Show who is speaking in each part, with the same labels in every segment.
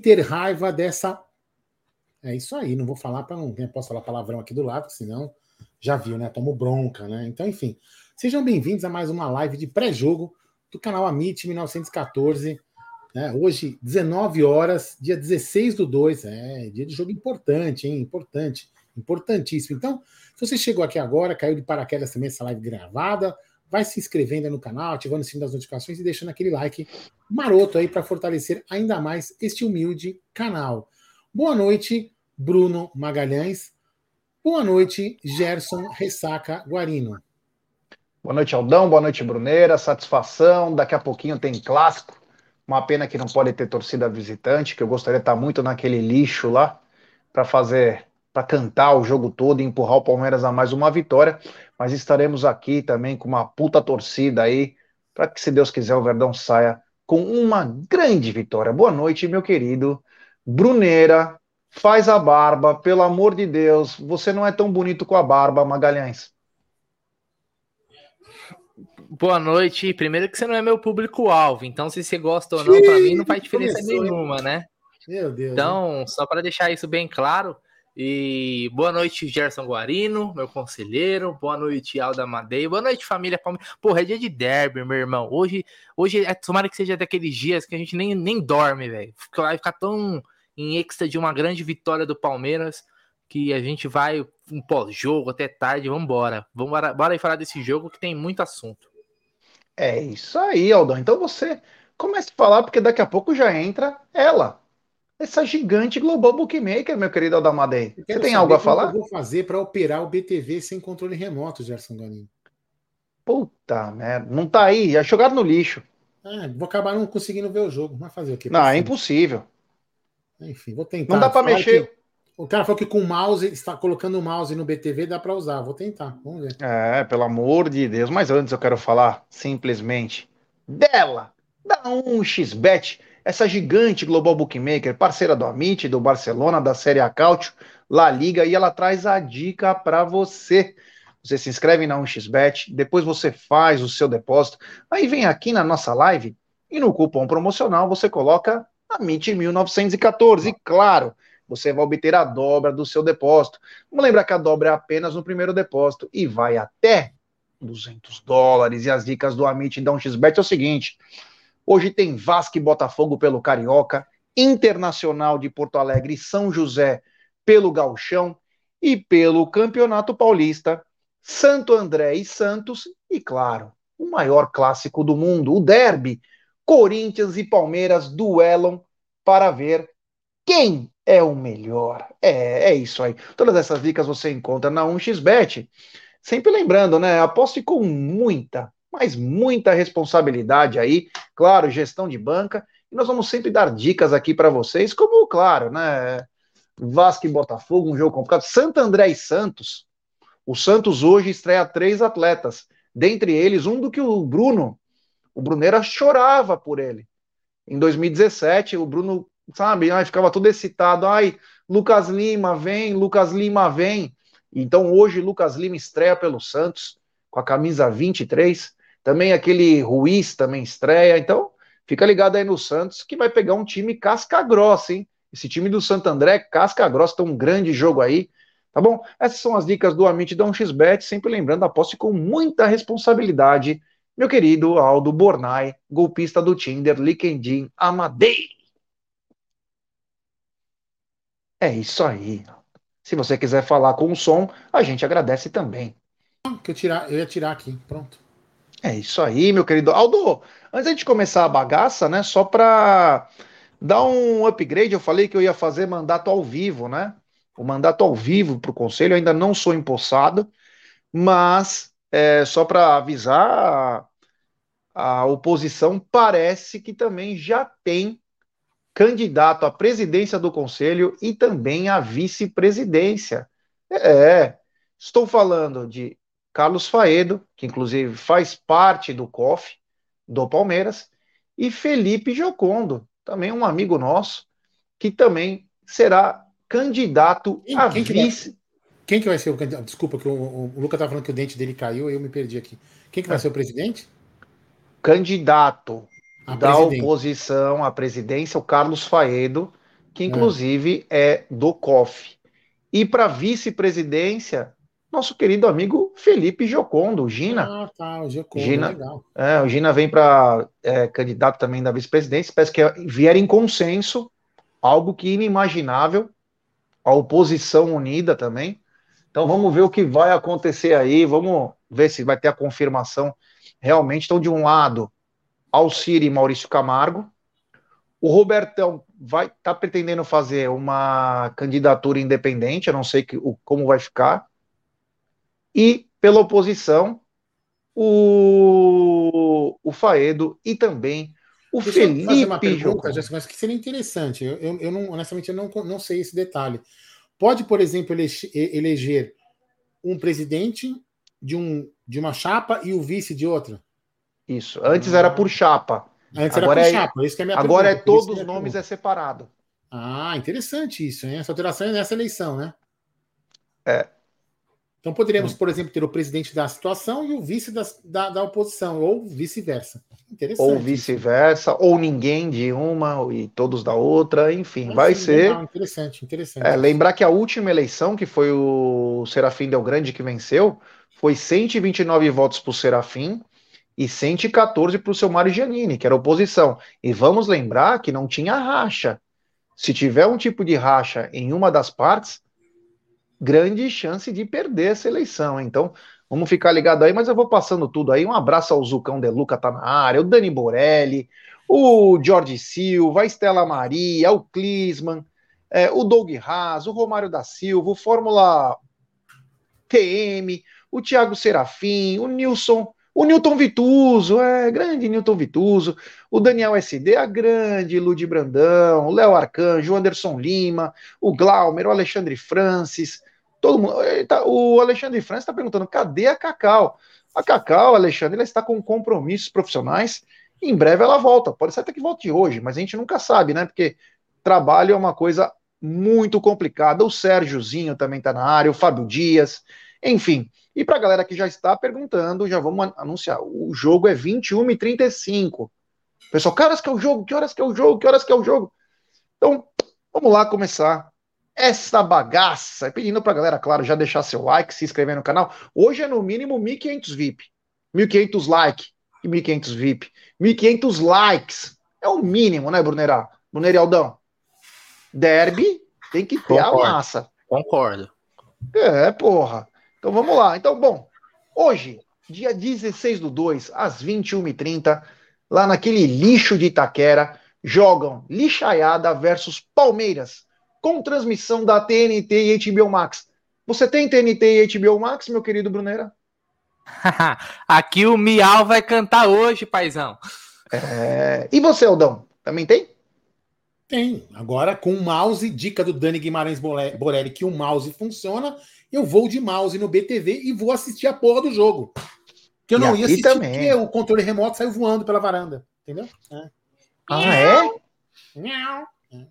Speaker 1: ter raiva dessa. É isso aí, não vou falar para não. Posso falar palavrão aqui do lado, senão já viu, né? Tomo bronca, né? Então, enfim. Sejam bem-vindos a mais uma live de pré-jogo do canal Amit 1914. Né? Hoje, 19 horas, dia 16 do 2. É, dia de jogo importante, hein? Importante. Importantíssimo. Então, se você chegou aqui agora, caiu de paraquedas também essa live gravada, vai se inscrevendo no canal, ativando o sino das notificações e deixando aquele like maroto aí para fortalecer ainda mais este humilde canal. Boa noite, Bruno Magalhães. Boa noite, Gerson Ressaca Guarino.
Speaker 2: Boa noite, Aldão. Boa noite, Bruneira. Satisfação. Daqui a pouquinho tem clássico. Uma pena que não pode ter torcida visitante, que eu gostaria de estar muito naquele lixo lá para fazer para cantar o jogo todo e empurrar o Palmeiras a mais uma vitória, mas estaremos aqui também com uma puta torcida aí, para que, se Deus quiser, o Verdão saia com uma grande vitória. Boa noite, meu querido Bruneira. Faz a barba, pelo amor de Deus. Você não é tão bonito com a barba, Magalhães.
Speaker 3: Boa noite. Primeiro que você não é meu público-alvo, então se você gosta ou não, para mim não faz diferença Começou, nenhuma, né? Meu Deus. Então, só para deixar isso bem claro, e boa noite, Gerson Guarino, meu conselheiro. Boa noite, Alda Madeira. Boa noite, família Palmeiras. Porra, é dia de derby, meu irmão. Hoje, hoje é, tomara que seja daqueles dias que a gente nem, nem dorme, velho. Vai ficar tão em êxtase de uma grande vitória do Palmeiras que a gente vai um pós-jogo até tarde. Vambora. Vamos bora aí falar desse jogo que tem muito assunto.
Speaker 2: É isso aí, Aldão. Então você comece a falar, porque daqui a pouco já entra ela, essa gigante global bookmaker, meu querido Aldamadei. Você tem algo a falar?
Speaker 1: eu vou fazer para operar o BTV sem controle remoto, Gerson Galinho?
Speaker 2: Puta merda, não tá aí, é jogado no lixo.
Speaker 1: É, vou acabar não conseguindo ver o jogo. Vai fazer o quê?
Speaker 2: Não, é impossível.
Speaker 1: Enfim, vou tentar.
Speaker 2: Não dá para mexer. Que...
Speaker 1: O cara falou que com o mouse, está colocando o mouse no BTV, dá para usar. Vou tentar, vamos ver.
Speaker 2: É, pelo amor de Deus. Mas antes eu quero falar simplesmente dela, da 1xBet essa gigante global bookmaker, parceira do Amit, do Barcelona, da Série A Cautio, La Liga, e ela traz a dica para você. Você se inscreve na 1xBet, depois você faz o seu depósito, aí vem aqui na nossa live e no cupom promocional você coloca AMIT 1914. E claro, você vai obter a dobra do seu depósito. Vamos lembrar que a dobra é apenas no primeiro depósito e vai até 200 dólares. E as dicas do Amit da 1xBet é o seguinte: Hoje tem Vasco e Botafogo pelo Carioca, Internacional de Porto Alegre e São José pelo Galchão e pelo Campeonato Paulista, Santo André e Santos e, claro, o maior clássico do mundo, o Derby. Corinthians e Palmeiras duelam para ver quem é o melhor. É, é isso aí. Todas essas dicas você encontra na 1xBet. Sempre lembrando, né? Aposte com muita, mas muita responsabilidade aí, claro, gestão de banca, e nós vamos sempre dar dicas aqui para vocês, como, claro, né, Vasco e Botafogo, um jogo complicado, Santo André e Santos, o Santos hoje estreia três atletas, dentre eles um do que o Bruno, o Bruneira chorava por ele, em 2017, o Bruno, sabe, ai, ficava todo excitado, ai, Lucas Lima vem, Lucas Lima vem, então hoje Lucas Lima estreia pelo Santos, com a camisa 23, também aquele Ruiz também estreia. Então, fica ligado aí no Santos, que vai pegar um time casca grossa, hein? Esse time do Santo André, casca grossa, tem um grande jogo aí. Tá bom? Essas são as dicas do Amit da 1xBet. Sempre lembrando, aposte com muita responsabilidade. Meu querido Aldo Bornai, golpista do Tinder, LinkedIn, Amadei. É isso aí. Se você quiser falar com o som, a gente agradece também.
Speaker 1: Que eu, tirar, eu ia tirar aqui, pronto.
Speaker 2: É isso aí, meu querido Aldo. Antes de começar a bagaça, né? Só para dar um upgrade, eu falei que eu ia fazer mandato ao vivo, né? O mandato ao vivo para o conselho, eu ainda não sou empossado, mas é, só para avisar, a, a oposição parece que também já tem candidato à presidência do conselho e também à vice-presidência. É, estou falando de Carlos Faedo, que inclusive faz parte do COF do Palmeiras, e Felipe Giocondo, também um amigo nosso, que também será candidato quem, a
Speaker 1: quem
Speaker 2: vice.
Speaker 1: Que quem que vai ser o candidato? Desculpa, que o, o, o Lucas estava falando que o dente dele caiu, eu me perdi aqui. Quem que vai é. ser o presidente?
Speaker 2: Candidato. a da oposição à presidência, o Carlos Faedo, que inclusive é, é do COF. E para vice-presidência, nosso querido amigo Felipe Jocondo, Gina. Ah, tá, o Jocondo, Gina, legal. É, o Gina vem para é, candidato também da vice-presidência, parece que vier em consenso, algo que inimaginável, a oposição unida também. Então vamos ver o que vai acontecer aí, vamos ver se vai ter a confirmação realmente. Então, de um lado, Alcire e Maurício Camargo. O Robertão vai estar tá pretendendo fazer uma candidatura independente, eu não sei que, o, como vai ficar e pela oposição o, o Faedo e também o Deixa Felipe fazer uma pergunta,
Speaker 1: Jéssica, mas que seria interessante. Eu, eu, eu, não, honestamente, eu não, não sei esse detalhe. Pode, por exemplo, eleger um presidente de, um, de uma chapa e o vice de outra?
Speaker 2: Isso. Antes era por chapa. Antes agora era por é, chapa. Isso que é minha agora pergunta, é todos os nomes é separado.
Speaker 1: Ah, interessante isso, hein? Essa alteração é nessa eleição, né?
Speaker 2: É.
Speaker 1: Então poderíamos, por exemplo, ter o presidente da situação e o vice da, da, da oposição, ou vice-versa.
Speaker 2: Ou vice-versa, ou ninguém de uma e todos da outra, enfim, vai ser. Legal,
Speaker 1: interessante, interessante.
Speaker 2: É, lembrar que a última eleição, que foi o Serafim Del Grande que venceu, foi 129 votos para o Serafim e 114 para o seu Mário Giannini, que era oposição. E vamos lembrar que não tinha racha. Se tiver um tipo de racha em uma das partes, grande chance de perder essa eleição. Então, vamos ficar ligado aí, mas eu vou passando tudo aí. Um abraço ao Zucão De Luca, tá na área, o Dani Borelli, o Jorge Silva, a Estela Maria, o Clisman, é, o Doug Haas, o Romário da Silva, o Fórmula TM, o Thiago Serafim, o Nilson, o Newton Vituso, é grande Newton Vituso, o Daniel SD, a grande Ludi Brandão, o Léo Arcanjo, o Anderson Lima, o Glaumer, o Alexandre Francis, Todo mundo. Tá, o Alexandre França está perguntando: cadê a Cacau? A Cacau, Alexandre, ela está com compromissos profissionais. em breve ela volta. Pode ser até que volte hoje, mas a gente nunca sabe, né? Porque trabalho é uma coisa muito complicada. O Sérgiozinho também está na área, o Fábio Dias, enfim. E para a galera que já está perguntando, já vamos anunciar. O jogo é 21 e 35. Pessoal, que horas que é o jogo? Que horas que é o jogo? Que horas que é o jogo? Então, vamos lá começar essa bagaça. Pedindo pra galera, claro, já deixar seu like, se inscrever no canal. Hoje é no mínimo 1.500 VIP. 1.500 like e 1.500 VIP. 1.500 likes. É o mínimo, né, Brunerá? Brunerialdão. Derby tem que ter Concordo. a massa.
Speaker 3: Concordo.
Speaker 2: É, porra. Então vamos lá. Então, bom, hoje, dia 16 do 2, às 21h30, lá naquele lixo de Itaquera, jogam Lixaiada versus Palmeiras com transmissão da TNT e HBO Max. Você tem TNT e HBO Max, meu querido Brunera?
Speaker 3: Aqui o Miau vai cantar hoje, paizão.
Speaker 2: É... E você, Aldão? Também tem?
Speaker 1: Tem. Agora com o mouse, dica do Dani Guimarães Borelli, que o mouse funciona, eu vou de mouse no BTV e vou assistir a porra do jogo. Que eu e não ia assistir também. porque o controle remoto saiu voando pela varanda. Entendeu?
Speaker 2: É. Ah, é? Miau. é.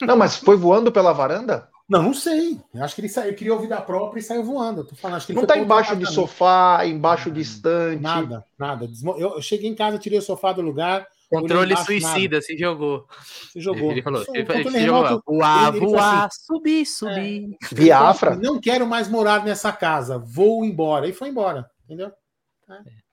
Speaker 2: Não, mas foi voando pela varanda?
Speaker 1: Não, não sei. Eu acho que ele saiu, queria ouvir da própria e saiu voando. Eu tô falando, acho que
Speaker 2: não tá embaixo de sofá, embaixo de estante.
Speaker 1: Nada, nada. Eu, cheguei em casa, tirei o sofá do lugar.
Speaker 3: Controle embaixo, suicida, nada. se jogou.
Speaker 1: Se jogou.
Speaker 3: Ele falou, ele, ele, ele jogou. Voar, voar, assim, subir, subir.
Speaker 2: É, Biafra.
Speaker 1: Não quero mais morar nessa casa, vou embora. E foi embora, entendeu?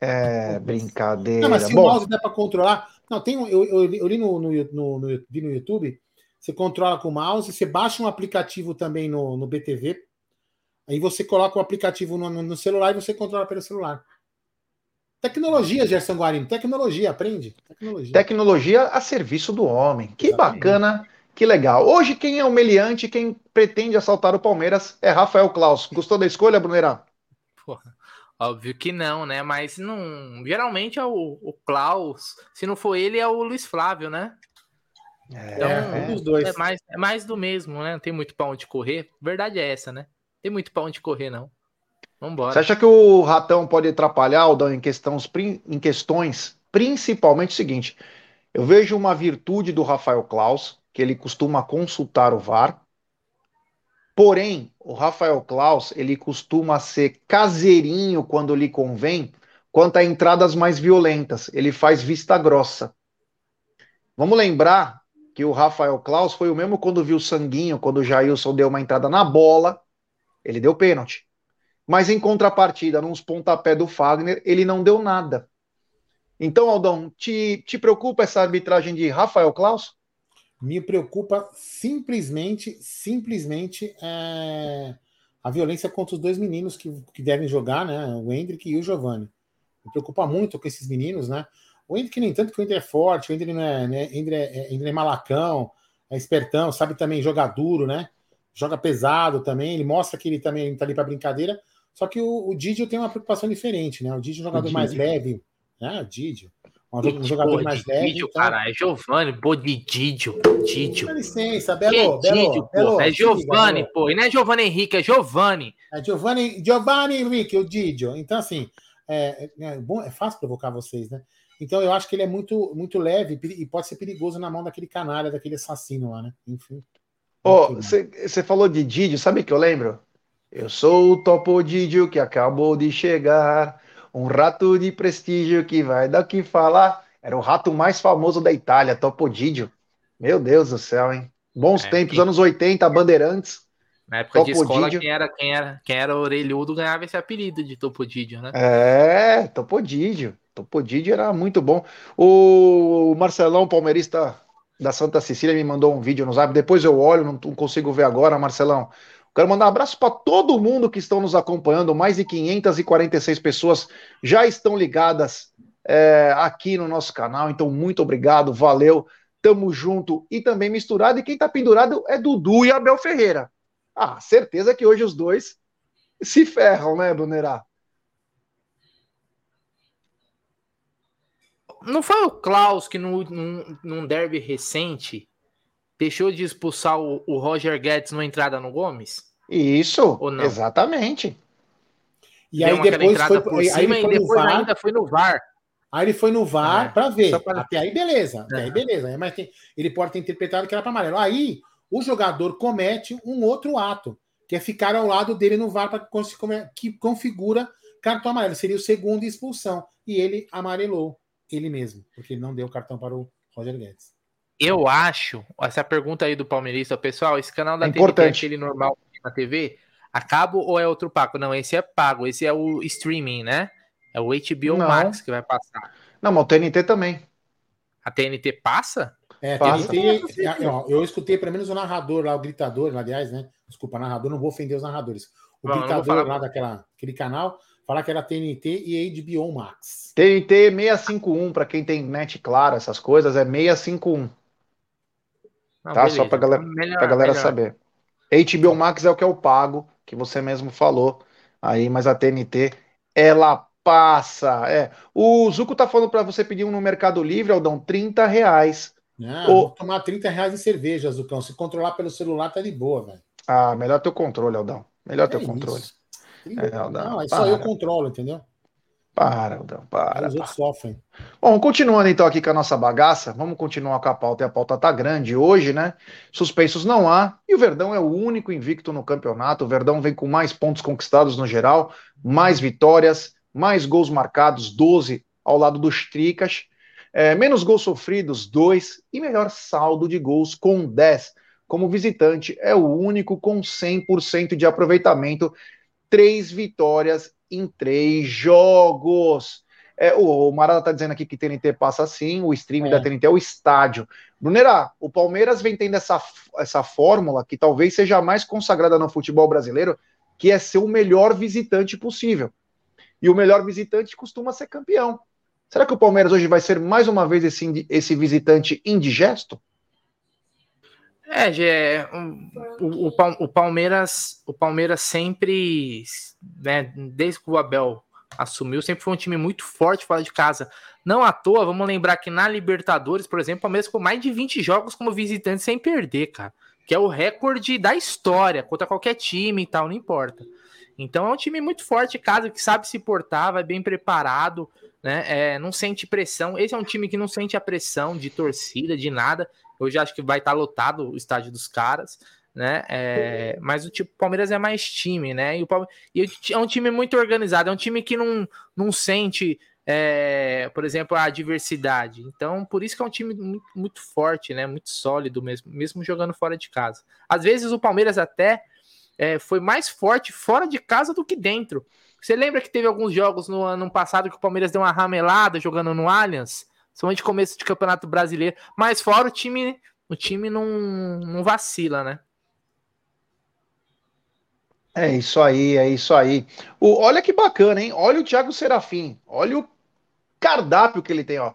Speaker 2: É, é brincadeira.
Speaker 1: Não, mas se Bom, o mouse der para controlar. Não, tem um, eu, eu, eu li no, no, no, no, vi no YouTube você controla com o mouse, você baixa um aplicativo também no, no BTV, aí você coloca o aplicativo no, no celular e você controla pelo celular. Tecnologia, Gerson Guarino, tecnologia, aprende.
Speaker 2: Tecnologia. tecnologia a serviço do homem. Que Exatamente. bacana, que legal. Hoje, quem é o meliante, quem pretende assaltar o Palmeiras é Rafael Klaus. Gostou da escolha, Brunera?
Speaker 3: Porra. Óbvio que não, né? Mas não. Geralmente é o, o Klaus. Se não for ele, é o Luiz Flávio, né?
Speaker 1: É, então, é, um dos dois.
Speaker 3: É mais, é mais do mesmo, né? Não tem muito pra onde correr. Verdade é essa, né? Tem muito pra onde correr, não. Vambora.
Speaker 2: Você acha que o Ratão pode atrapalhar, Aldão, em, questões, em questões, principalmente o seguinte: eu vejo uma virtude do Rafael Klaus, que ele costuma consultar o VAR. Porém, o Rafael Klaus, ele costuma ser caseirinho quando lhe convém, quanto a entradas mais violentas. Ele faz vista grossa. Vamos lembrar que o Rafael Klaus foi o mesmo quando viu o Sanguinho, quando o Jailson deu uma entrada na bola, ele deu pênalti. Mas em contrapartida, nos pontapé do Fagner, ele não deu nada. Então, Aldão, te, te preocupa essa arbitragem de Rafael Klaus?
Speaker 1: Me preocupa simplesmente, simplesmente é, a violência contra os dois meninos que, que devem jogar, né? O Hendrick e o Giovanni. Me preocupa muito com esses meninos, né? O Hendrick, nem tanto que o Hendrick é forte, o Hendrick não é, né? É, Hendrick é malacão, é espertão, sabe também jogar duro, né? Joga pesado também. Ele mostra que ele também tá ali para brincadeira. Só que o, o Didio tem uma preocupação diferente, né? O Didio é um jogador mais leve, né? O Didio. Um jogador mais leve. Didio,
Speaker 3: então... cara, é Giovanni, pô, de Didio. Didio.
Speaker 1: Dá licença, Belo. Que Belo, Didio,
Speaker 3: Belo, É Giovanni, pô. E não é Giovanni Henrique, é Giovanni.
Speaker 1: É Giovanni, Giovanni Henrique, o Didio. Então, assim, é, é, bom, é fácil provocar vocês, né? Então eu acho que ele é muito, muito leve e pode ser perigoso na mão daquele canalha, daquele assassino lá, né? Enfim.
Speaker 2: Você oh, falou de Didio, sabe o que eu lembro? Eu sou o Topo Didio que acabou de chegar. Um rato de prestígio que vai dar o que falar. Era o rato mais famoso da Itália, Topodidio. Meu Deus do céu, hein? Bons é, tempos, anos 80, Bandeirantes.
Speaker 3: Na época Topodidio. de escola, quem era, quem, era, quem era orelhudo ganhava esse apelido de Topodidio, né?
Speaker 2: É, Topodidio. Topodidio era muito bom. O Marcelão, palmeirista da Santa Cecília, me mandou um vídeo no zap. Depois eu olho, não consigo ver agora, Marcelão. Quero mandar um abraço para todo mundo que estão nos acompanhando. Mais de 546 pessoas já estão ligadas é, aqui no nosso canal. Então, muito obrigado, valeu, tamo junto e também misturado. E quem tá pendurado é Dudu e Abel Ferreira. Ah, certeza que hoje os dois se ferram, né, Brunerá?
Speaker 3: Não foi o Klaus que num, num, num derby recente deixou de expulsar o, o Roger Guedes na entrada no Gomes?
Speaker 2: Isso, exatamente.
Speaker 1: E Deu aí depois foi, por cima,
Speaker 3: aí e depois VAR, ainda foi no VAR.
Speaker 1: Aí ele foi no VAR é, para ver. Pra... Até aí beleza, até é. aí beleza. Mas tem, ele pode ter interpretado que era para amarelo. Aí o jogador comete um outro ato, que é ficar ao lado dele no VAR para que configura cartão amarelo. Seria o segundo expulsão. E ele amarelou ele mesmo, porque ele não deu cartão para o Roger Guedes.
Speaker 3: Eu acho, essa pergunta aí do palmeirista, pessoal, esse canal da é. TNT, aquele normal na TV, a cabo ou é outro pago? Não, esse é pago, esse é o streaming, né? É o HBO não. Max que vai passar.
Speaker 2: Não, mas o TNT também.
Speaker 3: A TNT passa?
Speaker 1: É, passa. TNT, ó, eu escutei pelo menos o narrador lá, o gritador, aliás, né? Desculpa, narrador, não vou ofender os narradores. O não, gritador não lá daquela aquele canal falar que era TNT e HBO Max.
Speaker 2: TNT 651, para quem tem net claro, essas coisas, é 651. Não, tá? Beleza. Só pra galera, melhor, pra galera saber. HBO Max é o que eu pago, que você mesmo falou aí, mas a TNT, ela passa. É. O Zuco tá falando para você pedir um no Mercado Livre, Aldão, 30 reais.
Speaker 1: Não, o... vou tomar 30 reais em cerveja, Zucão. Se controlar pelo celular, tá de boa, velho.
Speaker 2: Ah, melhor teu controle, Aldão. Melhor é teu controle.
Speaker 1: É, Aldão, não, é só eu controlo, entendeu?
Speaker 2: Para, Aldão, para. Os outros sofrem. Bom, continuando então aqui com a nossa bagaça, vamos continuar com a pauta, e a pauta tá grande hoje, né? Suspensos não há, e o Verdão é o único invicto no campeonato. O Verdão vem com mais pontos conquistados no geral, mais vitórias, mais gols marcados, 12 ao lado dos Tricas, é, menos gols sofridos, 2, e melhor saldo de gols com 10. Como visitante, é o único com 100% de aproveitamento, três vitórias em três jogos. É, o, o Marada está dizendo aqui que TNT passa assim, o stream é. da TNT é o estádio. Brunerá, o Palmeiras vem tendo essa, essa fórmula que talvez seja a mais consagrada no futebol brasileiro, que é ser o melhor visitante possível. E o melhor visitante costuma ser campeão. Será que o Palmeiras hoje vai ser mais uma vez esse, esse visitante indigesto?
Speaker 3: É, o, o, o, Palmeiras, o Palmeiras sempre, né, desde que o Abel assumiu, sempre foi um time muito forte fora de casa. Não à toa, vamos lembrar que na Libertadores, por exemplo, o Palmeiras ficou mais de 20 jogos como visitante sem perder, cara. Que é o recorde da história, contra qualquer time e tal, não importa. Então é um time muito forte, casa que sabe se portar, vai bem preparado, né? É, não sente pressão. Esse é um time que não sente a pressão de torcida, de nada. Hoje acho que vai estar lotado o estádio dos caras, né? É, mas o tipo Palmeiras é mais time, né? E, o Palmeiras, e é um time muito organizado, é um time que não, não sente é, por exemplo, a diversidade. Então, por isso que é um time muito, muito, forte, né? Muito sólido mesmo, mesmo jogando fora de casa. Às vezes o Palmeiras até é, foi mais forte fora de casa do que dentro. Você lembra que teve alguns jogos no ano passado que o Palmeiras deu uma ramelada jogando no Allianz? Somente começo de campeonato brasileiro. Mas fora o time, o time não, não vacila, né?
Speaker 2: É isso aí, é isso aí. O, olha que bacana, hein? Olha o Thiago Serafim. Olha o cardápio que ele tem, ó.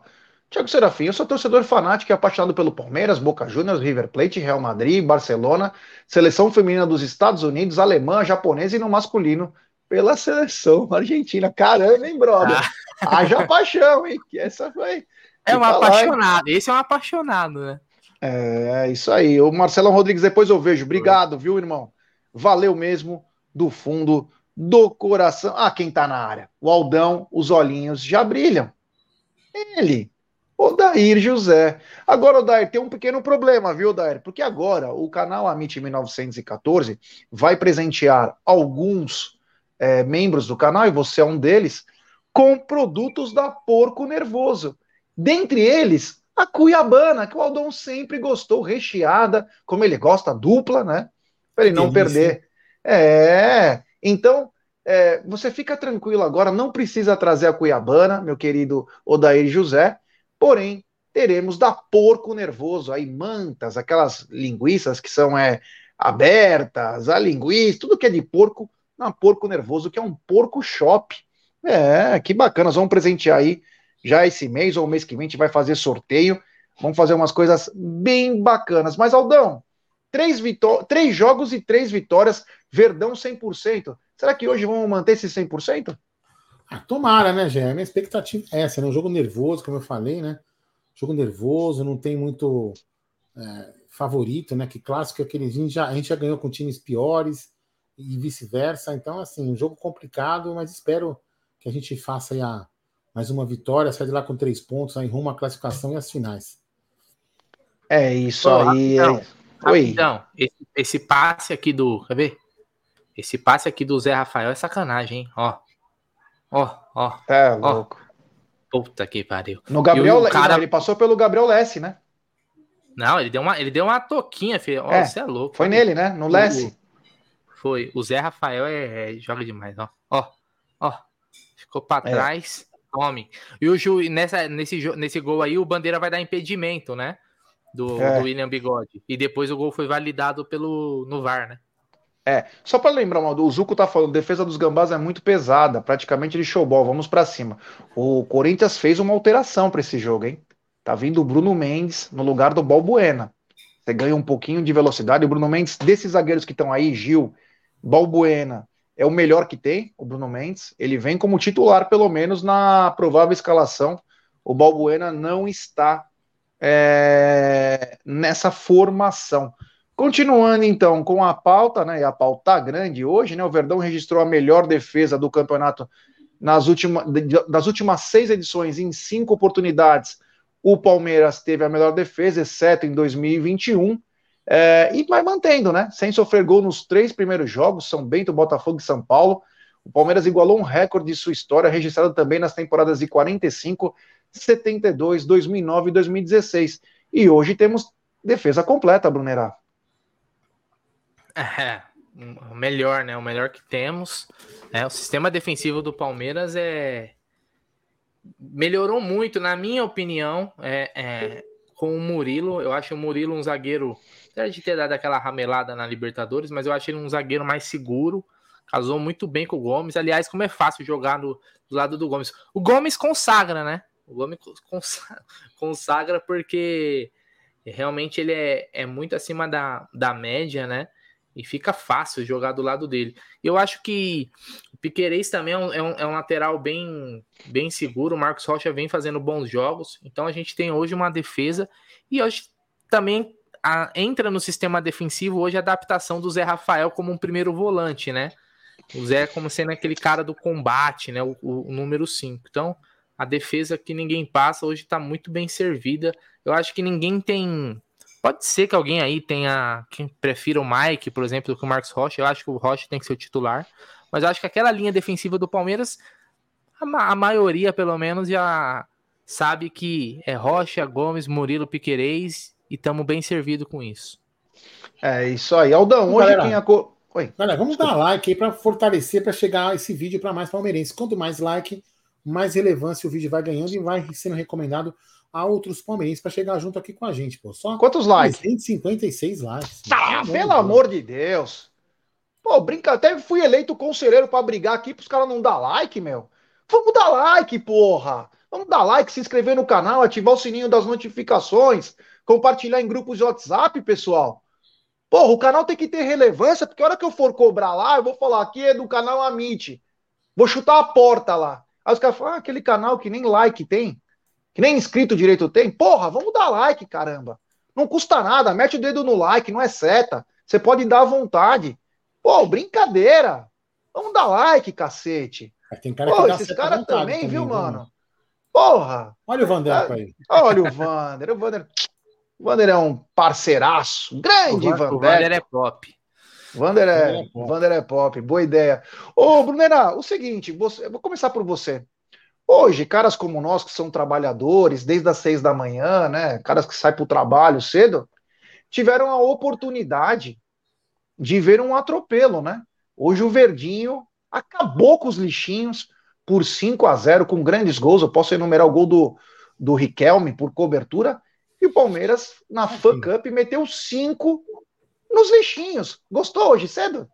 Speaker 2: Thiago Serafim, eu sou torcedor fanático e apaixonado pelo Palmeiras, Boca Juniors, River Plate, Real Madrid, Barcelona, seleção feminina dos Estados Unidos, alemã, japonesa e no masculino pela seleção argentina. Caramba, hein, brother? Ah. Haja paixão, hein? Essa foi.
Speaker 3: É um apaixonado, esse é um apaixonado, né?
Speaker 2: É, isso aí. O Marcelo Rodrigues, depois eu vejo. Obrigado, viu, irmão? Valeu mesmo, do fundo do coração. Ah, quem tá na área? O Aldão, os olhinhos já brilham. Ele, Odair José. Agora, Odair, tem um pequeno problema, viu, Odair? Porque agora o canal Amit 1914 vai presentear alguns é, membros do canal, e você é um deles, com produtos da Porco Nervoso. Dentre eles, a Cuiabana, que o Aldão sempre gostou, recheada, como ele gosta, dupla, né? Para ele não perder. É, então, é, você fica tranquilo agora, não precisa trazer a Cuiabana, meu querido Odair José, porém, teremos da porco nervoso, aí mantas, aquelas linguiças que são é, abertas, a linguiça, tudo que é de porco, na porco nervoso, que é um porco shop. É, que bacana, nós vamos presentear aí já esse mês ou mês que vem, a gente vai fazer sorteio, vamos fazer umas coisas bem bacanas. Mas, Aldão, três, vitó três jogos e três vitórias, Verdão 100%. Será que hoje vamos manter esse 100%?
Speaker 1: Ah, tomara, né, Gé? A minha expectativa é essa, né? Um jogo nervoso, como eu falei, né? Jogo nervoso, não tem muito é, favorito, né? Que clássico é aquele. A gente, já, a gente já ganhou com times piores e vice-versa. Então, assim, um jogo complicado, mas espero que a gente faça aí a, mais uma vitória, sair de lá com três pontos, aí rumo à classificação e as finais.
Speaker 2: É isso Pô, aí.
Speaker 3: Rapidão, é... rapidão. Esse, esse passe aqui do. Quer ver? Esse passe aqui do Zé Rafael é sacanagem, hein? Ó. Ó, ó.
Speaker 2: É louco.
Speaker 3: Puta que pariu.
Speaker 2: No Gabriel, o cara... ele passou pelo Gabriel Lessi, né?
Speaker 3: Não, ele deu uma, ele deu uma toquinha, filho. Ó, é, você é louco.
Speaker 2: Foi nele, né? No Lessi.
Speaker 3: Foi. O Zé Rafael é, é, joga demais, ó. Ó, ó. Ficou para é. trás. Tome. E o Ju, nessa, nesse, nesse gol aí, o Bandeira vai dar impedimento, né? Do, é. do William Bigode. E depois o gol foi validado pelo, no VAR, né?
Speaker 2: É, só para lembrar, o Zuco tá falando, defesa dos Gambás é muito pesada, praticamente de showball, vamos para cima. O Corinthians fez uma alteração para esse jogo, hein? Tá vindo o Bruno Mendes no lugar do Balbuena. Você ganha um pouquinho de velocidade. O Bruno Mendes, desses zagueiros que estão aí, Gil, Balbuena, é o melhor que tem, o Bruno Mendes. Ele vem como titular, pelo menos, na provável escalação. O Balbuena não está é, nessa formação. Continuando então com a pauta, né? E a pauta tá grande hoje, né? O Verdão registrou a melhor defesa do campeonato nas das últimas seis edições, em cinco oportunidades. O Palmeiras teve a melhor defesa, exceto em 2021. É, e vai mantendo, né? Sem sofrer gol nos três primeiros jogos, São Bento, Botafogo e São Paulo. O Palmeiras igualou um recorde de sua história, registrado também nas temporadas de 45, 72, 2009 e 2016. E hoje temos defesa completa, Brunerá.
Speaker 3: É, o melhor, né? O melhor que temos. É, o sistema defensivo do Palmeiras é melhorou muito, na minha opinião, é, é, com o Murilo. Eu acho o Murilo um zagueiro, apesar de ter dado aquela ramelada na Libertadores, mas eu acho ele um zagueiro mais seguro. Casou muito bem com o Gomes. Aliás, como é fácil jogar no, do lado do Gomes. O Gomes consagra, né? O Gomes consagra, consagra porque realmente ele é, é muito acima da, da média, né? e fica fácil jogar do lado dele. Eu acho que o Piquerez também é um, é um, é um, lateral bem, bem seguro. O Marcos Rocha vem fazendo bons jogos. Então a gente tem hoje uma defesa e hoje também a, entra no sistema defensivo hoje a adaptação do Zé Rafael como um primeiro volante, né? O Zé como sendo aquele cara do combate, né? O, o, número 5. Então a defesa que ninguém passa hoje está muito bem servida. Eu acho que ninguém tem Pode ser que alguém aí tenha quem prefira o Mike, por exemplo, do que o Marcos Rocha. Eu acho que o Rocha tem que ser o titular. Mas eu acho que aquela linha defensiva do Palmeiras a, a maioria, pelo menos, já sabe que é Rocha, Gomes, Murilo, Piquerez e estamos bem servidos com isso.
Speaker 2: É isso aí. Aldão, hoje galera, quem a cor.
Speaker 1: Oi. Galera, vamos Desculpa. dar like aí para fortalecer, para chegar esse vídeo para mais palmeirenses. Quanto mais like, mais relevância o vídeo vai ganhando e vai sendo recomendado a outros palmeirenses para chegar junto aqui com a gente, pô. Só
Speaker 2: Quantos likes?
Speaker 1: 156 likes.
Speaker 2: Ah, pelo amor de Deus. Pô, brinca, até fui eleito conselheiro para brigar aqui pros caras não dar like, meu. Vamos dar like, porra. Vamos dar like, se inscrever no canal, ativar o sininho das notificações, compartilhar em grupos de WhatsApp, pessoal. Porra, o canal tem que ter relevância, porque a hora que eu for cobrar lá, eu vou falar aqui é do canal Amit. Vou chutar a porta lá. Aí os caras falam, ah, aquele canal que nem like tem, que nem inscrito direito tem. Porra, vamos dar like, caramba. Não custa nada, mete o dedo no like, não é seta. Você pode dar à vontade. Pô, brincadeira. Vamos dar like, cacete. Tem cara Pô, esses caras também, também, viu, mano? Porra!
Speaker 1: Olha o Vander
Speaker 2: é, aí. Olha o Vander. O Vander, o Vander é um parceiraço. Grande, Vander. O Vander
Speaker 3: é pop.
Speaker 2: Vander é, é Vander é pop. Boa ideia. Ô, Brunera, o seguinte, você, eu vou começar por você. Hoje, caras como nós, que são trabalhadores, desde as seis da manhã, né? Caras que saem para o trabalho cedo, tiveram a oportunidade de ver um atropelo, né? Hoje o Verdinho acabou com os lixinhos por 5 a 0 com grandes gols. Eu posso enumerar o gol do, do Riquelme por cobertura. E o Palmeiras, na ah, Fan Cup, meteu 5 nos lixinhos. Gostou hoje cedo?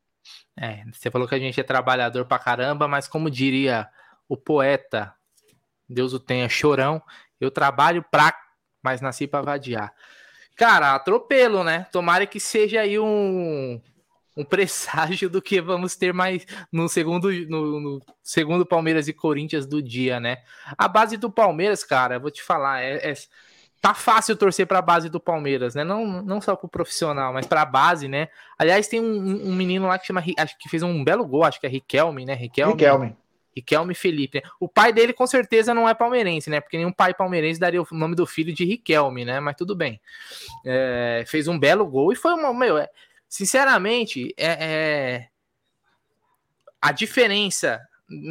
Speaker 3: É, você falou que a gente é trabalhador pra caramba, mas como diria o poeta, Deus o tenha, chorão, eu trabalho pra, mas nasci pra vadiar. Cara, atropelo, né? Tomara que seja aí um, um presságio do que vamos ter mais no segundo, no, no, segundo Palmeiras e Corinthians do dia, né? A base do Palmeiras, cara, vou te falar, é, é tá fácil torcer para a base do Palmeiras, né? Não, não só pro profissional, mas para a base, né? Aliás, tem um, um, menino lá que chama, acho que fez um belo gol, acho que é Riquelme, né? Riquelme.
Speaker 2: Riquelme.
Speaker 3: Riquelme Felipe. Né? O pai dele com certeza não é palmeirense, né? Porque nenhum pai palmeirense daria o nome do filho de Riquelme, né? Mas tudo bem. É, fez um belo gol e foi uma. Meu, é, sinceramente, é, é, a diferença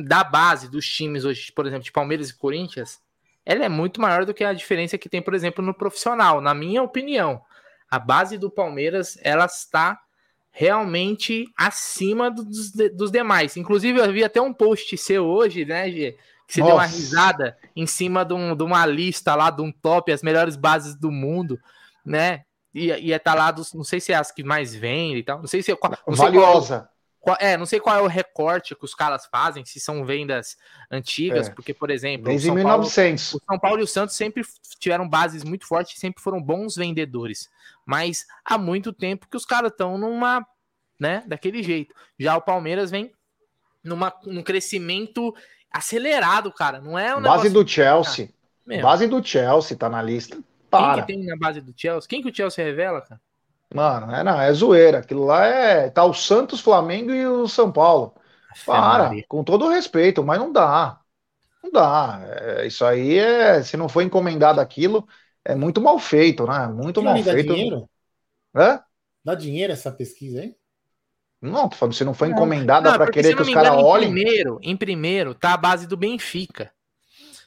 Speaker 3: da base dos times hoje, por exemplo, de Palmeiras e Corinthians, ela é muito maior do que a diferença que tem, por exemplo, no profissional. Na minha opinião, a base do Palmeiras ela está realmente acima dos, dos demais. Inclusive, eu vi até um post seu hoje, né, Gê? Que você Nossa. deu uma risada em cima de, um, de, uma lista lá, de um top, as melhores bases do mundo, né? ia estar tá lá dos, não sei se é as que mais vendem e tal, não sei se é
Speaker 2: não valiosa.
Speaker 3: Qual, é, não sei qual é o recorte que os caras fazem, se são vendas antigas, é. porque, por exemplo,
Speaker 2: desde 1900.
Speaker 3: Paulo, o São Paulo e o Santos sempre tiveram bases muito fortes, sempre foram bons vendedores, mas há muito tempo que os caras estão numa, né, daquele jeito. Já o Palmeiras vem numa, num crescimento acelerado, cara, não é
Speaker 2: um Base do Chelsea. Ah, base do Chelsea tá na lista.
Speaker 3: Para. Quem que tem na base do Chelsea? Quem que o Chelsea revela, cara?
Speaker 2: Mano, é, não, é zoeira. Aquilo lá é. Tá o Santos, Flamengo e o São Paulo. Para, com todo o respeito, mas não dá. Não dá. É, isso aí é. Se não for encomendado aquilo, é muito mal feito, né? Muito mal feito. Dá dinheiro?
Speaker 1: Hã? Dá dinheiro essa pesquisa aí?
Speaker 2: Não, tô falando, se não foi encomendada para querer que os caras olhem.
Speaker 3: Em primeiro, em primeiro, tá a base do Benfica.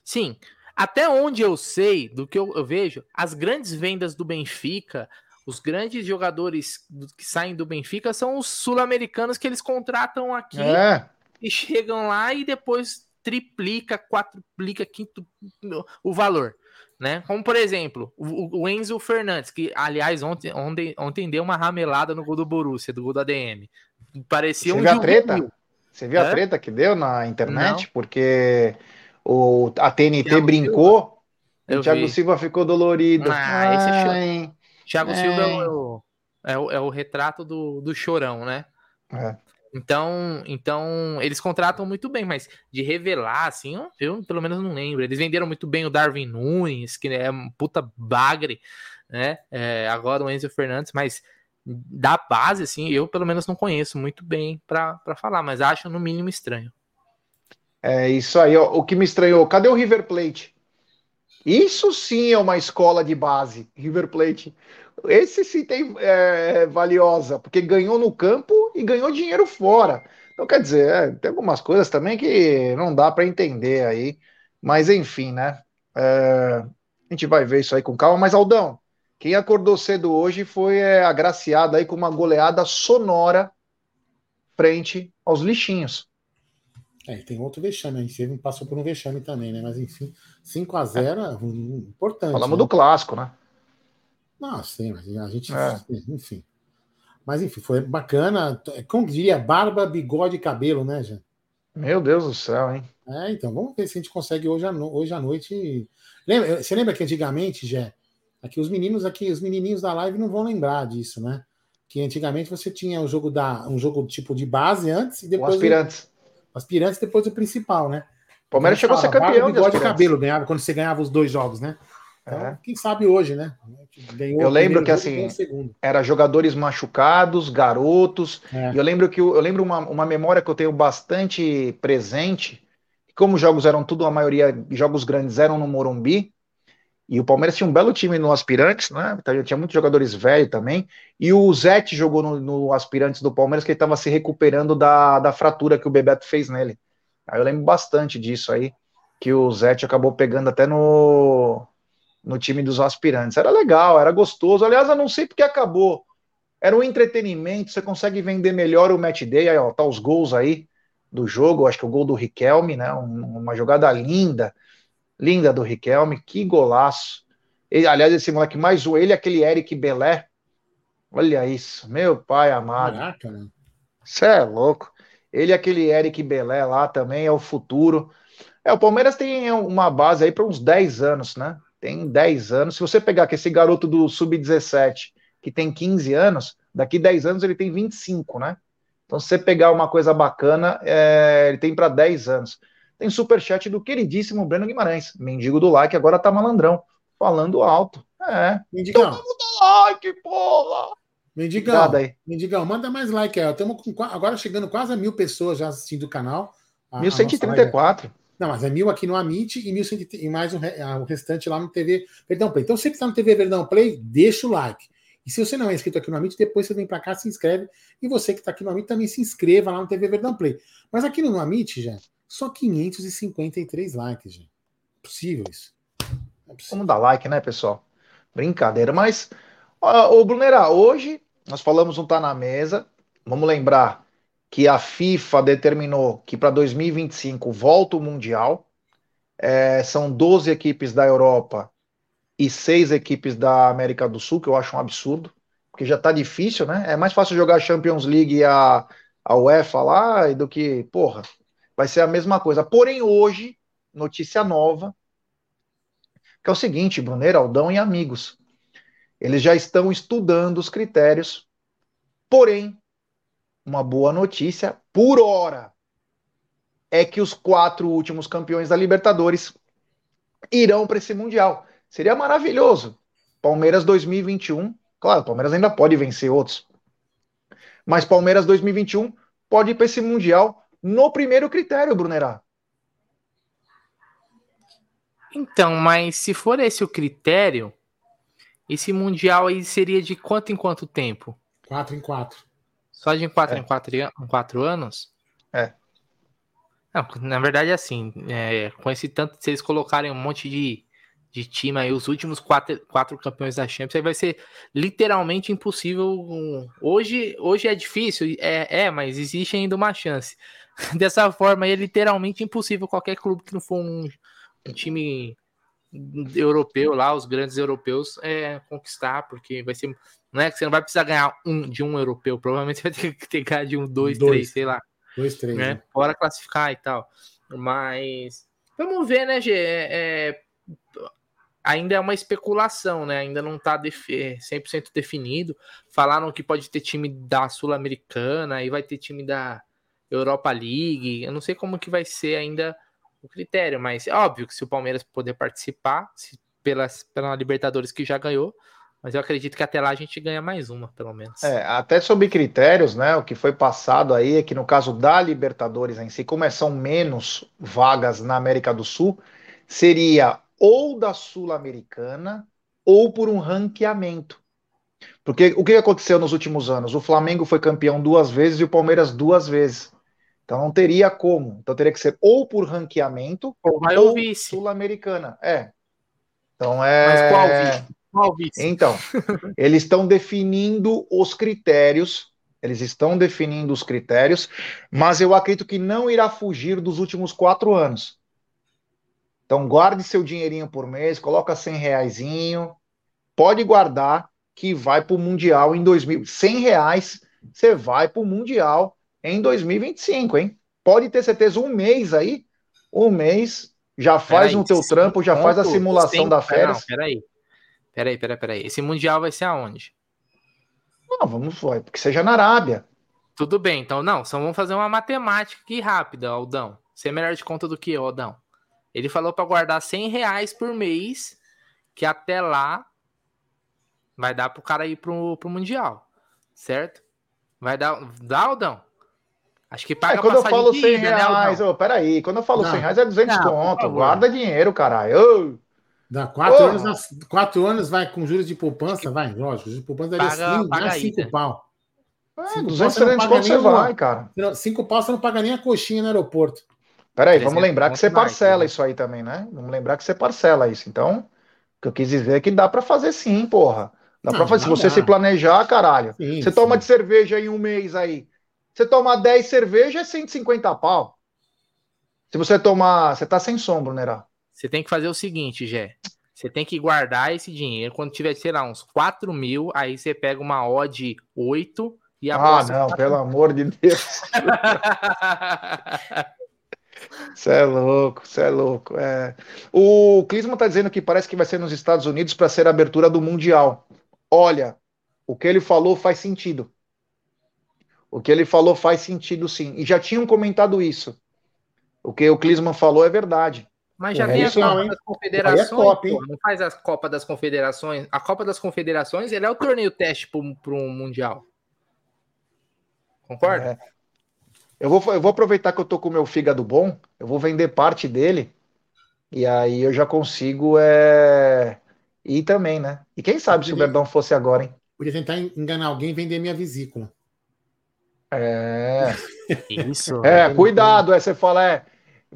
Speaker 3: Sim, até onde eu sei, do que eu, eu vejo, as grandes vendas do Benfica, os grandes jogadores do, que saem do Benfica são os sul-americanos que eles contratam aqui é. e chegam lá e depois triplica, quadruplica, quinto o valor. Né? Como por exemplo, o, o Enzo Fernandes, que aliás ontem, ontem, ontem deu uma ramelada no gol do Borussia, do gol da DM. Parecia
Speaker 2: Você um viu a treta? Você viu é? a treta que deu na internet? Não. Porque o, a TNT brincou Silva. o Thiago vi. Silva ficou dolorido.
Speaker 3: Ah, esse é Thiago é. Silva é o, é o, é o retrato do, do chorão, né? É. Então, então, eles contratam muito bem, mas de revelar, assim, eu, eu, pelo menos não lembro. Eles venderam muito bem o Darwin Nunes, que é um puta bagre, né? É, agora o Enzo Fernandes, mas da base, assim, eu pelo menos não conheço muito bem para falar, mas acho no mínimo estranho.
Speaker 2: É isso aí, ó, o que me estranhou. Cadê o River Plate? Isso sim é uma escola de base, River Plate. Esse sim tem é, valiosa, porque ganhou no campo e ganhou dinheiro fora. Então, quer dizer, é, tem algumas coisas também que não dá para entender aí. Mas, enfim, né? É, a gente vai ver isso aí com calma. Mas, Aldão, quem acordou cedo hoje foi é, agraciado aí com uma goleada sonora frente aos lixinhos.
Speaker 1: É, tem outro vexame, a gente passou por um vexame também, né? Mas enfim, 5 a 0 é, importante.
Speaker 2: Falamos né? do clássico, né?
Speaker 1: Não, sim, a gente. É. Enfim. Mas enfim, foi bacana. Como diria, barba, bigode e cabelo, né, Jean?
Speaker 2: Meu Deus do céu, hein?
Speaker 1: É, então vamos ver se a gente consegue hoje à, no... hoje à noite. Lembra, você lembra que antigamente, Jé, aqui os meninos aqui, os menininhos da live não vão lembrar disso, né? Que antigamente você tinha um jogo da um jogo tipo de base antes e depois.
Speaker 2: O aspirantes
Speaker 1: aspirantes depois o principal, né?
Speaker 2: O Palmeiras chegou a ser campeão.
Speaker 1: Barba, de cabelo ganhava quando você ganhava os dois jogos, né? Então, é. quem sabe hoje, né?
Speaker 2: Ganhou eu lembro que assim era jogadores machucados, garotos. É. E eu lembro que eu lembro uma, uma memória que eu tenho bastante presente. Como os jogos eram tudo, a maioria jogos grandes eram no Morumbi. E o Palmeiras tinha um belo time no Aspirantes, né? Então, tinha muitos jogadores velhos também. E o Zete jogou no, no Aspirantes do Palmeiras, que ele estava se recuperando da, da fratura que o Bebeto fez nele. Aí eu lembro bastante disso aí, que o Zete acabou pegando até no, no time dos aspirantes. Era legal, era gostoso. Aliás, eu não sei porque acabou. Era um entretenimento, você consegue vender melhor o match day. Aí, ó, tá os gols aí do jogo. Acho que o gol do Riquelme, né? Um, uma jogada linda Linda do Riquelme, que golaço. Ele, aliás, esse moleque mais um, ele aquele Eric Belé. Olha isso, meu pai amado. Caraca, né? Você é louco. Ele aquele Eric Belé lá também é o futuro. É, o Palmeiras tem uma base aí para uns 10 anos, né? Tem 10 anos. Se você pegar que esse garoto do Sub-17, que tem 15 anos, daqui 10 anos ele tem 25, né? Então, se você pegar uma coisa bacana, é, ele tem para 10 anos. Tem superchat do queridíssimo Breno Guimarães, mendigo do like, agora tá malandrão, falando alto. É.
Speaker 1: Mendigão. Todo mundo like, porra! Mendigão, Mendigão, manda mais like aí. Estamos agora chegando quase a mil pessoas já assistindo o canal.
Speaker 2: A, 1134.
Speaker 1: Não, mas é mil aqui no Amit e, mil e mais o, o restante lá no TV Verdão Play. Então, você que está no TV Verdão Play, deixa o like. E se você não é inscrito aqui no Amit, depois você vem para cá, se inscreve. E você que está aqui no Amit também se inscreva lá no TV Verdão Play. Mas aqui no Amit, já, só 553 likes, gente. Possível isso.
Speaker 2: É possível. Vamos dar like, né, pessoal? Brincadeira. Mas, ô Brunera, hoje nós falamos um tá na mesa. Vamos lembrar que a FIFA determinou que para 2025 volta o Mundial. É, são 12 equipes da Europa e seis equipes da América do Sul, que eu acho um absurdo, porque já tá difícil, né? É mais fácil jogar a Champions League e a, a UEFA lá do que, porra, vai ser a mesma coisa. Porém, hoje, notícia nova, que é o seguinte, Bruneiro, Aldão e amigos, eles já estão estudando os critérios, porém, uma boa notícia, por hora, é que os quatro últimos campeões da Libertadores irão para esse Mundial. Seria maravilhoso. Palmeiras 2021, claro, Palmeiras ainda pode vencer outros, mas Palmeiras 2021 pode ir para esse Mundial no primeiro critério, Brunerá.
Speaker 3: Então, mas se for esse o critério, esse Mundial aí seria de quanto em quanto tempo?
Speaker 1: Quatro em quatro.
Speaker 3: Só de quatro é. em quatro, em quatro anos?
Speaker 2: É.
Speaker 3: Não, na verdade, assim, é, com esse tanto, se eles colocarem um monte de de time aí, os últimos quatro, quatro campeões da Champions, aí vai ser literalmente impossível. Hoje, hoje é difícil, é, é, mas existe ainda uma chance. Dessa forma, é literalmente impossível qualquer clube que não for um, um time europeu lá, os grandes europeus, é, conquistar, porque vai ser. Não é que você não vai precisar ganhar um de um europeu, provavelmente vai ter que ter ganhar de um, dois, dois. três, sei lá.
Speaker 1: Dois, três.
Speaker 3: Né? né? Fora classificar e tal. Mas. Vamos ver, né, Gê? É, é ainda é uma especulação, né? Ainda não está 100% definido. Falaram que pode ter time da Sul-Americana e vai ter time da Europa League. Eu não sei como que vai ser ainda o critério, mas é óbvio que se o Palmeiras puder participar, se pelas, pela Libertadores que já ganhou, mas eu acredito que até lá a gente ganha mais uma, pelo menos.
Speaker 2: É, até sobre critérios, né? O que foi passado aí é que no caso da Libertadores em si, como é, são menos vagas na América do Sul, seria ou da Sul-Americana ou por um ranqueamento. Porque o que aconteceu nos últimos anos? O Flamengo foi campeão duas vezes e o Palmeiras duas vezes. Então não teria como. Então teria que ser ou por ranqueamento
Speaker 3: ou, ou
Speaker 2: sul-americana. É. Então é.
Speaker 3: Mas qual vice?
Speaker 2: Qual vice? Então, eles estão definindo os critérios. Eles estão definindo os critérios, mas eu acredito que não irá fugir dos últimos quatro anos. Então guarde seu dinheirinho por mês, coloca 100 reaisinho, pode guardar que vai para o Mundial em 2000. 100 reais, você vai para o Mundial em 2025, hein? Pode ter certeza, um mês aí, um mês, já faz no teu trampo, já faz a simulação da férias. Não,
Speaker 3: peraí, peraí, peraí, peraí. Esse Mundial vai ser aonde?
Speaker 2: Não, vamos, foi, porque seja na Arábia.
Speaker 3: Tudo bem, então, não, só vamos fazer uma matemática aqui rápida, Aldão. Você é melhor de conta do que eu, Aldão. Ele falou para guardar 100 reais por mês, que até lá vai dar pro cara ir pro, pro Mundial, certo? Vai dar, dá, Aldão? Acho que paga
Speaker 2: é, quando eu falo 100 ida, né, reais, né, peraí, quando eu falo não, 100 reais é 200 não, conto, guarda dinheiro, caralho.
Speaker 1: Dá quatro anos, quatro anos vai com juros de poupança, vai, lógico, juros de poupança daria
Speaker 3: paga, cinco, paga cinco
Speaker 1: pau.
Speaker 2: É, cinco 200, 300 conto você vai, cara.
Speaker 1: Cinco pau você não paga nem a coxinha no aeroporto.
Speaker 2: Peraí, vamos lembrar que você parcela mais, né? isso aí também, né? Vamos lembrar que você parcela isso. Então, o que eu quis dizer é que dá para fazer sim, porra. Dá não, pra fazer. Se você dá. se planejar, caralho. Sim, você sim. toma de cerveja em um mês aí. Você toma 10 cervejas, é 150 pau. Se você tomar. Você tá sem sombra, Nerá.
Speaker 3: Você tem que fazer o seguinte, Gé. Você tem que guardar esse dinheiro. Quando tiver, sei lá, uns 4 mil, aí você pega uma odd 8 e
Speaker 2: a Ah, não, pelo amor de Deus. Você é louco, você é louco. É. O Clisman está dizendo que parece que vai ser nos Estados Unidos para ser a abertura do Mundial. Olha, o que ele falou faz sentido. O que ele falou faz sentido sim. E já tinham comentado isso. O que o Clisman falou é verdade.
Speaker 3: Mas já é vem a Copa não, das Confederações, é top, pô, não faz a Copa das Confederações. A Copa das Confederações ele é o torneio teste para um Mundial. Concorda? É.
Speaker 2: Eu vou, eu vou aproveitar que eu tô com o meu fígado bom, eu vou vender parte dele, e aí eu já consigo é, ir também, né? E quem sabe se o Verdão fosse agora, hein?
Speaker 1: Podia tentar enganar alguém e vender minha vesícula.
Speaker 2: É. Isso. É, cuidado, é, você fala, é,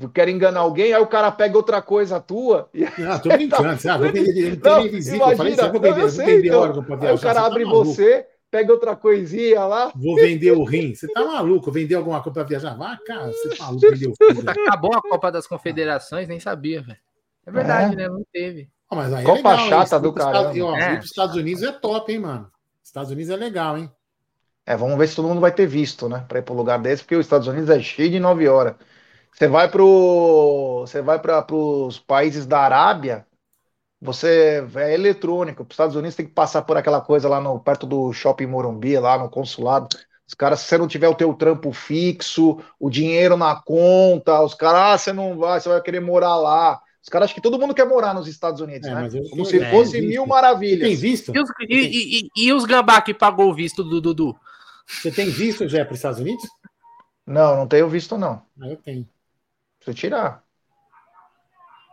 Speaker 2: eu quero enganar alguém, aí o cara pega outra coisa tua.
Speaker 1: E... Não, tô brincando. Ah, não, vesícula. Imagina, eu falei, vou vender, eu sei, vender
Speaker 2: então, órgão pra viajar. Aí o cara abre tá você, pega outra coisinha lá.
Speaker 1: Vou vender o rim. Você tá maluco? Vender alguma coisa para viajar? Vá, cara, você tá maluco vender o
Speaker 3: rim. Acabou a Copa das Confederações, nem sabia, velho. É verdade, é. né? Não teve.
Speaker 1: Oh, mas aí
Speaker 2: é Copa é legal, chata do
Speaker 1: cara. É. Os Estados Unidos é top, hein, mano? Estados Unidos é legal, hein?
Speaker 2: É, vamos ver se todo mundo vai ter visto, né? Para ir para lugar desse, porque os Estados Unidos é cheio de nove horas. Você vai pro, você vai para os países da Arábia, você é eletrônico. Os Estados Unidos tem que passar por aquela coisa lá no perto do Shopping Morumbi, lá no consulado. Os caras, se você não tiver o teu trampo fixo, o dinheiro na conta, os caras, ah, você não vai, você vai querer morar lá. Os caras acham que todo mundo quer morar nos Estados Unidos, é, né? Como se é, fosse mil maravilhas.
Speaker 1: Tem visto?
Speaker 3: E os, e, e, e os gambá que pagou o visto do Dudu?
Speaker 1: Você tem visto já para os Estados Unidos?
Speaker 2: Não, não tenho visto, não.
Speaker 1: Ah, eu tenho.
Speaker 2: Preciso tirar.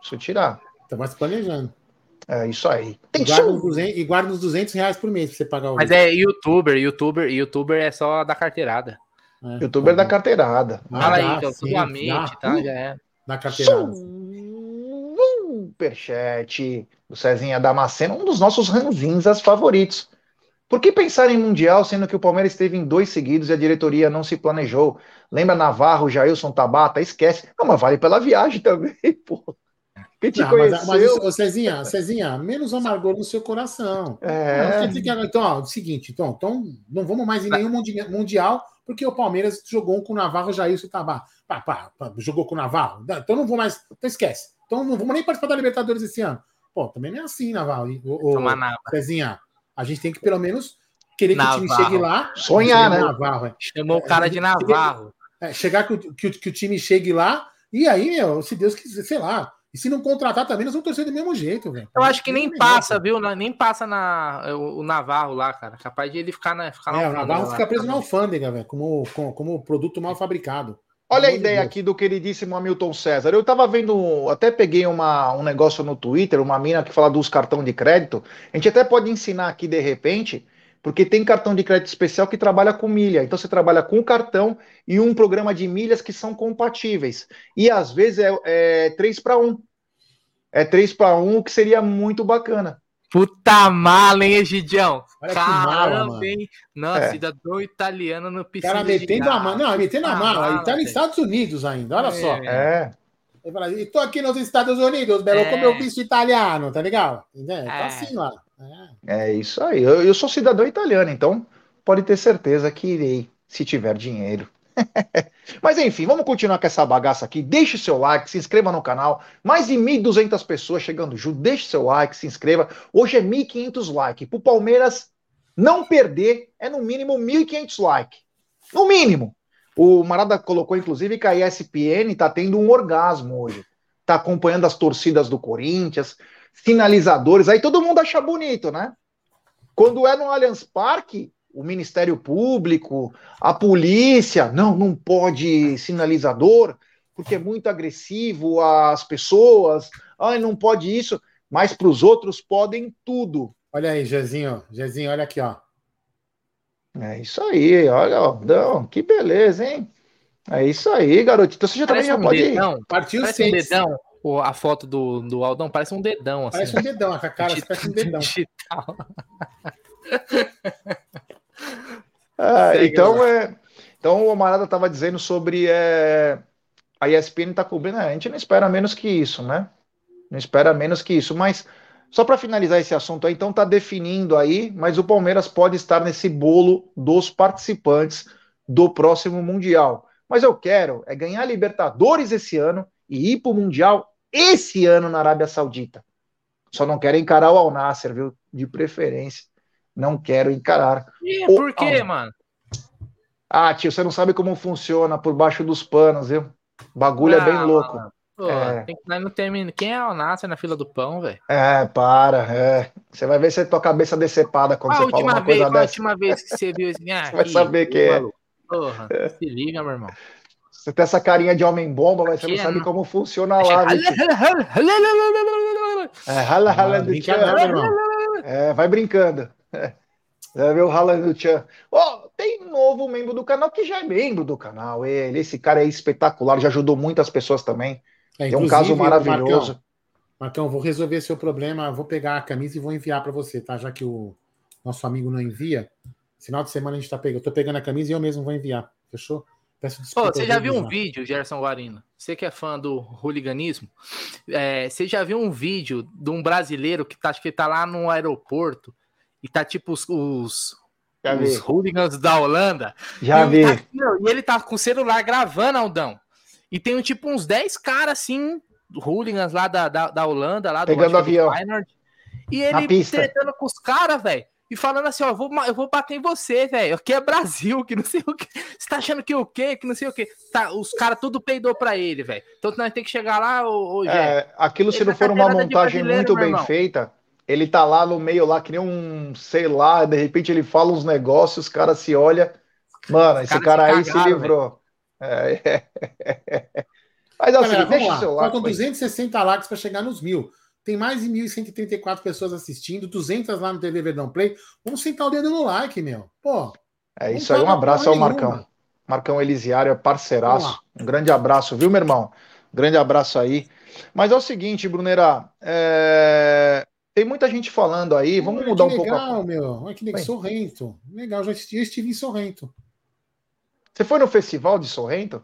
Speaker 2: Preciso tirar.
Speaker 1: Tá mais planejando.
Speaker 2: É isso aí.
Speaker 1: Tem e guarda, uns 200, e guarda uns 200 reais por mês pra você pagar o.
Speaker 3: Mas é youtuber, youtuber, youtuber é só da carteirada.
Speaker 2: É, youtuber tá da carteirada.
Speaker 3: Ah, Fala aí, então, sim, mente, tá? Já é.
Speaker 1: Da carteirada.
Speaker 2: Superchat do Cezinha Damasceno, um dos nossos ranzinhas favoritos. Por que pensar em Mundial, sendo que o Palmeiras esteve em dois seguidos e a diretoria não se planejou? Lembra Navarro, Jailson Tabata? Esquece. Não, mas vale pela viagem também, pô.
Speaker 1: Quem te não, conheceu... Mas, mas Cezinha, Cezinha, menos amargor no seu coração.
Speaker 2: É.
Speaker 1: Não, então, ó, o seguinte, então, então, não vamos mais em nenhum mundial, porque o Palmeiras jogou com o Navarro, Jailson Tabata. Pá, pá, pá, jogou com o Navarro. Então não vou mais. Então esquece. Então não vamos nem participar da Libertadores esse ano. Pô, também não é assim, Navarro. O, o, Cezinha, a gente tem que pelo menos querer Navarro. que o time chegue lá.
Speaker 2: Sonhar, né?
Speaker 3: Navarro, é. Chamou o cara de Navarro.
Speaker 1: É, chegar que, que, que, o time chegue lá, e aí, meu, se Deus quiser, sei lá. E se não contratar também, nós vamos torcer do mesmo jeito, velho.
Speaker 3: Eu acho que nem passa, viu? Nem passa na, o, o, Navarro lá, cara. Capaz de ele ficar na. Ficar
Speaker 1: na é, o Navarro fica preso na alfândega, velho, como, como, como produto mal fabricado.
Speaker 2: Olha a ideia aqui do queridíssimo Hamilton César. Eu tava vendo, até peguei uma, um negócio no Twitter, uma mina que fala dos cartões de crédito. A gente até pode ensinar aqui de repente Porque tem cartão de crédito especial que trabalha com milha. Então você trabalha com cartão e um programa de milhas que são compatíveis. E às vezes é, é 3 para 1. É 3 para 1, o que seria muito bacana.
Speaker 3: Puta mala, hein, Egidião? Olha Caramba, hein? Nossa, é. cidadão italiano no
Speaker 1: piscina. Cara, metendo a mala. Não, metendo a mala. Ele tá nos Estados Unidos ainda, olha é. só. É. Ele fala, e tô aqui nos Estados Unidos, belo, é. com meu visto italiano, tá ligado? É, tá assim lá.
Speaker 2: É, é isso aí. Eu, eu sou cidadão italiano, então pode ter certeza que irei, se tiver dinheiro. Mas enfim, vamos continuar com essa bagaça aqui. Deixe seu like, se inscreva no canal. Mais de 1.200 pessoas chegando junto. Deixe seu like, se inscreva. Hoje é 1.500 likes. Para o Palmeiras não perder, é no mínimo 1.500 likes. No mínimo. O Marada colocou, inclusive, que a ESPN está tendo um orgasmo hoje. Está acompanhando as torcidas do Corinthians, sinalizadores. Aí todo mundo acha bonito, né? Quando é no Allianz Parque, o Ministério Público, a polícia, não, não pode sinalizador, porque é muito agressivo às pessoas, ai, não pode isso, mas para os outros podem tudo.
Speaker 1: Olha aí, Jezinho, Jezinho, olha aqui, ó.
Speaker 2: É isso aí, olha, ó, não, que beleza, hein? É isso aí, garoto. Então você já
Speaker 3: também
Speaker 2: já
Speaker 3: um pode dedão, ir. Partiu parece um dedão. A foto do, do Aldão parece um dedão. Assim.
Speaker 1: Parece um dedão, a cara parece um dedão. Digital.
Speaker 2: Ah, então, é, então o Amarada estava dizendo sobre é, a ESPN está cobrindo. É, a gente não espera menos que isso, né? Não espera menos que isso. Mas só para finalizar esse assunto aí, então está definindo aí, mas o Palmeiras pode estar nesse bolo dos participantes do próximo Mundial. Mas eu quero é ganhar Libertadores esse ano e ir para o Mundial esse ano na Arábia Saudita. Só não quero encarar o Al Nasser, viu? De preferência não quero encarar.
Speaker 3: E por quê, mano?
Speaker 2: Ah, tio, você não sabe como funciona por baixo dos panos, viu? O bagulho ah, é bem ah, louco.
Speaker 3: Pô, é. Tem que ir no termino. Quem é o Nasser na fila do pão, velho?
Speaker 2: É, para. É. Você vai ver se tua cabeça decepada quando você fala uma
Speaker 3: vez,
Speaker 2: coisa dessa.
Speaker 3: A última vez que você viu assim, ah,
Speaker 2: você vai saber quem é.
Speaker 3: Porra, é. se liga, meu irmão.
Speaker 2: Você tem essa carinha de homem-bomba, mas você não sabe como funciona lá. É, É, vai brincando. É, ver o Haaland do Chan. Oh, tem um novo membro do canal que já é membro do canal. Ele, esse cara é espetacular, já ajudou muitas pessoas também. É, tem um caso maravilhoso.
Speaker 1: Marcão, Marcão, vou resolver seu problema. Vou pegar a camisa e vou enviar para você, tá? Já que o nosso amigo não envia. Final de semana a gente tá pegando. Eu tô pegando a camisa e eu mesmo vou enviar. Fechou?
Speaker 3: Peço desculpa. Oh, você já viu um vídeo, Gerson Guarino? Você que é fã do hooliganismo, é, você já viu um vídeo de um brasileiro que tá, acho que tá lá no aeroporto e tá tipo os, os, os hooligans da Holanda.
Speaker 2: Já
Speaker 3: e
Speaker 2: vi.
Speaker 3: Tá, e ele tá com o celular gravando, Aldão. E tem tipo uns 10 caras assim, hooligans lá da, da, da Holanda, lá
Speaker 2: Pegando do avião.
Speaker 3: e ele tretando com os caras, velho. E falando assim, ó, eu vou, eu vou bater em você, velho. Aqui é Brasil, que não sei o que. Você tá achando que o quê? Que não sei o que. Tá, os caras tudo peidou pra ele, velho. Então nós tem que chegar lá, ô, ô
Speaker 2: é, Aquilo se não for uma montagem muito bem feita, ele tá lá no meio lá, que nem um, sei lá, de repente ele fala uns negócios, os caras se olha, mano, esse cara, aí se livrou. É, é,
Speaker 1: Mas assim, Galera, deixa o seu like. Faltam 260 likes para chegar nos mil. Tem mais de 1.134 pessoas assistindo, 200 lá no TV Verdão Play. Vamos sentar o dedo no like, meu. Pô.
Speaker 2: É isso aí, um abraço ao Marcão. Marcão Elisiário é parceiraço. Um grande abraço, viu, meu irmão? Um grande abraço aí. Mas é o seguinte, Brunera, é... Tem muita gente falando aí, vamos Olha, mudar um
Speaker 1: legal,
Speaker 2: pouco.
Speaker 1: Legal, meu. Olha que legal. Sorrento. Legal, já estive, em Sorrento.
Speaker 2: Você foi no festival de Sorrento?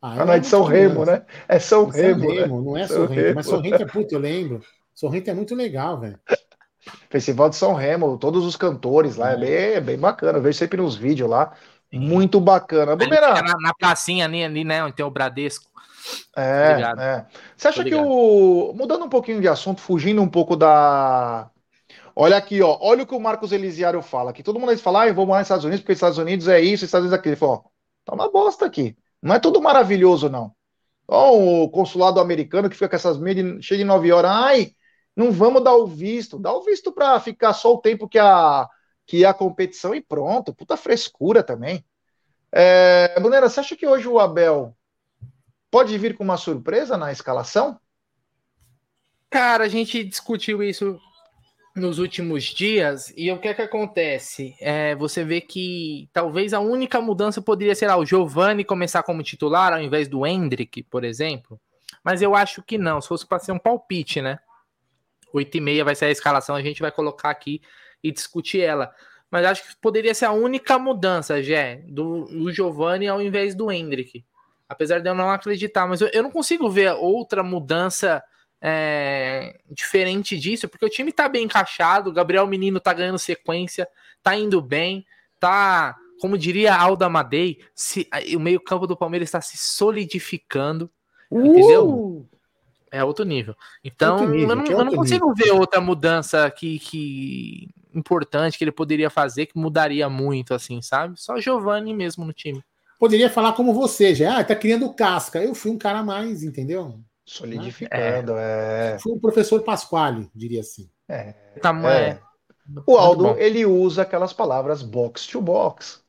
Speaker 2: Ah, ah não é de São Remo, né? É São, é Remo. São Remo,
Speaker 1: né? não é Sorrento, Remo. mas Sorrento é puto, eu lembro. Sorrento é muito legal, velho.
Speaker 2: Festival de São Remo, todos os cantores lá, é, é bem, é bem bacana. Eu vejo sempre nos vídeos lá. Muito bacana.
Speaker 3: Na, na pracinha ali, ali, né? Onde tem o Bradesco.
Speaker 2: É, é. Você acha que o. Mudando um pouquinho de assunto, fugindo um pouco da. Olha aqui, ó. Olha o que o Marcos Elisiário fala. Que todo mundo fala, ah, eu vou morar nos Estados Unidos, porque Estados Unidos é isso, Estados Unidos é aquilo. Ele falou, ó, tá uma bosta aqui. Não é tudo maravilhoso, não. Ó, o consulado americano que fica com essas meias cheio de nove horas. Ai, não vamos dar o visto. Dá o visto para ficar só o tempo que a, que a competição e pronto. Puta frescura também. É, Brunera, você acha que hoje o Abel pode vir com uma surpresa na escalação?
Speaker 3: Cara, a gente discutiu isso nos últimos dias, e o que é que acontece? É, você vê que talvez a única mudança poderia ser ah, o Giovanni começar como titular ao invés do Hendrick, por exemplo. Mas eu acho que não, se fosse para ser um palpite, né? 8 e meia vai ser a escalação, a gente vai colocar aqui e discutir ela. Mas acho que poderia ser a única mudança, Gé, do, do Giovanni ao invés do Hendrick. Apesar de eu não acreditar, mas eu, eu não consigo ver outra mudança é, diferente disso, porque o time tá bem encaixado, o Gabriel Menino tá ganhando sequência, tá indo bem, tá, como diria Alda Madei, se, o meio-campo do Palmeiras está se solidificando, uh! entendeu? É outro nível. Então, outro nível, eu não, eu não consigo nível. ver outra mudança que, que importante que ele poderia fazer que mudaria muito, assim, sabe? Só Giovanni mesmo no time.
Speaker 1: Poderia falar como você, já. Ah, tá criando casca. Eu fui um cara mais, entendeu?
Speaker 2: Solidificando, é.
Speaker 1: é. Foi o professor Pasquale, diria assim.
Speaker 2: É. é. O Aldo, ele usa aquelas palavras box to box.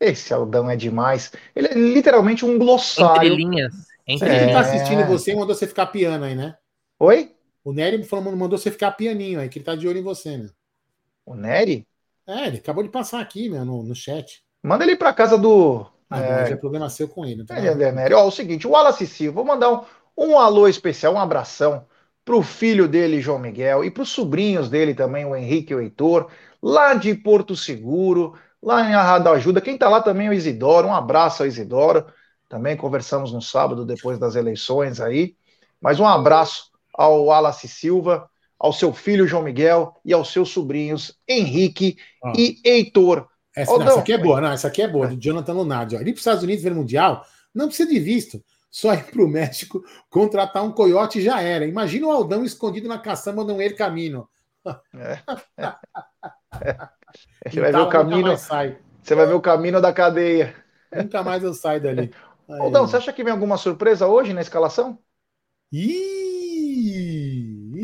Speaker 2: Esse Aldão é demais. Ele é literalmente um glossário.
Speaker 3: Entre linhas.
Speaker 1: Entre é. Ele tá assistindo você e mandou você ficar piano aí, né?
Speaker 2: Oi?
Speaker 1: O Nery falou, mandou você ficar pianinho aí, que ele tá de olho em você, né?
Speaker 2: O Nery?
Speaker 1: É, ele acabou de passar aqui, meu, no, no chat.
Speaker 2: Manda ele pra casa do.
Speaker 1: Ah, é... é problema seu com ele.
Speaker 2: Tá é, é. Ó, o seguinte, o Wallace Silva, vou mandar um, um alô especial, um abração para o filho dele, João Miguel, e para os sobrinhos dele também, o Henrique e o Heitor, lá de Porto Seguro, lá em Arrada Ajuda. Quem está lá também é o Isidoro. Um abraço ao Isidoro. Também conversamos no sábado, depois das eleições aí. Mas um abraço ao Wallace Silva, ao seu filho João Miguel e aos seus sobrinhos Henrique ah. e Heitor.
Speaker 1: Essa, não, essa, aqui é boa, não, essa aqui é boa, do Jonathan Lunardi. Ir para os Estados Unidos ver Mundial, não precisa de visto. Só ir para o México contratar um coiote já era. Imagina o Aldão escondido na caçamba de um El Camino. É.
Speaker 2: Você vai ver o caminho. Você vai ver o caminho da cadeia.
Speaker 1: Nunca mais eu saio dali.
Speaker 2: Aldão, você acha que vem alguma surpresa hoje na escalação?
Speaker 1: Ih,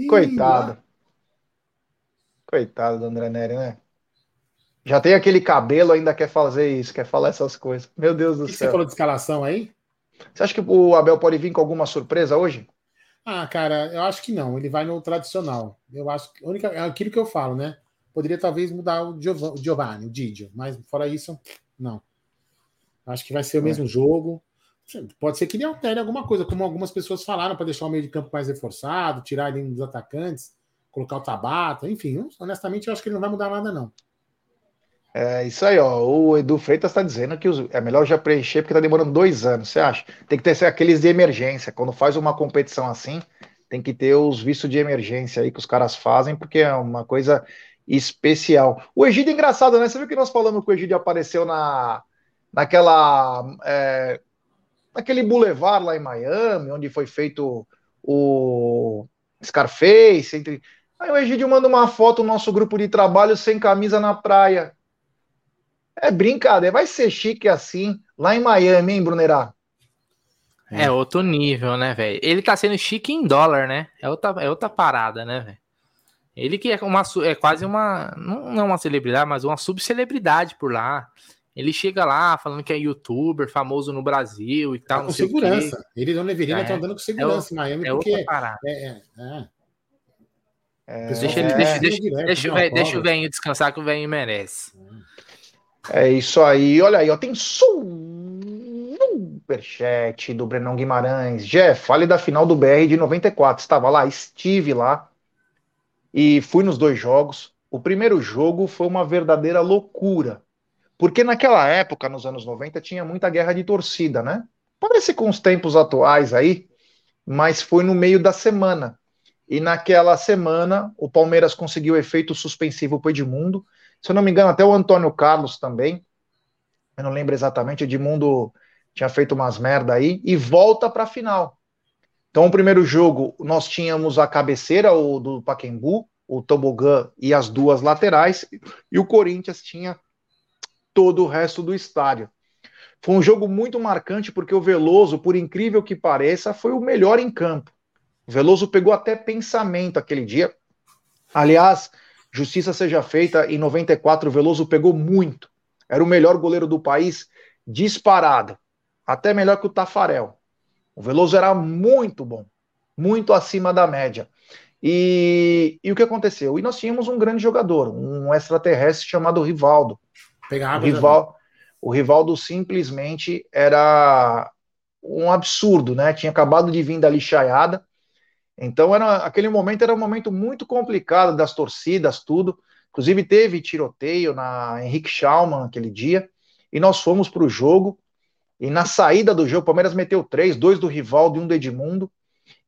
Speaker 2: Coitado. Coitado do André Neri, né? Já tem aquele cabelo, ainda quer fazer isso, quer falar essas coisas. Meu Deus do
Speaker 1: que
Speaker 2: céu.
Speaker 1: Você falou de escalação aí?
Speaker 2: Você acha que o Abel pode vir com alguma surpresa hoje?
Speaker 1: Ah, cara, eu acho que não. Ele vai no tradicional. Eu acho que única, é aquilo que eu falo, né? Poderia talvez mudar o Giovanni, o Didio, mas fora isso, não. Acho que vai ser o é. mesmo jogo. Pode ser que ele altere alguma coisa, como algumas pessoas falaram, para deixar o meio de campo mais reforçado, tirar ele dos atacantes, colocar o Tabata, enfim. Honestamente, eu acho que ele não vai mudar nada, não.
Speaker 2: É isso aí, ó. O Edu Freitas está dizendo que é melhor já preencher porque está demorando dois anos. Você acha? Tem que ter aqueles de emergência. Quando faz uma competição assim, tem que ter os vistos de emergência aí que os caras fazem, porque é uma coisa especial. O Egídio é engraçado, né? Você viu que nós falamos que o Egídio apareceu na, naquela. É, naquele boulevard lá em Miami, onde foi feito o Scarface. Entre... Aí o Egídio manda uma foto no nosso grupo de trabalho sem camisa na praia. É brincadeira, vai ser chique assim lá em Miami, hein, Brunerá?
Speaker 3: É outro nível, né, velho? Ele tá sendo chique em dólar, né? É outra, é outra parada, né, velho? Ele que é, uma, é quase uma. Não é uma celebridade, mas uma subcelebridade por lá. Ele chega lá falando que é youtuber, famoso no Brasil e tal.
Speaker 1: Tá com segurança. Ele não deveria estar é, andando com segurança é, em Miami, é porque. Outra parada. É, é, é.
Speaker 3: é deixa, ele, deixa, deixa, deixa, deixa, deixa o velhinho descansar que o velhinho merece.
Speaker 2: É isso aí. Olha aí, ó, tem superchat do Brenão Guimarães. Jeff, fale da final do BR de 94. Estava lá, estive lá e fui nos dois jogos. O primeiro jogo foi uma verdadeira loucura. Porque naquela época, nos anos 90, tinha muita guerra de torcida, né? Parece com os tempos atuais aí, mas foi no meio da semana. E naquela semana, o Palmeiras conseguiu efeito suspensivo para o Edmundo se eu não me engano, até o Antônio Carlos também. Eu não lembro exatamente. Edmundo tinha feito umas merda aí e volta para a final. Então, o primeiro jogo, nós tínhamos a cabeceira o, do Paquembu, o tobogã e as duas laterais, e o Corinthians tinha todo o resto do estádio. Foi um jogo muito marcante porque o Veloso, por incrível que pareça, foi o melhor em campo. O Veloso pegou até pensamento aquele dia. Aliás, Justiça seja feita, em 94 o Veloso pegou muito. Era o melhor goleiro do país, disparado. Até melhor que o Tafarel. O Veloso era muito bom, muito acima da média. E, e o que aconteceu? E nós tínhamos um grande jogador, um extraterrestre chamado Rivaldo. Pegar água, o, Rival, o Rivaldo simplesmente era um absurdo, né? Tinha acabado de vir da lixaiada. Então, era, aquele momento era um momento muito complicado das torcidas, tudo. Inclusive, teve tiroteio na Henrique Schaumann aquele dia. E nós fomos para o jogo. E na saída do jogo, o Palmeiras meteu três, dois do Rivaldo e um do Edmundo.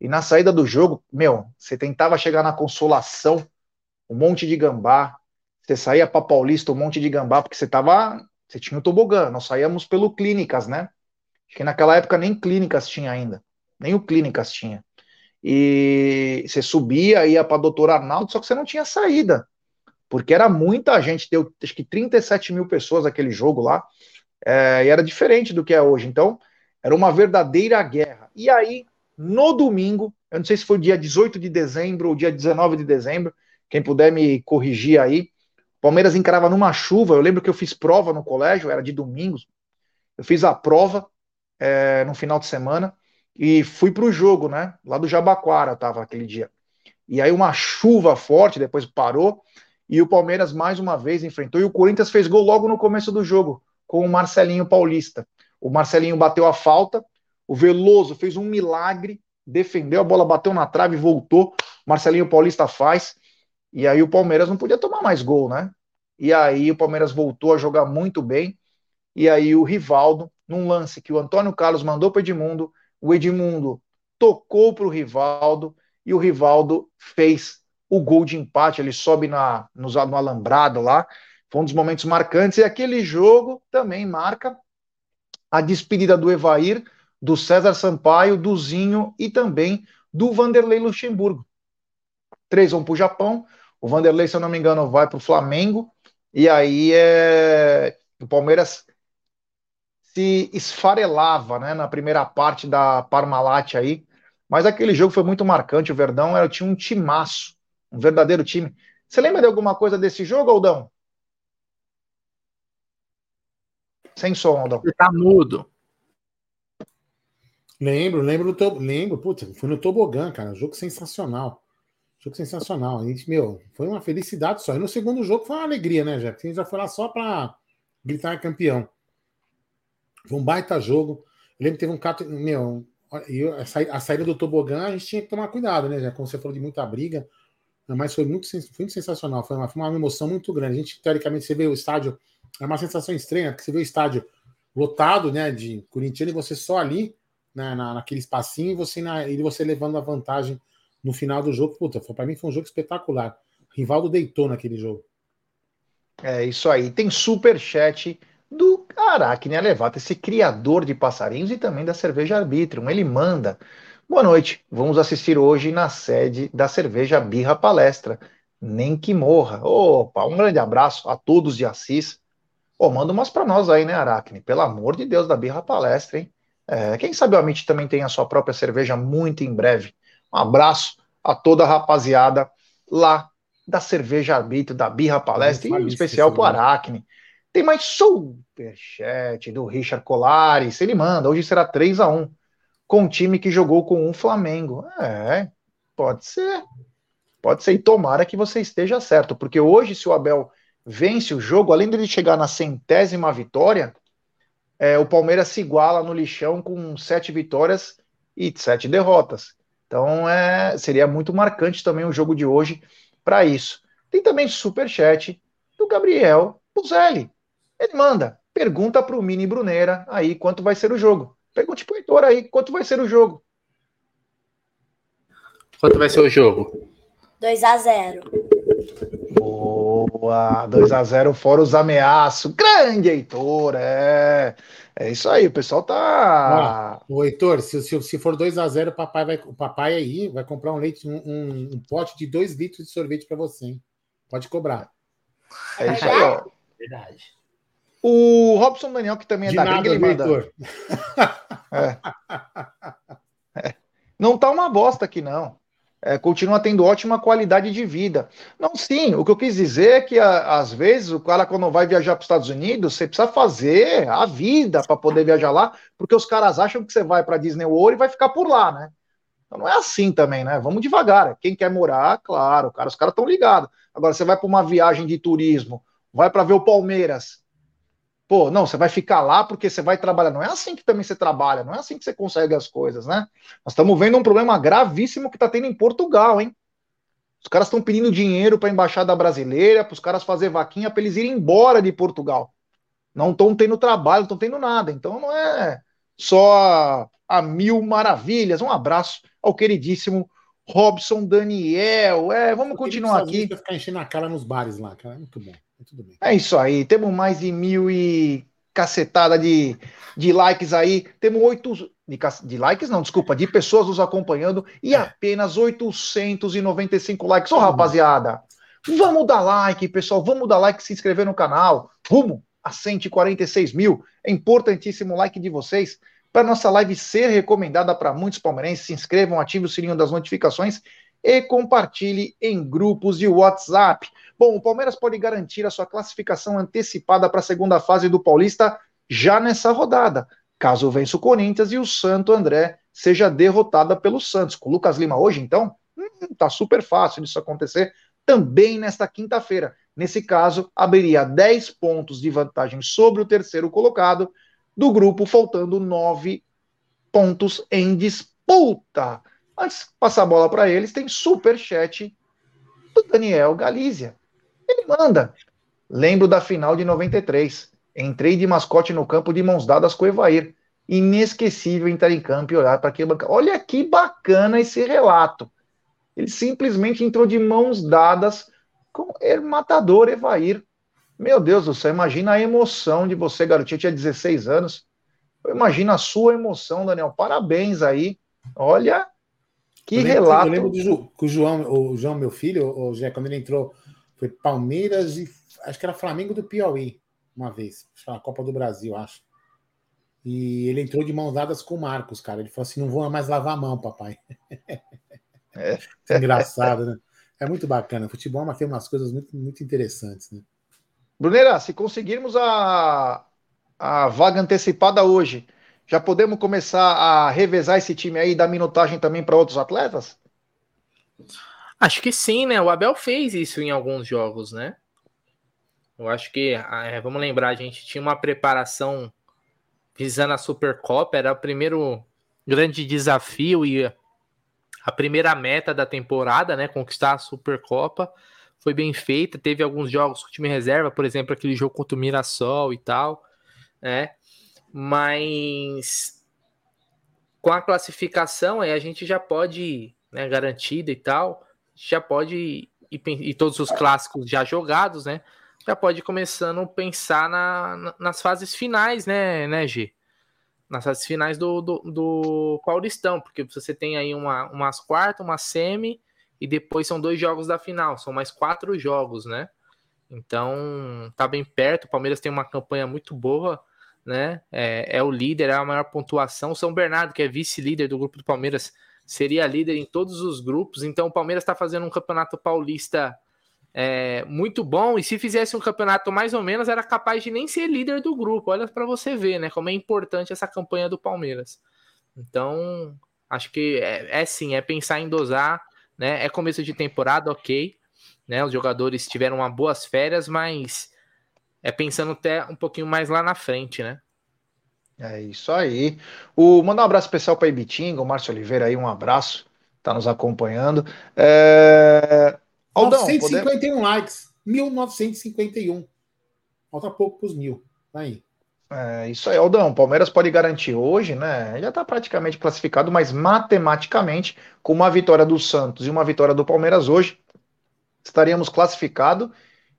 Speaker 2: E na saída do jogo, meu, você tentava chegar na consolação, um monte de gambá. Você saía para Paulista, um monte de gambá, porque você tava. Você tinha o tobogã. Nós saíamos pelo Clínicas, né? Acho que naquela época nem Clínicas tinha ainda. Nem o Clínicas tinha. E você subia, ia para Doutor Arnaldo, só que você não tinha saída. Porque era muita gente, deu acho que 37 mil pessoas aquele jogo lá. É, e era diferente do que é hoje. Então, era uma verdadeira guerra. E aí, no domingo, eu não sei se foi dia 18 de dezembro ou dia 19 de dezembro, quem puder me corrigir aí. Palmeiras encarava numa chuva. Eu lembro que eu fiz prova no colégio, era de domingos. Eu fiz a prova é, no final de semana e fui para o jogo, né? Lá do Jabaquara tava aquele dia. E aí uma chuva forte, depois parou, e o Palmeiras mais uma vez enfrentou, e o Corinthians fez gol logo no começo do jogo, com o Marcelinho Paulista. O Marcelinho bateu a falta, o Veloso fez um milagre, defendeu, a bola bateu na trave, voltou. Marcelinho Paulista faz. E aí o Palmeiras não podia tomar mais gol, né? E aí o Palmeiras voltou a jogar muito bem. E aí o Rivaldo, num lance que o Antônio Carlos mandou para Edmundo, o Edmundo tocou para o Rivaldo e o Rivaldo fez o gol de empate. Ele sobe na, no, no alambrado lá. Foi um dos momentos marcantes. E aquele jogo também marca a despedida do Evair do César Sampaio, do Zinho e também do Vanderlei Luxemburgo. Três vão para o Japão, o Vanderlei, se eu não me engano, vai para o Flamengo, e aí é... o Palmeiras se esfarelava né, na primeira parte da Parmalat aí, mas aquele jogo foi muito marcante, o Verdão era, tinha um timaço, um verdadeiro time. Você lembra de alguma coisa desse jogo, Aldão? Sem som, Aldão.
Speaker 3: Você tá mudo.
Speaker 1: Lembro, lembro do lembro, putz, fui no tobogã, cara, jogo sensacional. Jogo sensacional. A gente, meu, foi uma felicidade só. E no segundo jogo foi uma alegria, né, Jeff? A gente já foi lá só para gritar campeão. Foi um baita jogo. Eu lembro que teve um cato, meu, a saída do tobogã a gente tinha que tomar cuidado, né, já como você falou de muita briga, mas foi muito, foi muito sensacional, foi uma, foi uma emoção muito grande. A gente, teoricamente, você vê o estádio, é uma sensação estranha, porque você vê o estádio lotado, né, de corintiano e você só ali na, na, naquele espacinho e você, na, e você levando a vantagem no final do jogo. Puta, para mim foi um jogo espetacular. Rivaldo deitou naquele jogo.
Speaker 2: É isso aí. Tem super chat do Aracne Elevata, esse criador de passarinhos e também da cerveja Arbitrium. Ele manda. Boa noite. Vamos assistir hoje na sede da cerveja Birra Palestra. Nem que morra. Opa, um grande abraço a todos de Assis. Ô, manda umas para nós aí, né, Aracne? Pelo amor de Deus, da Birra Palestra, hein? É, quem sabe o Amit também tem a sua própria cerveja muito em breve. Um abraço a toda a rapaziada lá da Cerveja Arbítrio, da Birra Palestra, e em especial para o Aracne. Tem mais superchat do Richard Colares. Ele manda, hoje será 3 a 1 com um time que jogou com um Flamengo. É, pode ser. Pode ser, e tomara que você esteja certo, porque hoje, se o Abel vence o jogo, além de ele chegar na centésima vitória, é, o Palmeiras se iguala no lixão com sete vitórias e sete derrotas. Então é, seria muito marcante também o jogo de hoje para isso. Tem também super chat do Gabriel Puzelli. Ele manda, pergunta para o Mini Bruneira aí quanto vai ser o jogo. Pergunte para o Heitor aí quanto vai ser o jogo.
Speaker 3: Quanto vai ser o jogo?
Speaker 4: 2 a 0
Speaker 2: Boa, 2 a 0 fora os ameaços. Grande Heitor, é. É isso aí, o pessoal tá.
Speaker 1: o Heitor, se, se, se for 2 a 0 o papai vai, o papai aí vai comprar um leite, um, um, um pote de 2 litros de sorvete para você, hein? Pode cobrar.
Speaker 2: É isso aí, ó. Verdade. O Robson Daniel, que também é de da nada, gringa, ele manda. É. É. Não tá uma bosta aqui, não é, continua tendo ótima qualidade de vida. Não, sim, o que eu quis dizer é que a, às vezes o cara, quando vai viajar para os Estados Unidos, você precisa fazer a vida para poder viajar lá, porque os caras acham que você vai para Disney World e vai ficar por lá, né? Então não é assim também, né? Vamos devagar. Quem quer morar, claro, cara, os caras estão ligados. Agora, você vai para uma viagem de turismo, vai para ver o Palmeiras. Pô, não, você vai ficar lá porque você vai trabalhar. Não é assim que também você trabalha, não é assim que você consegue as coisas, né? Nós estamos vendo um problema gravíssimo que está tendo em Portugal, hein? Os caras estão pedindo dinheiro para a embaixada brasileira, para os caras fazer vaquinha para eles irem embora de Portugal. Não estão tendo trabalho, não estão tendo nada. Então não é só a mil maravilhas. Um abraço ao queridíssimo Robson Daniel. É, vamos continuar aqui.
Speaker 1: Ficar enchendo a cara nos bares lá, cara. Muito bom. Tudo
Speaker 2: bem. É isso aí. Temos mais de mil e cacetada de, de likes aí. Temos oito. De, de likes, não, desculpa, de pessoas nos acompanhando e é. apenas 895 likes. Ô, oh, rapaziada, vamos dar like, pessoal. Vamos dar like, se inscrever no canal. Rumo a 146 mil. É importantíssimo o like de vocês para nossa live ser recomendada para muitos palmeirenses. Se inscrevam, ative o sininho das notificações e compartilhe em grupos de WhatsApp. Bom, o Palmeiras pode garantir a sua classificação antecipada para a segunda fase do Paulista já nessa rodada, caso vença o Corinthians e o Santo André seja derrotada pelo Santos. Com o Lucas Lima hoje, então, hum, tá super fácil disso acontecer também nesta quinta-feira. Nesse caso, abriria 10 pontos de vantagem sobre o terceiro colocado do grupo, faltando 9 pontos em disputa. Antes de passar a bola para eles, tem super chat do Daniel Galizia. Ele manda. Lembro da final de 93. Entrei de mascote no campo de mãos dadas com o Evair. Inesquecível entrar em campo e olhar para aquele bancada. Olha que bacana esse relato. Ele simplesmente entrou de mãos dadas com o matador Evair. Meu Deus do céu, imagina a emoção de você, garotinho, tinha 16 anos. Imagina a sua emoção, Daniel. Parabéns aí. Olha, que eu lembro, relato. Eu
Speaker 1: lembro do que o João, o João, meu filho, o Jé, quando ele entrou, foi Palmeiras e acho que era Flamengo do Piauí, uma vez. A Copa do Brasil, acho. E ele entrou de mãos dadas com o Marcos, cara. Ele falou assim: não vou mais lavar a mão, papai. É. Engraçado, né? É muito bacana. O futebol mas tem umas coisas muito, muito interessantes, né?
Speaker 2: Brunera, se conseguirmos a, a vaga antecipada hoje, já podemos começar a revezar esse time aí e dar minutagem também para outros atletas?
Speaker 3: Acho que sim, né? O Abel fez isso em alguns jogos, né? Eu acho que, ah, é, vamos lembrar, a gente tinha uma preparação visando a Supercopa, era o primeiro grande desafio e a primeira meta da temporada, né? Conquistar a Supercopa. Foi bem feita, teve alguns jogos com o time reserva, por exemplo, aquele jogo contra o Mirassol e tal, né? mas com a classificação aí a gente já pode, né, garantida e tal, já pode e, e todos os clássicos já jogados, né? Já pode começando a pensar na, na, nas fases finais, né, né, G? Nas fases finais do, do, do Paulistão, porque você tem aí uma, umas quartas, uma semi, e depois são dois jogos da final, são mais quatro jogos, né? Então tá bem perto. O Palmeiras tem uma campanha muito boa né? É, é, o líder, é a maior pontuação. O São Bernardo, que é vice-líder do grupo do Palmeiras, seria líder em todos os grupos. Então o Palmeiras está fazendo um campeonato paulista é, muito bom. E se fizesse um campeonato mais ou menos, era capaz de nem ser líder do grupo. Olha para você ver, né? Como é importante essa campanha do Palmeiras. Então, acho que é, é sim, é pensar em dosar, né? É começo de temporada, ok. Né, os jogadores tiveram uma boas férias, mas é pensando até um pouquinho mais lá na frente, né?
Speaker 2: É isso aí. O, mandar um abraço especial para Ibitinga, o Márcio Oliveira aí, um abraço, tá nos acompanhando. É...
Speaker 1: Aldão, 951 podemos... likes, 1951. Falta pouco para os mil. Tá aí.
Speaker 2: É isso aí, Aldão. Palmeiras pode garantir hoje, né? Já está praticamente classificado, mas matematicamente, com uma vitória do Santos e uma vitória do Palmeiras hoje, estaríamos classificados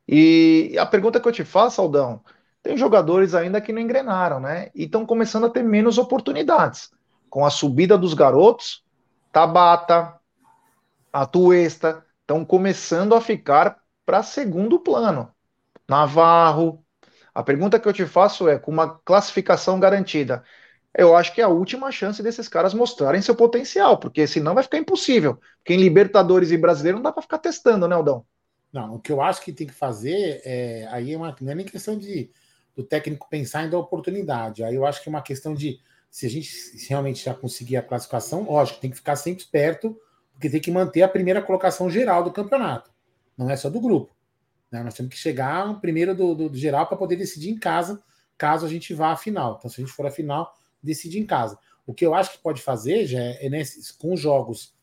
Speaker 2: e a pergunta que eu te faço, Aldão, tem jogadores ainda que não engrenaram, né? E estão começando a ter menos oportunidades. Com a subida dos garotos, Tabata, Atuesta, estão começando a ficar para segundo plano. Navarro. A pergunta que eu te faço é: com uma classificação garantida, eu acho que é a última chance desses caras mostrarem seu potencial, porque senão vai ficar impossível. Porque em Libertadores e Brasileiro não dá para ficar testando, né, Aldão?
Speaker 1: Não, o que eu acho que tem que fazer é aí é uma, não é nem questão de do técnico pensar em dar oportunidade. Aí eu acho que é uma questão de se a gente realmente já conseguir a classificação, lógico, tem que ficar sempre esperto, porque tem que manter a primeira colocação geral do campeonato. Não é só do grupo. Né? Nós temos que chegar primeiro do, do, do geral para poder decidir em casa, caso a gente vá à final. Então, se a gente for à final, decide em casa. O que eu acho que pode fazer já é, é com jogos,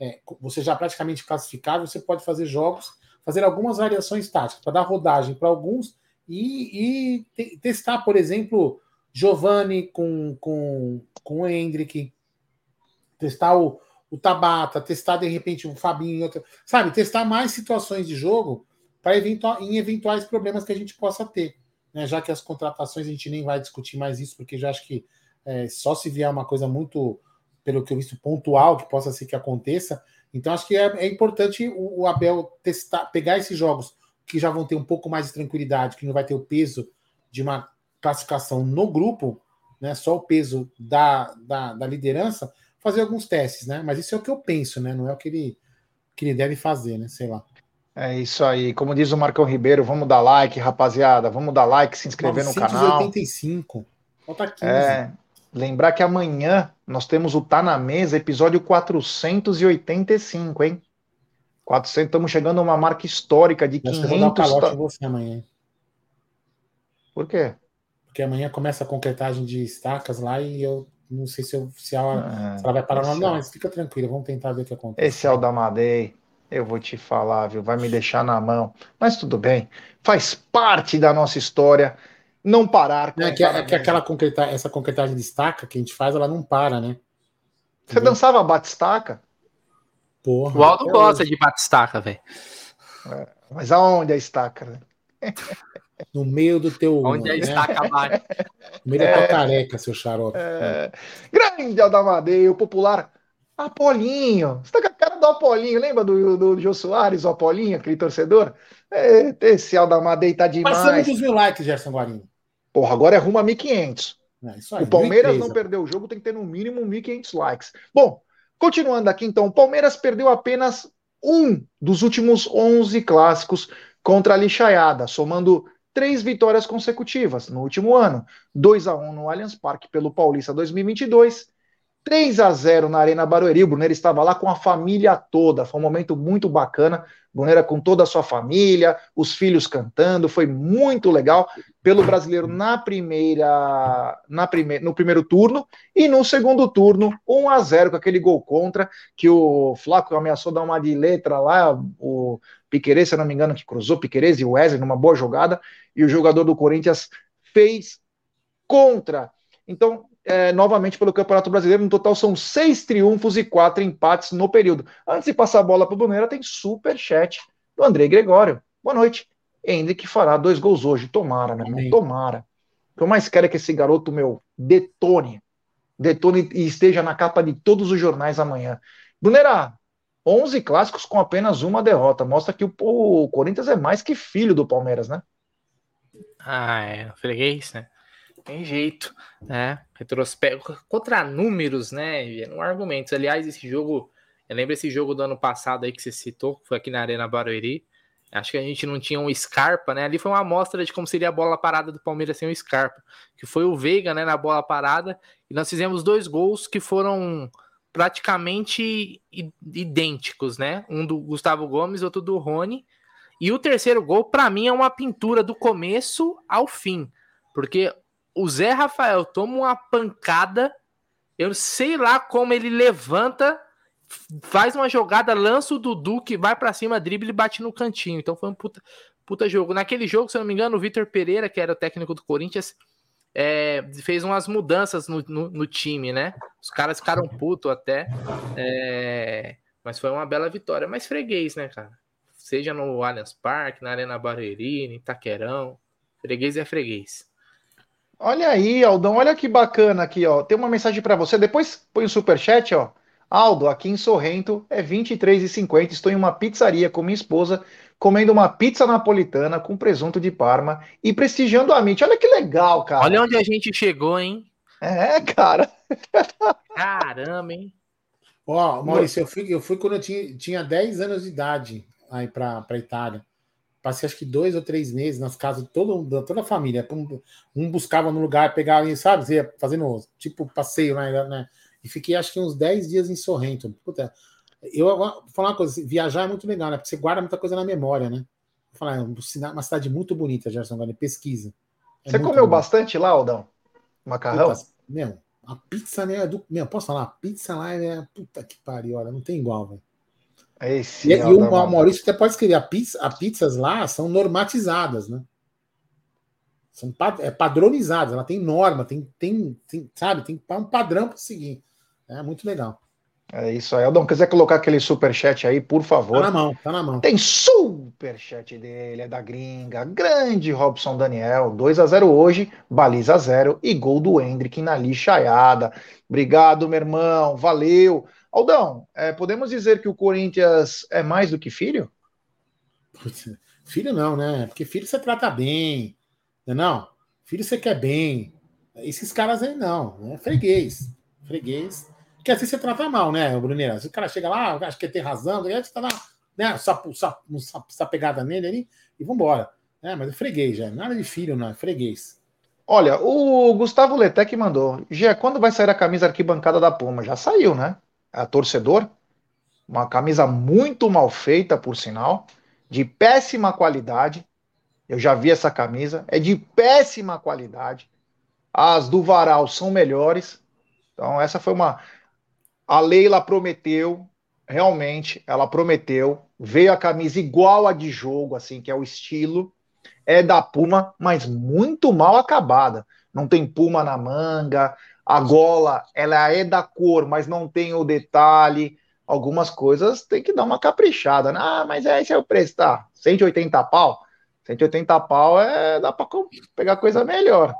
Speaker 1: é, você já praticamente classificado, você pode fazer jogos, fazer algumas variações táticas para dar rodagem para alguns e, e te, testar, por exemplo, Giovanni com, com, com o Hendrick, testar o, o Tabata, testar de repente o Fabinho, outra, sabe, testar mais situações de jogo para eventual, em eventuais problemas que a gente possa ter. Né? Já que as contratações a gente nem vai discutir mais isso, porque já acho que é, só se vier uma coisa muito, pelo que eu visto, pontual, que possa ser que aconteça. Então, acho que é, é importante o, o, Abel testar, pegar esses jogos que já vão ter um pouco mais de tranquilidade, que não vai ter o peso de uma classificação no grupo, né? Só o peso da, da, da liderança, fazer alguns testes, né? Mas isso é o que eu penso, né? Não é o que ele, que ele deve fazer, né? Sei lá.
Speaker 2: É isso aí. Como diz o Marcão Ribeiro, vamos dar like, rapaziada. Vamos dar like, se inscrever no canal.
Speaker 1: 85. Falta 15.
Speaker 2: É, Lembrar que amanhã nós temos o Tá na Mesa, episódio 485, hein? 400, estamos chegando a uma marca histórica de 500... Eu vou dar um
Speaker 1: calote você amanhã.
Speaker 2: Por quê?
Speaker 1: Porque amanhã começa a concretagem de estacas lá e eu não sei se, eu, se, ela, ah, se ela vai parar. Não, não, mas fica tranquilo, vamos tentar ver o que acontece.
Speaker 2: Esse é o da Madei. Eu vou te falar, viu? Vai me deixar na mão. Mas tudo bem. Faz parte da nossa história não parar.
Speaker 1: É que, é que aquela concreta, essa concretagem de estaca que a gente faz, ela não para, né?
Speaker 2: Você dançava bate-estaca?
Speaker 3: Porra. O Aldo gosta de bate-estaca, velho.
Speaker 2: É, mas aonde a estaca, né?
Speaker 1: No meio do teu.
Speaker 3: Onde a né? estaca bate.
Speaker 1: No meio é, da tua careca, seu xarope. É,
Speaker 2: grande Aldamadeia, o popular Apolinho. Você tá com a cara do Apolinho, lembra do, do, do Jô Soares, o Apolinho, aquele torcedor? É, esse Aldamadeia tá demais. Passamos
Speaker 1: dos mil likes, Gerson Guarini.
Speaker 2: Porra, agora é rumo a 1.500. É, o Palmeiras não perdeu o jogo, tem que ter no mínimo 1.500 likes. Bom, continuando aqui então, o Palmeiras perdeu apenas um dos últimos 11 clássicos contra a lixaiada, somando três vitórias consecutivas no último ano. 2 a 1 no Allianz Parque pelo Paulista 2022 3 a 0 na Arena Barueri. O Brunera estava lá com a família toda. Foi um momento muito bacana. Brunera com toda a sua família, os filhos cantando, foi muito legal pelo brasileiro na primeira, na prime, no primeiro turno e no segundo turno 1 a 0 com aquele gol contra que o Flaco ameaçou dar uma de letra lá, o Piquerez, se não me engano, que cruzou Piquerez e Wesley numa boa jogada e o jogador do Corinthians fez contra. Então, é, novamente pelo Campeonato Brasileiro. No total são seis triunfos e quatro empates no período. Antes de passar a bola para o Brunera, tem super chat do André Gregório. Boa noite. Hendrick fará dois gols hoje. Tomara, meu irmão. Tomara. O que eu mais quero é que esse garoto, meu, detone. Detone e esteja na capa de todos os jornais amanhã. Brunera, 11 clássicos com apenas uma derrota. Mostra que o, o Corinthians é mais que filho do Palmeiras, né?
Speaker 3: Ah, é. Freguês, né? Tem jeito, né? Retrospecto contra números, né? Não argumentos. Aliás, esse jogo, eu lembro esse jogo do ano passado aí que você citou, que foi aqui na Arena Barueri. Acho que a gente não tinha um Scarpa, né? Ali foi uma amostra de como seria a bola parada do Palmeiras sem o Scarpa, que foi o Veiga, né, na bola parada, e nós fizemos dois gols que foram praticamente idênticos, né? Um do Gustavo Gomes, outro do Rony. E o terceiro gol, para mim, é uma pintura do começo ao fim, porque o Zé Rafael toma uma pancada, eu sei lá como ele levanta, faz uma jogada, lança o Dudu que vai para cima, drible e bate no cantinho. Então foi um puta, puta jogo. Naquele jogo, se eu não me engano, o Vitor Pereira, que era o técnico do Corinthians, é, fez umas mudanças no, no, no, time, né? Os caras ficaram puto até. É, mas foi uma bela vitória. Mas freguês, né, cara? Seja no Allianz Parque, na Arena Barueri, em Itaquerão. Freguês é freguês.
Speaker 2: Olha aí, Aldão, olha que bacana aqui, ó. Tem uma mensagem para você. Depois põe o super chat, ó. Aldo, aqui em Sorrento é R$ 23,50. Estou em uma pizzaria com minha esposa, comendo uma pizza napolitana com presunto de Parma e prestigiando a Amit. Olha que legal, cara.
Speaker 3: Olha onde a gente chegou, hein?
Speaker 2: É, cara.
Speaker 3: Caramba, hein?
Speaker 1: Ó, Maurício, eu fui, eu fui quando eu tinha, tinha 10 anos de idade aí para Itália Passei acho que dois ou três meses nas casas de toda, toda a família. Um, um buscava no lugar, pegava, sabe, ia fazendo tipo passeio, né, né? E fiquei acho que uns 10 dias em Sorrento. Puta, eu vou falar uma coisa, viajar é muito legal, né? Porque você guarda muita coisa na memória, né? Vou falar, é uma cidade muito bonita, Gerson Guarani, pesquisa.
Speaker 2: É você comeu bonito. bastante lá, Aldão? Macarrão?
Speaker 1: Puta, meu, a pizza, né? Do, meu, posso falar? A pizza lá é. Puta que pariu, olha, não tem igual, velho.
Speaker 2: Esse
Speaker 1: e, e o Maurício até pode escrever, a pizza, as pizzas lá são normatizadas, né? São é, padronizadas, ela tem norma, tem, tem, tem sabe, tem um padrão para seguir. É muito legal.
Speaker 2: É isso aí. Aldão, quiser colocar aquele superchat aí, por favor.
Speaker 1: Tá na mão, tá na mão.
Speaker 2: Tem superchat dele, é da gringa. Grande Robson Daniel, 2 a 0 hoje, baliza 0 e gol do Hendrick na lixaiada. Obrigado, meu irmão, valeu. Aldão, é, podemos dizer que o Corinthians é mais do que filho?
Speaker 1: filho não, né? Porque filho você trata bem, não, é não? Filho você quer bem. Esses caras aí não, é freguês. Freguês que assim você trata mal, né, Bruneira? Se o cara chega lá, acho que tem razão, você tá lá, né, essa pegada nele ali e vambora. É, mas é freguês já, nada de filho, não, é freguês.
Speaker 2: Olha, o Gustavo Letec mandou. Gê, quando vai sair a camisa arquibancada da Puma? Já saiu, né? A torcedor. Uma camisa muito mal feita, por sinal, de péssima qualidade. Eu já vi essa camisa, é de péssima qualidade. As do Varal são melhores. Então, essa foi uma. A Leila prometeu, realmente, ela prometeu. Veio a camisa igual a de jogo, assim, que é o estilo. É da Puma, mas muito mal acabada. Não tem Puma na manga. A gola, ela é da cor, mas não tem o detalhe. Algumas coisas tem que dar uma caprichada. Né? Ah, mas esse é o preço, tá? 180 pau? 180 pau é dá para pegar coisa melhor.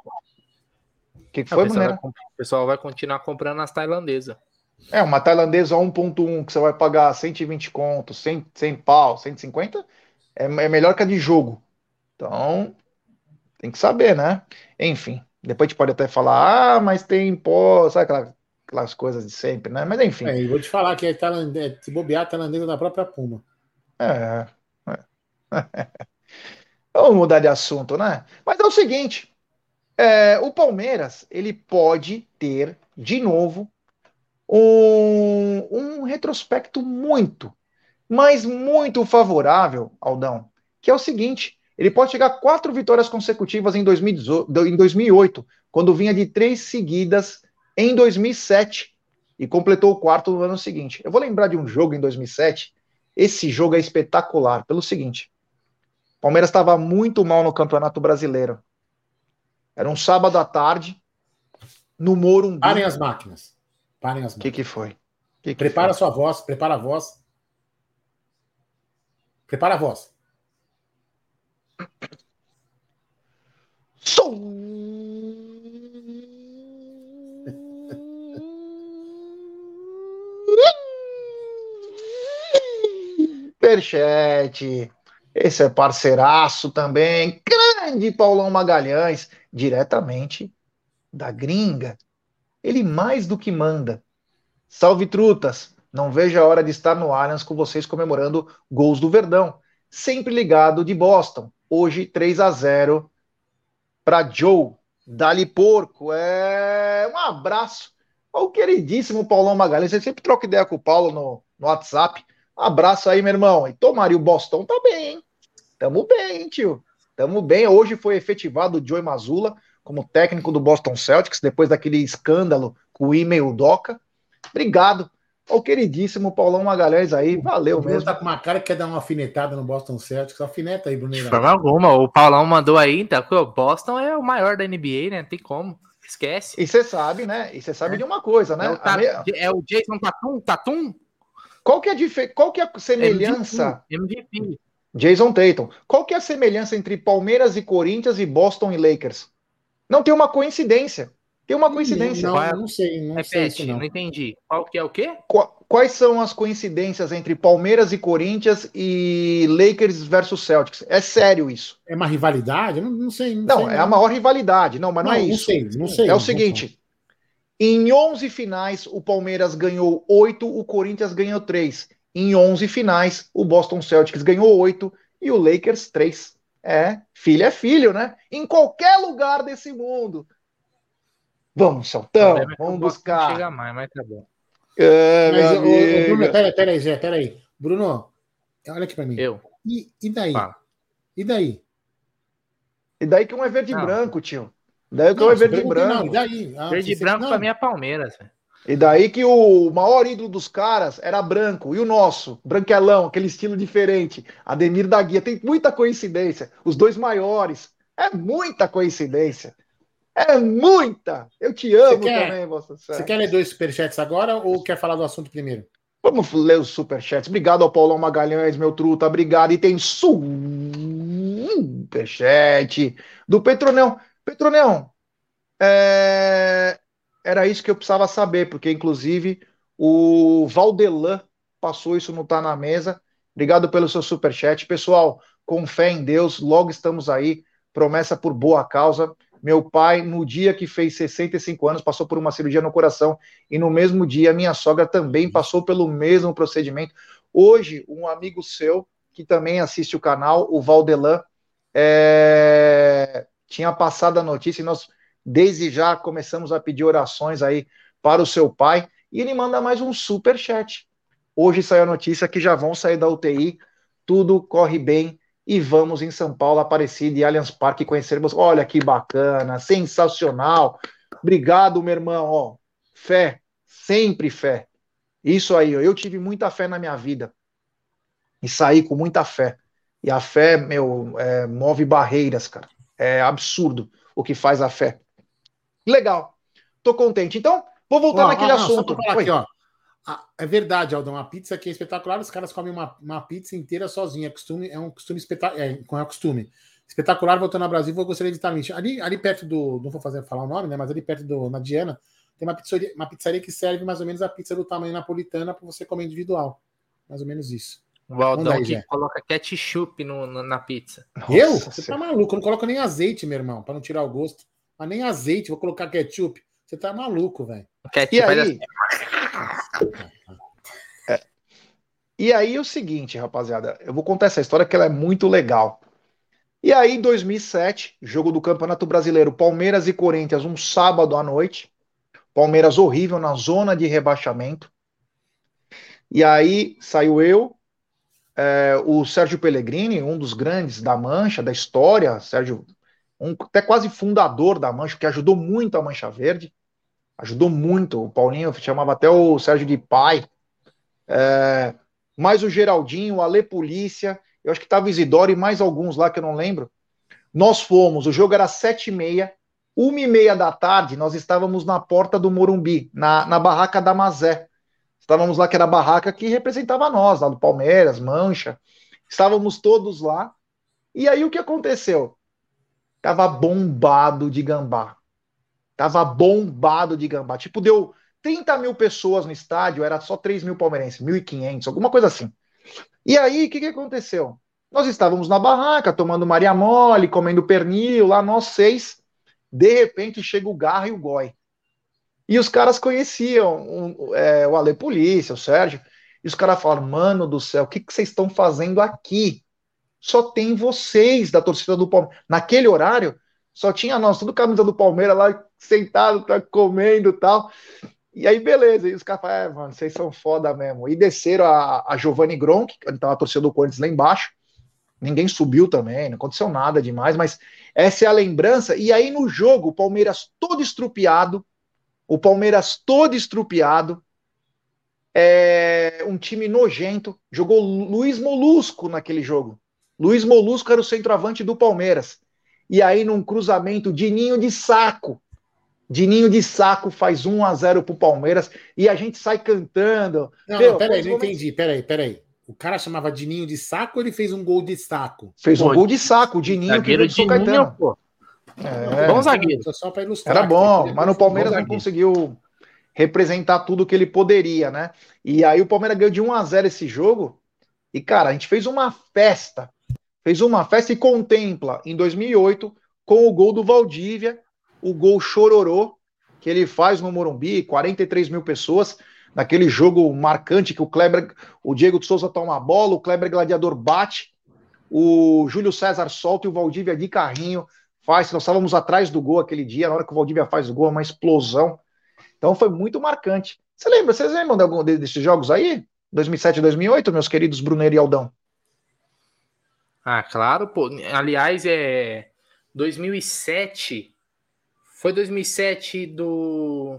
Speaker 3: O que, que foi, O pessoal vai continuar comprando as tailandesas.
Speaker 2: É, uma tailandesa 1.1 que você vai pagar 120 contos, 100, 100 pau, 150, é, é melhor que a de jogo. Então, tem que saber, né? Enfim, depois a gente pode até falar, ah, mas tem pó, sabe aquelas, aquelas coisas de sempre, né? Mas enfim.
Speaker 1: É, vou te falar que é tailandesa, se bobear, a tailandesa da própria Puma.
Speaker 2: É. é. Vamos mudar de assunto, né? Mas é o seguinte, é, o Palmeiras, ele pode ter, de novo, um, um retrospecto muito, mas muito favorável, Aldão, que é o seguinte: ele pode chegar a quatro vitórias consecutivas em, 2018, em 2008, quando vinha de três seguidas em 2007 e completou o quarto no ano seguinte. Eu vou lembrar de um jogo em 2007. Esse jogo é espetacular pelo seguinte: o Palmeiras estava muito mal no Campeonato Brasileiro. Era um sábado à tarde, no Morumbi.
Speaker 1: Parem as máquinas.
Speaker 2: Parem as mãos. O que, que foi? Que que
Speaker 1: prepara foi? a sua voz, prepara a voz. Prepara a voz.
Speaker 2: Som. Superchat. Esse é parceiraço também. Grande Paulão Magalhães, diretamente da gringa. Ele mais do que manda. Salve trutas! Não vejo a hora de estar no Allianz com vocês comemorando gols do Verdão. Sempre ligado de Boston. Hoje 3 a 0 para Joe. Dali Porco. É um abraço ao queridíssimo Paulão Magalhães. Você sempre troca ideia com o Paulo no, no WhatsApp. Abraço aí, meu irmão. E tomaria o Boston tá bem, hein? Tamo bem, tio. Tamo bem. Hoje foi efetivado o Joey Mazula como técnico do Boston Celtics, depois daquele escândalo com o e-mail Doca. Obrigado ao queridíssimo Paulão Magalhães aí, valeu o mesmo.
Speaker 1: tá com uma cara que quer dar uma alfinetada no Boston Celtics, alfineta aí, Bruno. De
Speaker 3: forma alguma, o Paulão mandou aí, então, o Boston é o maior da NBA, né, tem como, esquece.
Speaker 2: E você sabe, né, e você sabe é. de uma coisa, né. É
Speaker 3: o, me... é o Jason Tatum, Tatum?
Speaker 2: Qual que é a, dif... Qual que é a semelhança... MVP. MVP. Jason Tatum. Qual que é a semelhança entre Palmeiras e Corinthians e Boston e Lakers? Não tem uma coincidência. Tem uma coincidência.
Speaker 3: Não, não sei. Não Repete, sei não. não entendi. Qual que é o quê?
Speaker 2: Quais são as coincidências entre Palmeiras e Corinthians e Lakers versus Celtics? É sério isso.
Speaker 1: É uma rivalidade? Não, não sei.
Speaker 2: Não, não sei, é a maior rivalidade. Não, mas não, é isso.
Speaker 1: Não sei, não sei.
Speaker 2: É o seguinte. Em 11 finais, o Palmeiras ganhou 8, o Corinthians ganhou 3. Em 11 finais, o Boston Celtics ganhou 8 e o Lakers 3. É, filho é filho, né? Em qualquer lugar desse mundo. Vamos, Celtão, vamos buscar. Não chega mais, mas tá bom.
Speaker 1: É, mas, o, o Bruno, peraí, peraí, Zé, peraí. Bruno, olha aqui pra mim.
Speaker 3: Eu.
Speaker 1: E, e daí? Fala. E daí?
Speaker 2: E daí que um é verde e branco, tio. Daí que um é verde e branco. Não, e
Speaker 3: daí? Ah, verde e branco não. pra mim é Palmeiras.
Speaker 2: E daí que o maior ídolo dos caras era branco. E o nosso, branquelão, aquele estilo diferente. Ademir da Guia. Tem muita coincidência. Os dois maiores. É muita coincidência. É muita! Eu te amo quer, também, Vossa
Speaker 1: Você quer ler dois superchats agora ou quer falar do assunto primeiro?
Speaker 2: Vamos ler os superchats. Obrigado ao Paulão Magalhães, meu truta. Obrigado. E tem superchat do Petronel. Petronel, é... era isso que eu precisava saber, porque inclusive o Valdelan passou isso não tá na mesa. Obrigado pelo seu superchat. Pessoal, com fé em Deus, logo estamos aí. Promessa por boa causa. Meu pai, no dia que fez 65 anos, passou por uma cirurgia no coração e no mesmo dia minha sogra também passou pelo mesmo procedimento. Hoje, um amigo seu, que também assiste o canal, o Valdelan, é... tinha passado a notícia e nós, desde já, começamos a pedir orações aí para o seu pai e ele manda mais um super chat. Hoje saiu a notícia que já vão sair da UTI, tudo corre bem e vamos em São Paulo, Aparecida e Allianz Parque conhecermos. Olha que bacana, sensacional. Obrigado, meu irmão. Ó, fé, sempre fé. Isso aí, ó, eu tive muita fé na minha vida e saí com muita fé. E a fé, meu, é, move barreiras, cara. É absurdo o que faz a fé. Legal. Tô contente. Então, vou voltar ó, naquele ó, assunto. Aqui, ó.
Speaker 1: Ah, é verdade, Aldo. Uma pizza aqui é espetacular. Os caras comem uma, uma pizza inteira sozinha. É, costume, é um costume espetacular. É, é costume. Espetacular, voltando ao Brasil, vou gostaria de estar ali, ali perto do. Não vou fazer falar o nome, né? Mas ali perto do. Na Diana, tem uma pizzaria, uma pizzaria que serve mais ou menos a pizza do tamanho napolitana para você comer individual. Mais ou menos isso.
Speaker 3: O Aldão aí, que coloca ketchup no, no, na pizza.
Speaker 1: Eu? Nossa, você tá maluco? Eu não coloco nem azeite, meu irmão, para não tirar o gosto. Mas nem azeite, vou colocar ketchup. Você tá maluco, velho.
Speaker 2: E aí? Assim. É. E aí é o seguinte, rapaziada, eu vou contar essa história que ela é muito legal. E aí, em 2007, jogo do Campeonato Brasileiro, Palmeiras e Corinthians, um sábado à noite. Palmeiras horrível na zona de rebaixamento. E aí saiu eu, é, o Sérgio Pellegrini, um dos grandes da Mancha, da história, Sérgio, um, até quase fundador da Mancha, que ajudou muito a Mancha Verde ajudou muito. O Paulinho chamava até o Sérgio de pai. É, mais o Geraldinho, o Ale Polícia, eu acho que estava Isidoro e mais alguns lá que eu não lembro. Nós fomos, o jogo era sete e meia, uma e meia da tarde, nós estávamos na porta do Morumbi, na, na barraca da Mazé. Estávamos lá, que era a barraca que representava nós, lá do Palmeiras, Mancha. Estávamos todos lá. E aí o que aconteceu? Tava bombado de gambá. Tava bombado de gambá. Tipo, deu 30 mil pessoas no estádio, era só 3 mil palmeirenses, 1.500, alguma coisa assim. E aí, o que, que aconteceu? Nós estávamos na barraca, tomando Maria Mole, comendo pernil, lá nós seis. De repente, chega o Garra e o Goi. E os caras conheciam um, é, o Ale Polícia, o Sérgio. E os caras falaram, mano do céu, o que, que vocês estão fazendo aqui? Só tem vocês da torcida do Palmeiras. Naquele horário, só tinha nós, tudo camisa do Palmeiras lá, sentado, tá comendo tal. E aí, beleza. E os caras falaram, é, mano, vocês são foda mesmo. E desceram a, a Giovanni Gronk, que tava torcendo do Corinthians lá embaixo. Ninguém subiu também, não aconteceu nada demais, mas essa é a lembrança. E aí, no jogo, o Palmeiras todo estrupiado, o Palmeiras todo estrupiado, é, um time nojento, jogou Luiz Molusco naquele jogo. Luiz Molusco era o centroavante do Palmeiras e aí num cruzamento de ninho de saco. De ninho de saco faz 1 a 0 pro Palmeiras e a gente sai cantando.
Speaker 1: Não, Meu, não peraí, não entendi. Peraí, peraí. O cara chamava de ninho de saco ou ele fez um gol de saco?
Speaker 2: Fez pô, um gol de saco, de ninho que veio de São Caetano. Pô. É, bom zagueiro. Só para ilustrar. Era bom, mas no Palmeiras não conseguiu representar tudo que ele poderia, né? E aí o Palmeiras ganhou de 1 a 0 esse jogo. E cara, a gente fez uma festa fez uma festa e contempla em 2008 com o gol do Valdívia, o gol chororô que ele faz no Morumbi, 43 mil pessoas, naquele jogo marcante que o Kleber, o Diego de Souza toma a bola, o Kleber Gladiador bate, O Júlio César solta e o Valdívia de carrinho faz. Nós estávamos atrás do gol aquele dia, na hora que o Valdívia faz o gol, é uma explosão. Então foi muito marcante. Você lembra? Vocês lembram de algum desses jogos aí? 2007 e 2008, meus queridos Bruneiro e Aldão?
Speaker 3: Ah, claro, pô. Aliás, é 2007 foi 2007 do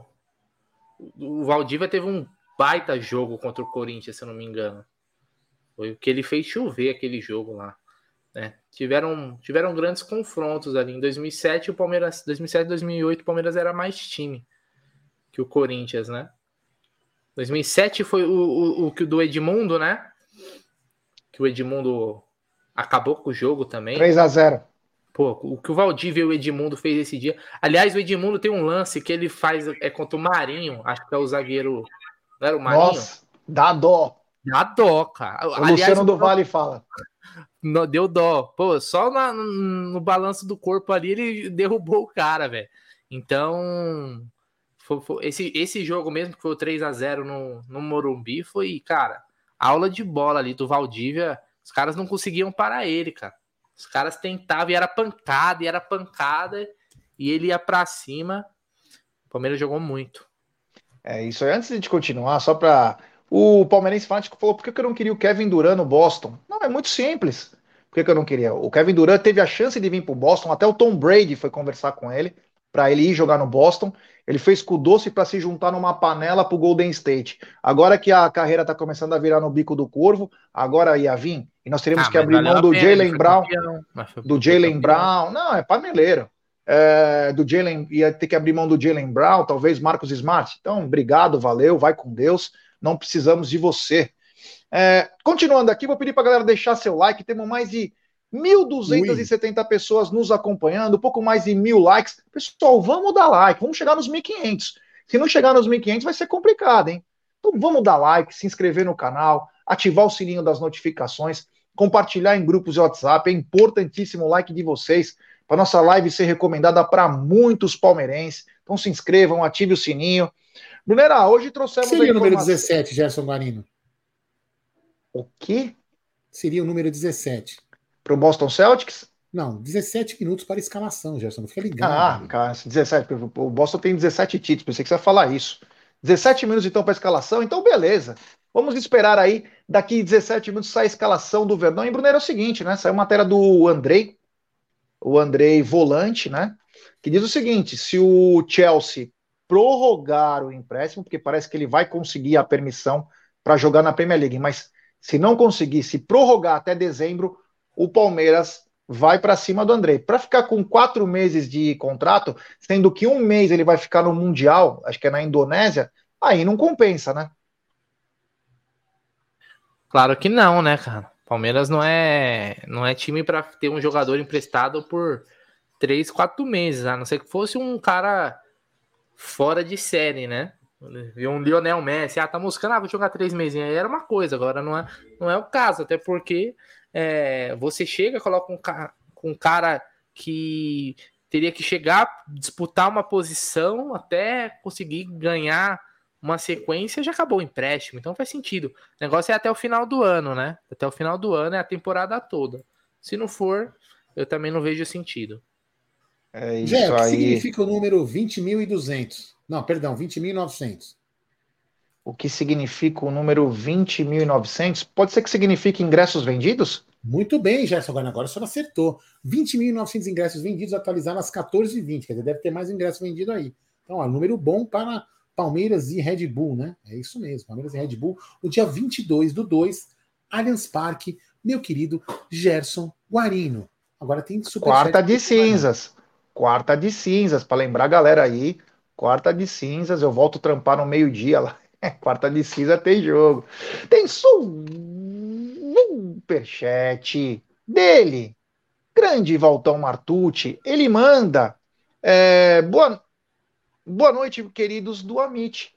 Speaker 3: o Valdívia teve um baita jogo contra o Corinthians, se eu não me engano. Foi o que ele fez chover aquele jogo lá. Né? Tiveram, tiveram grandes confrontos ali. Em 2007, o Palmeiras, 2007 2008, o Palmeiras era mais time que o Corinthians, né? 2007 foi o, o, que do Edmundo, né? Que o Edmundo acabou com o jogo também.
Speaker 2: 3 a 0
Speaker 3: Pô, o que o Valdívia e o Edmundo fez esse dia. Aliás, o Edmundo tem um lance que ele faz é contra o Marinho, acho que é o zagueiro. Não era o Marinho? Nossa,
Speaker 2: dá dó.
Speaker 3: Dá dó, cara.
Speaker 2: O Aliás, Luciano do Vale fala.
Speaker 3: No, deu dó. Pô, só na, no, no balanço do corpo ali ele derrubou o cara, velho. Então, foi, foi, esse, esse jogo mesmo, que foi o 3 a 0 no, no Morumbi, foi, cara, aula de bola ali do Valdívia. Os caras não conseguiam parar ele, cara. Os caras tentavam e era pancada, e era pancada, e ele ia para cima. O Palmeiras jogou muito.
Speaker 2: É isso aí. Antes de continuar, só para. O palmeirense fanático falou: por que eu não queria o Kevin Durant no Boston? Não, é muito simples. Por que, eu não queria? O Kevin Durant teve a chance de vir para o Boston, até o Tom Brady foi conversar com ele para ele ir jogar no Boston. Ele fez com o doce para se juntar numa panela para o Golden State. Agora que a carreira está começando a virar no bico do corvo, agora ia vir. E nós teremos ah, que abrir mão do Jalen Brown. do Jalen Brown. Não, é paneleiro. É, do Jalen, ia ter que abrir mão do Jalen Brown, talvez Marcos Smart. Então, obrigado, valeu, vai com Deus. Não precisamos de você. É, continuando aqui, vou pedir para a galera deixar seu like. Temos mais de 1.270 pessoas nos acompanhando, um pouco mais de mil likes. Pessoal, vamos dar like, vamos chegar nos 1.500. Se não chegar nos 1.500, vai ser complicado, hein? Então vamos dar like, se inscrever no canal, ativar o sininho das notificações, compartilhar em grupos de WhatsApp. É importantíssimo o like de vocês para nossa live ser recomendada para muitos palmeirenses. Então se inscrevam, ative o sininho. Brunera, hoje trouxemos.
Speaker 1: Seria o número 17, Gerson Guarino?
Speaker 2: O quê?
Speaker 1: Seria o número 17
Speaker 2: para o Boston Celtics?
Speaker 1: Não, 17 minutos para escalação, Gerson. Fica ligado.
Speaker 2: Ah, cara, 17. O Boston tem 17 títulos, pensei que você ia falar isso. 17 minutos então para escalação, então beleza. Vamos esperar aí, daqui 17 minutos sai a escalação do Verdão. E Brunner é o seguinte, né? Saiu matéria do Andrei, o Andrei Volante, né? Que diz o seguinte: se o Chelsea prorrogar o empréstimo, porque parece que ele vai conseguir a permissão para jogar na Premier League, mas se não conseguir, se prorrogar até dezembro, o Palmeiras vai para cima do André. Para ficar com quatro meses de contrato, sendo que um mês ele vai ficar no Mundial, acho que é na Indonésia, aí não compensa, né?
Speaker 3: Claro que não, né, cara? Palmeiras não é, não é time para ter um jogador emprestado por três, quatro meses, a não ser que fosse um cara fora de série, né? Um Lionel Messi, ah, tá moscando, ah, vou jogar três meses, aí era uma coisa, agora não é, não é o caso, até porque é, você chega, coloca um, ca um cara que teria que chegar, disputar uma posição até conseguir ganhar uma sequência, já acabou o empréstimo, então faz sentido. O negócio é até o final do ano, né? Até o final do ano é a temporada toda. Se não for, eu também não vejo sentido.
Speaker 1: É isso Jé, o que aí... significa o número 20.200? Não, perdão, 20.900
Speaker 2: o que significa o número 20.900? Pode ser que signifique ingressos vendidos?
Speaker 1: Muito bem, Gerson, agora, agora o senhor acertou. 20.900 ingressos vendidos, atualizados às 14h20, quer dizer, deve ter mais ingressos vendidos aí. Então, ó, número bom para Palmeiras e Red Bull, né? É isso mesmo, Palmeiras e Red Bull. O dia 22 do 2, Allianz Parque, meu querido Gerson Guarino. Agora tem
Speaker 2: super Quarta de cinzas. Quarta de cinzas, para lembrar a galera aí. Quarta de cinzas, eu volto trampar no meio-dia lá. Quarta de cinza tem jogo. Tem superchat dele. Grande Valtão Martucci. Ele manda. É, boa, boa noite, queridos do Amit.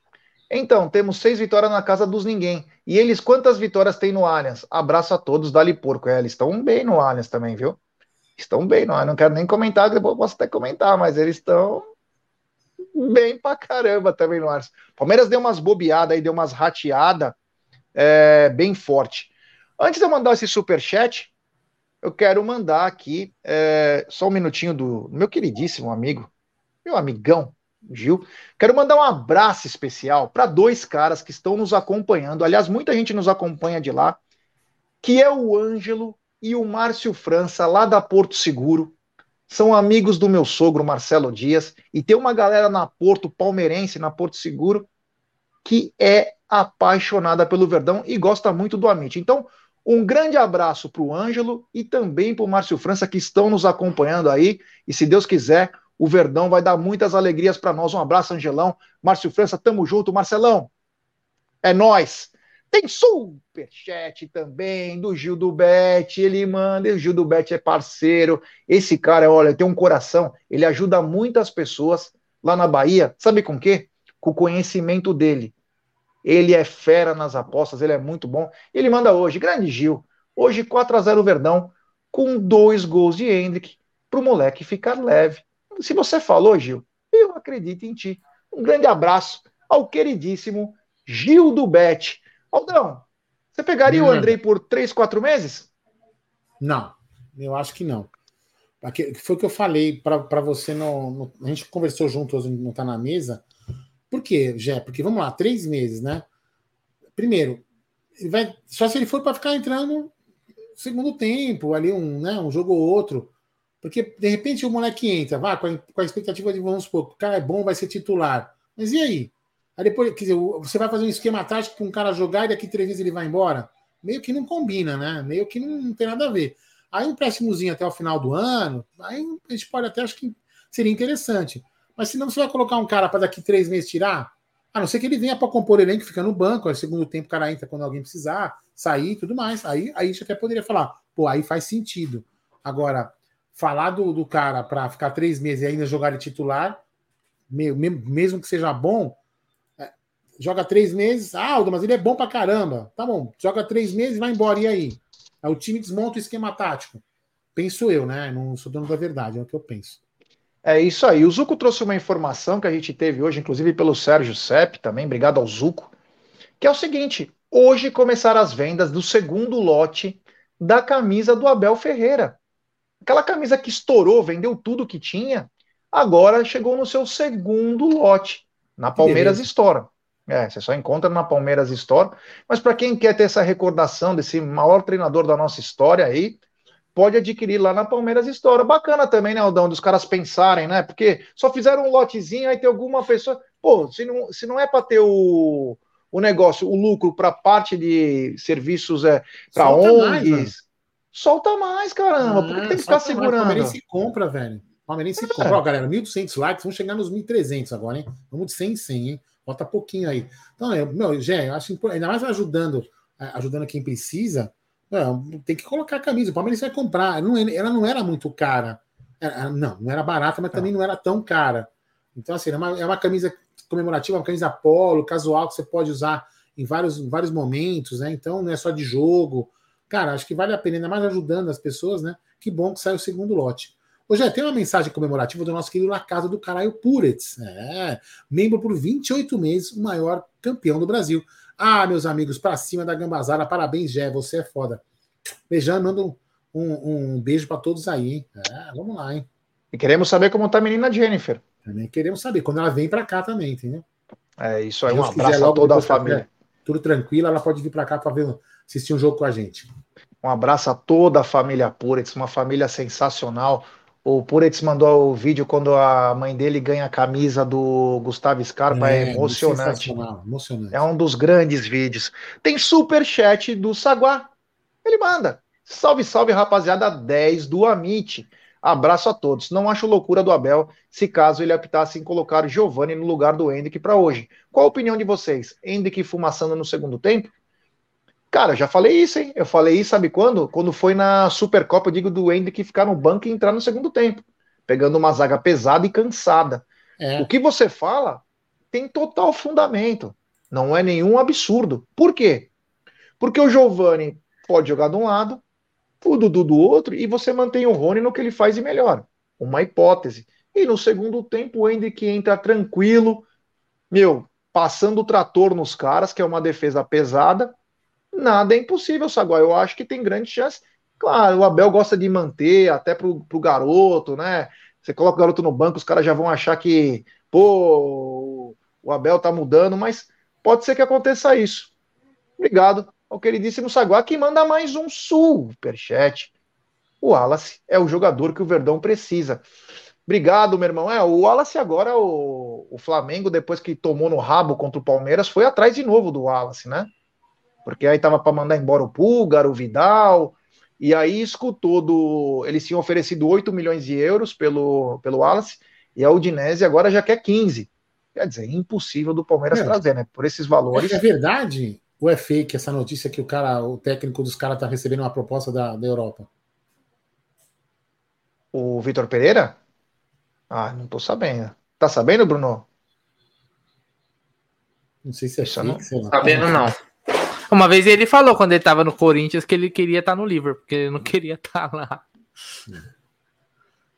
Speaker 2: Então, temos seis vitórias na casa dos ninguém. E eles, quantas vitórias tem no Allianz? Abraço a todos, Dali Porco. É, eles estão bem no Allianz também, viu? Estão bem no Allianz. Não quero nem comentar, depois posso até comentar, mas eles estão bem pra caramba também no Arsenal. Palmeiras deu umas bobeadas aí, deu umas rateadas é, bem forte. Antes de eu mandar esse superchat, eu quero mandar aqui é, só um minutinho do meu queridíssimo amigo, meu amigão, Gil. Quero mandar um abraço especial para dois caras que estão nos acompanhando. Aliás, muita gente nos acompanha de lá, que é o Ângelo e o Márcio França, lá da Porto Seguro. São amigos do meu sogro, Marcelo Dias, e tem uma galera na Porto Palmeirense, na Porto Seguro, que é apaixonada pelo Verdão e gosta muito do Amit. Então, um grande abraço para o Ângelo e também para o Márcio França, que estão nos acompanhando aí. E se Deus quiser, o Verdão vai dar muitas alegrias para nós. Um abraço, Angelão. Márcio França, tamo junto. Marcelão, é nós. Tem superchat também do Gil do Bet. Ele manda, o Gil do Bet é parceiro. Esse cara, olha, tem um coração. Ele ajuda muitas pessoas lá na Bahia. Sabe com quê? Com o conhecimento dele. Ele é fera nas apostas, ele é muito bom. Ele manda hoje, grande Gil, hoje 4 a 0 Verdão, com dois gols de Hendrick, para o moleque ficar leve. Se você falou, Gil, eu acredito em ti. Um grande abraço ao queridíssimo Gil do Bet. Aldão, você pegaria não. o Andrei por 3, 4 meses?
Speaker 1: Não, eu acho que não. Foi o que eu falei para você no, no, A gente conversou juntos, não tá na mesa. Por quê, Jé? Porque vamos lá, três meses, né? Primeiro, vai, só se ele for para ficar entrando segundo tempo, ali um, né, um jogo ou outro. Porque de repente o moleque entra, vai com a, com a expectativa de vamos supor, o cara é bom, vai ser titular. Mas e aí? Aí depois, quer dizer, você vai fazer um esquema tático para um cara jogar e daqui três vezes ele vai embora? Meio que não combina, né? Meio que não, não tem nada a ver. Aí um empréstimozinho até o final do ano, aí a gente pode até, acho que seria interessante. Mas se não você vai colocar um cara para daqui três meses tirar, a não ser que ele venha para compor elenco, fica no banco, aí segundo tempo o cara entra quando alguém precisar, sair e tudo mais. Aí, aí já até poderia falar, pô, aí faz sentido. Agora, falar do, do cara para ficar três meses e ainda jogar de titular, mesmo que seja bom, é, joga três meses, ah, Aldo, mas ele é bom para caramba. Tá bom, joga três meses e vai embora, e aí? Aí o time desmonta o esquema tático. Penso eu, né? Não sou dono da verdade, é o que eu penso.
Speaker 2: É isso aí. O Zuco trouxe uma informação que a gente teve hoje, inclusive pelo Sérgio Sepp também, obrigado ao Zuco, que é o seguinte: hoje começaram as vendas do segundo lote da camisa do Abel Ferreira. Aquela camisa que estourou, vendeu tudo que tinha, agora chegou no seu segundo lote, na Palmeiras Store. É, você só encontra na Palmeiras Store. Mas para quem quer ter essa recordação desse maior treinador da nossa história aí, pode adquirir lá na Palmeiras História. Bacana também, né, Aldão, dos caras pensarem, né? Porque só fizeram um lotezinho, aí tem alguma pessoa. Pô, se não, se não é para ter o, o negócio, o lucro para parte de serviços é, para ONGs, mais, solta mais, caramba. Ah, Por que tem que ficar segurando? O
Speaker 1: Palmeirense compra, velho. O Palmeirense é. compra. Ó, galera, 1.200 likes, vamos chegar nos 1.300 agora, hein? Vamos de 100 em 100, hein? Bota pouquinho aí. Então, eu, meu, Gé, eu acho ainda mais ajudando, ajudando quem precisa não, tem que colocar a camisa. O Palmeiras vai comprar. Não, ela não era muito cara. Era, não, não era barata, mas também não era tão cara. Então, assim, é uma, é uma camisa comemorativa, uma camisa polo, casual, que você pode usar em vários, em vários momentos, né? Então, não é só de jogo. Cara, acho que vale a pena, ainda mais ajudando as pessoas, né? Que bom que sai o segundo lote. Hoje tem uma mensagem comemorativa do nosso querido La Casa do Caralho Puretz. É, membro por 28 meses, o maior campeão do Brasil. Ah, meus amigos, para cima da gambazada, parabéns, Jé, você é foda. Beijando, mando um, um beijo para todos aí, hein? É, vamos lá, hein?
Speaker 2: E queremos saber como tá a menina Jennifer.
Speaker 1: Também queremos saber, quando ela vem para cá também, entendeu?
Speaker 2: É isso aí, um abraço a toda a família.
Speaker 1: tudo tranquilo, ela pode vir para cá para ver assistir um jogo com a gente.
Speaker 2: Um abraço a toda a família Puretz, uma família sensacional. O Puretz mandou o vídeo quando a mãe dele ganha a camisa do Gustavo Scarpa, é, é emocionante. emocionante. É um dos grandes vídeos. Tem super chat do Saguá. Ele manda. Salve, salve, rapaziada 10 do Amit. Abraço a todos. Não acho loucura do Abel se caso ele optasse em colocar Giovani no lugar do Hendrick para hoje. Qual a opinião de vocês? Hendrick fumaçando no segundo tempo? Cara, já falei isso, hein? Eu falei isso, sabe quando? Quando foi na Supercopa, eu digo do Hendrick ficar no banco e entrar no segundo tempo, pegando uma zaga pesada e cansada. É. O que você fala tem total fundamento. Não é nenhum absurdo. Por quê? Porque o Giovani pode jogar de um lado, o Dudu do outro, e você mantém o Rony no que ele faz de melhor. Uma hipótese. E no segundo tempo, o Hendrick entra tranquilo, meu, passando o trator nos caras, que é uma defesa pesada, nada é impossível, Saguá. Eu acho que tem grande chance. Claro, o Abel gosta de manter até pro, pro garoto, né? Você coloca o garoto no banco, os caras já vão achar que, pô, o Abel tá mudando, mas pode ser que aconteça isso. Obrigado ao queridíssimo Saguá, que manda mais um superchat. O Wallace é o jogador que o Verdão precisa. Obrigado, meu irmão. É, o Wallace agora, o, o Flamengo, depois que tomou no rabo contra o Palmeiras, foi atrás de novo do Wallace, né? Porque aí tava para mandar embora o Pulgar, o Vidal, e aí escutou do. Eles tinham oferecido 8 milhões de euros pelo, pelo Wallace, e a Udinese agora já quer 15. Quer dizer, impossível do Palmeiras é. trazer, né? Por esses valores.
Speaker 1: É verdade ou é fake essa notícia que o cara, o técnico dos caras tá recebendo uma proposta da, da Europa?
Speaker 2: O Vitor Pereira? Ah, não tô sabendo. Tá sabendo, Bruno?
Speaker 1: Não sei se é
Speaker 3: fake, não... sei lá. Sabendo não. Uma vez ele falou quando ele tava no Corinthians que ele queria estar tá no Liverpool, porque ele não queria estar tá lá.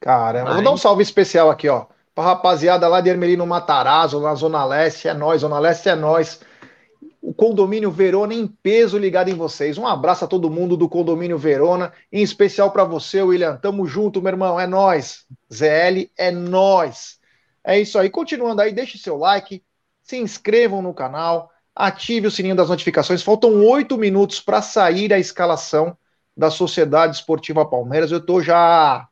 Speaker 2: Cara, Mas... vou dar um salve especial aqui, ó. Pra rapaziada lá de Ermelino Matarazzo, na Zona Leste, é nós, Zona Leste é nós. O condomínio Verona em peso ligado em vocês. Um abraço a todo mundo do condomínio Verona, em especial para você, William. Tamo junto, meu irmão. É nós. ZL é nós. É isso aí. Continuando aí, deixe seu like, se inscrevam no canal ative o sininho das notificações. Faltam oito minutos para sair a escalação da Sociedade Esportiva Palmeiras. Eu estou já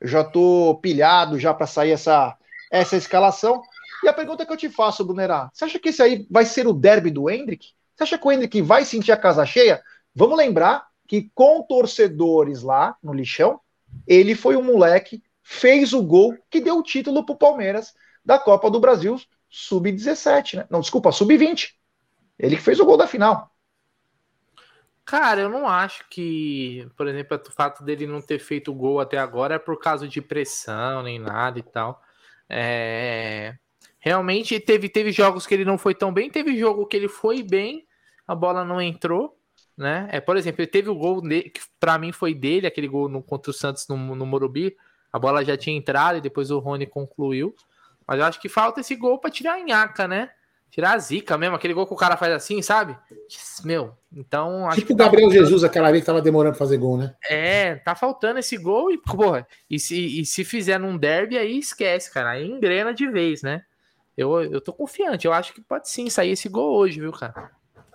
Speaker 2: já tô pilhado já para sair essa essa escalação. E a pergunta que eu te faço, Brunerá, você acha que esse aí vai ser o derby do Hendrick? Você acha que o Hendrick vai sentir a casa cheia? Vamos lembrar que com torcedores lá no lixão, ele foi um moleque, fez o gol que deu o título para o Palmeiras da Copa do Brasil sub-17, né? Não, desculpa, sub-20. Ele que fez o gol da final.
Speaker 3: Cara, eu não acho que, por exemplo, o fato dele não ter feito o gol até agora é por causa de pressão nem nada e tal. É... Realmente teve, teve jogos que ele não foi tão bem, teve jogo que ele foi bem, a bola não entrou, né? É, por exemplo, ele teve o gol que para mim foi dele, aquele gol no, contra o Santos no, no Morumbi, a bola já tinha entrado e depois o Rony concluiu. Mas eu acho que falta esse gol para tirar a nhaca, né? Tirar a zica mesmo, aquele gol que o cara faz assim, sabe? Meu, então.
Speaker 1: tipo o Gabriel Jesus, aquela vez que tava demorando pra fazer gol, né?
Speaker 3: É, tá faltando esse gol e, porra, e se, e se fizer num derby, aí esquece, cara. Aí engrena de vez, né? Eu, eu tô confiante, eu acho que pode sim sair esse gol hoje, viu, cara?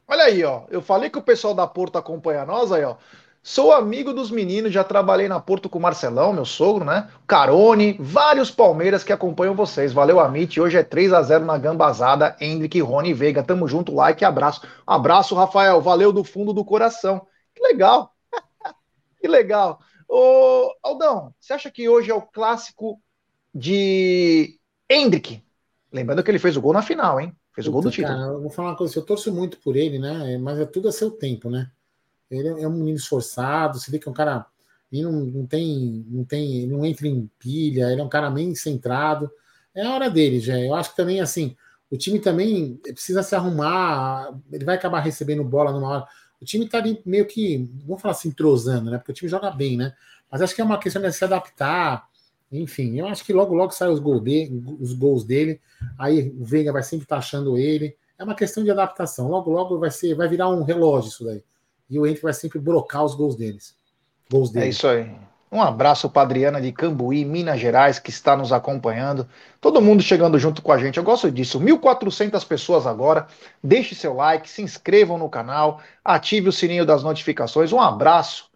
Speaker 2: Olha aí, ó. Eu falei que o pessoal da Porto acompanha nós aí, ó. Sou amigo dos meninos, já trabalhei na Porto com o Marcelão, meu sogro, né? Carone, vários Palmeiras que acompanham vocês. Valeu, Amit. Hoje é 3 a 0 na gambazada. Hendrick, Rony e Veiga. Tamo junto, like e abraço. Abraço, Rafael. Valeu do fundo do coração. Que legal. que legal. Ô, Aldão, você acha que hoje é o clássico de Hendrick? Lembrando que ele fez o gol na final, hein? Fez o gol do título.
Speaker 1: Cara, eu vou falar uma coisa, eu torço muito por ele, né? Mas é tudo a seu tempo, né? Ele é um menino esforçado, você vê que é um cara. Ele não, não tem. Não tem. Não entra em pilha, ele é um cara bem centrado. É a hora dele, já. Eu acho que também, assim, o time também precisa se arrumar. Ele vai acabar recebendo bola numa hora. O time tá ali meio que. Vamos falar assim, entrosando, né? Porque o time joga bem, né? Mas acho que é uma questão de se adaptar. Enfim, eu acho que logo, logo sai os, gol dele, os gols dele. Aí o Veiga vai sempre estar tá achando ele. É uma questão de adaptação. Logo, logo vai ser, vai virar um relógio isso daí e o Henrique vai sempre brocar os gols deles. Gols
Speaker 2: deles. É isso aí. Um abraço para Adriana de Cambuí, Minas Gerais, que está nos acompanhando. Todo mundo chegando junto com a gente. Eu gosto disso. 1.400 pessoas agora. Deixe seu like, se inscrevam no canal, ative o sininho das notificações. Um abraço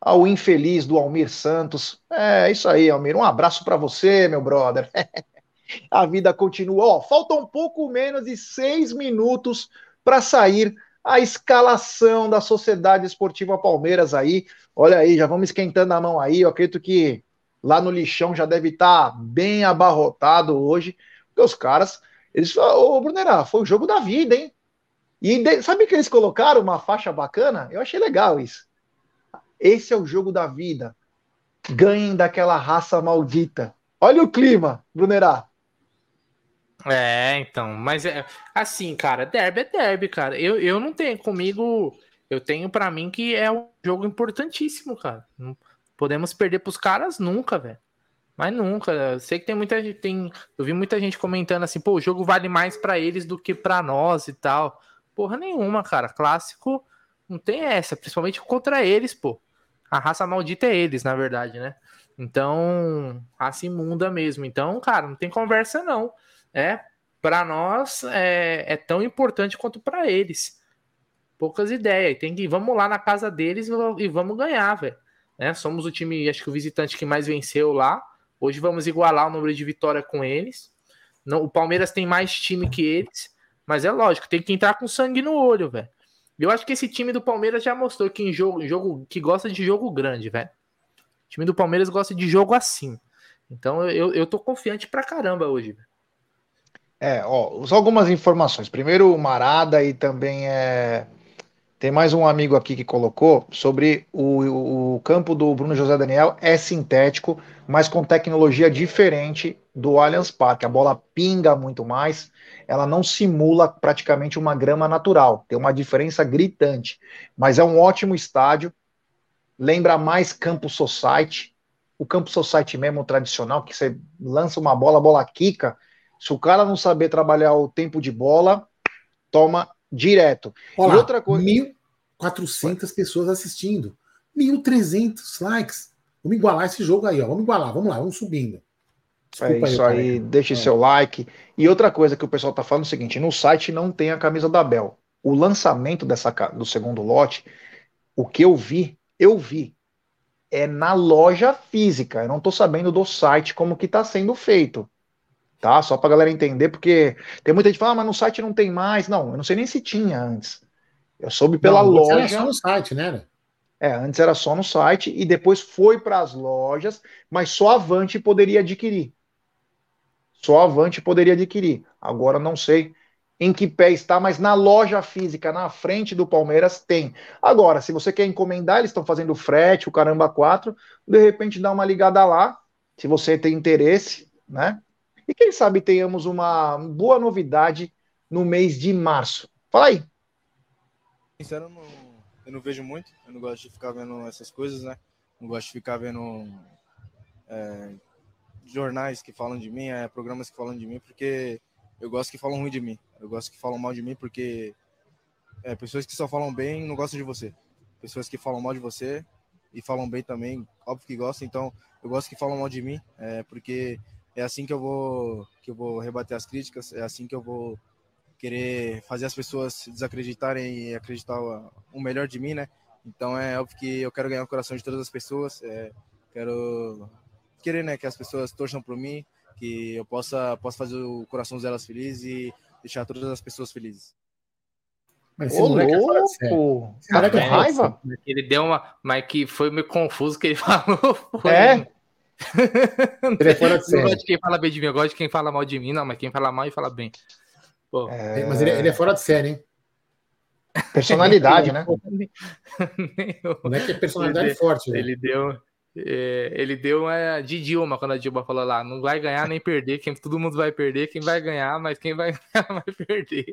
Speaker 2: ao infeliz do Almir Santos. É isso aí, Almir. Um abraço para você, meu brother. a vida continua. Ó, falta um pouco menos de seis minutos para sair a escalação da Sociedade Esportiva Palmeiras aí. Olha aí, já vamos esquentando a mão aí. Eu acredito que lá no lixão já deve estar tá bem abarrotado hoje, porque os caras, eles ô Brunerá, foi o jogo da vida, hein? E de, sabe que eles colocaram uma faixa bacana? Eu achei legal isso. Esse é o jogo da vida. Ganhem daquela raça maldita. Olha o clima, Brunerá.
Speaker 3: É, então, mas é assim, cara, derby é derby, cara. Eu, eu não tenho comigo, eu tenho para mim que é um jogo importantíssimo, cara. Não podemos perder pros caras nunca, velho. Mas nunca. Eu sei que tem muita gente, tem, eu vi muita gente comentando assim, pô, o jogo vale mais para eles do que para nós e tal. Porra nenhuma, cara. Clássico não tem essa, principalmente contra eles, pô. A raça maldita é eles, na verdade, né? Então, raça imunda mesmo. Então, cara, não tem conversa não. É, para nós é, é, tão importante quanto para eles. Poucas ideias. Tem que vamos lá na casa deles e vamos ganhar, velho. Né? Somos o time, acho que o visitante que mais venceu lá. Hoje vamos igualar o número de vitória com eles. Não, o Palmeiras tem mais time que eles, mas é lógico, tem que entrar com sangue no olho, velho. Eu acho que esse time do Palmeiras já mostrou que em jogo, jogo que gosta de jogo grande, velho. O time do Palmeiras gosta de jogo assim. Então eu, eu tô confiante pra caramba hoje. Véio.
Speaker 2: É, ó, só algumas informações. Primeiro, o Marada e também é. Tem mais um amigo aqui que colocou sobre o, o campo do Bruno José Daniel é sintético, mas com tecnologia diferente do Allianz Parque. A bola pinga muito mais, ela não simula praticamente uma grama natural. Tem uma diferença gritante, mas é um ótimo estádio. Lembra mais Campo Society, o Campo Society mesmo tradicional, que você lança uma bola, a bola quica. Se o cara não saber trabalhar o tempo de bola, toma direto.
Speaker 1: Olha e outra coisa. 1.400 pessoas assistindo. 1.300 likes. Vamos igualar esse jogo aí, ó. Vamos igualar, vamos lá, vamos subindo.
Speaker 2: Desculpa é isso aí, aí deixe é. seu like. E outra coisa que o pessoal tá falando é o seguinte: no site não tem a camisa da Bel. O lançamento dessa, do segundo lote, o que eu vi, eu vi, é na loja física. Eu não tô sabendo do site como que tá sendo feito tá? Só pra galera entender, porque tem muita gente que fala, ah, mas no site não tem mais. Não, eu não sei nem se tinha antes. Eu soube pela não, loja. Era
Speaker 1: só no site, né?
Speaker 2: É, antes era só no site e depois foi para as lojas, mas só Avante poderia adquirir. Só Avante poderia adquirir. Agora não sei em que pé está, mas na loja física, na frente do Palmeiras, tem. Agora, se você quer encomendar, eles estão fazendo frete, o caramba 4, de repente dá uma ligada lá, se você tem interesse, né? E quem sabe tenhamos uma boa novidade no mês de março. Fala aí.
Speaker 5: Sincero, eu não, eu não vejo muito. Eu não gosto de ficar vendo essas coisas, né? Não gosto de ficar vendo é, jornais que falam de mim, é, programas que falam de mim, porque eu gosto que falam ruim de mim. Eu gosto que falam mal de mim, porque é, pessoas que só falam bem não gostam de você. Pessoas que falam mal de você e falam bem também, óbvio que gostam. Então, eu gosto que falam mal de mim, é, porque é assim que eu vou que eu vou rebater as críticas, é assim que eu vou querer fazer as pessoas desacreditarem e acreditar o melhor de mim, né? Então é óbvio que eu quero ganhar o coração de todas as pessoas, é, quero querer, né, que as pessoas torçam por mim, que eu possa possa fazer o coração delas felizes e deixar todas as pessoas felizes.
Speaker 2: Mas Ô, louco! É cara com raiva?
Speaker 3: Ele deu uma. Mas que foi meio confuso que ele falou.
Speaker 2: Foi, é?
Speaker 3: Ele é fora de série. Eu gosto de quem fala bem de mim, eu gosto de quem fala mal de mim, não, mas quem fala mal e fala bem.
Speaker 1: É... Mas ele, ele, é fora de série, hein?
Speaker 2: Personalidade, né?
Speaker 1: não é que é personalidade ele, forte.
Speaker 3: Né? Ele deu. É, ele deu uma de Dilma quando a Dilma falou lá: não vai ganhar nem perder, quem, todo mundo vai perder, quem vai ganhar, mas quem vai ganhar vai perder.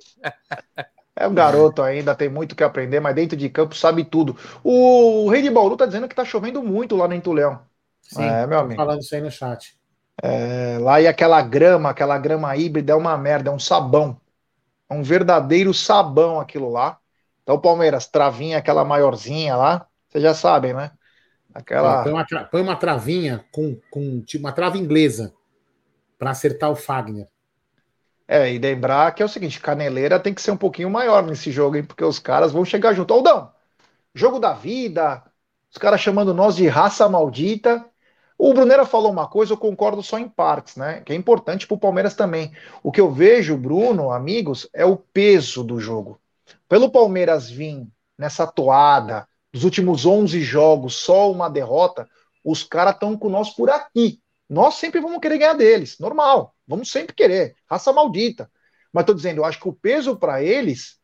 Speaker 2: É um garoto ainda, tem muito que aprender, mas dentro de campo sabe tudo. O Rei de Bauru tá dizendo que tá chovendo muito lá no Entulhão.
Speaker 1: Sim, é, meu amigo. falando isso aí no chat.
Speaker 2: É, lá e aquela grama, aquela grama híbrida é uma merda, é um sabão. É um verdadeiro sabão aquilo lá. Então, Palmeiras, travinha, aquela maiorzinha lá, vocês já sabem, né?
Speaker 1: Aquela... Põe, uma, põe uma travinha com, com tipo, uma trava inglesa para acertar o Fagner.
Speaker 2: É, e lembrar que é o seguinte: caneleira tem que ser um pouquinho maior nesse jogo, hein? Porque os caras vão chegar junto. Aldão, jogo da vida, os caras chamando nós de raça maldita. O Brunera falou uma coisa, eu concordo só em partes, né? Que é importante para o Palmeiras também. O que eu vejo, Bruno, amigos, é o peso do jogo. Pelo Palmeiras vir nessa toada, dos últimos 11 jogos, só uma derrota, os caras estão com nós por aqui. Nós sempre vamos querer ganhar deles, normal. Vamos sempre querer, raça maldita. Mas tô dizendo, eu acho que o peso para eles,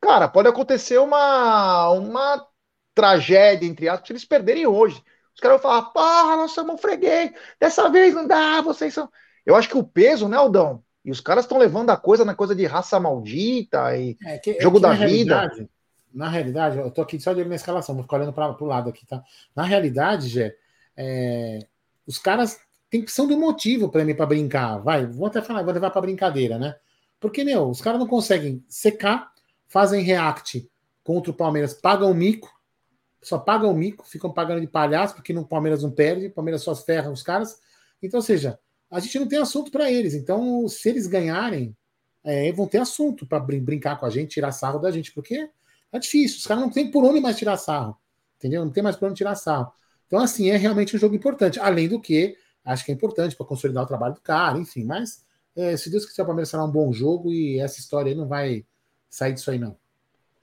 Speaker 2: cara, pode acontecer uma, uma tragédia, entre aspas, se eles perderem hoje. Os caras vão falar, porra, nós somos freguês, dessa vez não dá, vocês são. Eu acho que o peso, né, Aldão? E os caras estão levando a coisa na coisa de raça maldita e é que, é jogo é da vida.
Speaker 1: Na realidade, eu tô aqui só de olho na escalação, vou ficar olhando para o lado aqui, tá? Na realidade, Gé, é, os caras têm que de um motivo para mim para brincar. Vai, vou até falar, vou levar para brincadeira, né? Porque, meu, os caras não conseguem secar, fazem react contra o Palmeiras, pagam o mico, só pagam o mico, ficam pagando de palhaço, porque no Palmeiras não perde, o Palmeiras só ferra os caras. Então, ou seja, a gente não tem assunto para eles. Então, se eles ganharem, é, vão ter assunto para brin brincar com a gente, tirar sarro da gente, porque é difícil. Os caras não tem por onde mais tirar sarro. Entendeu? Não tem mais por onde tirar sarro. Então, assim, é realmente um jogo importante. Além do que, acho que é importante para consolidar o trabalho do cara, enfim. Mas, é, se Deus quiser, o Palmeiras será um bom jogo e essa história aí não vai sair disso aí, não.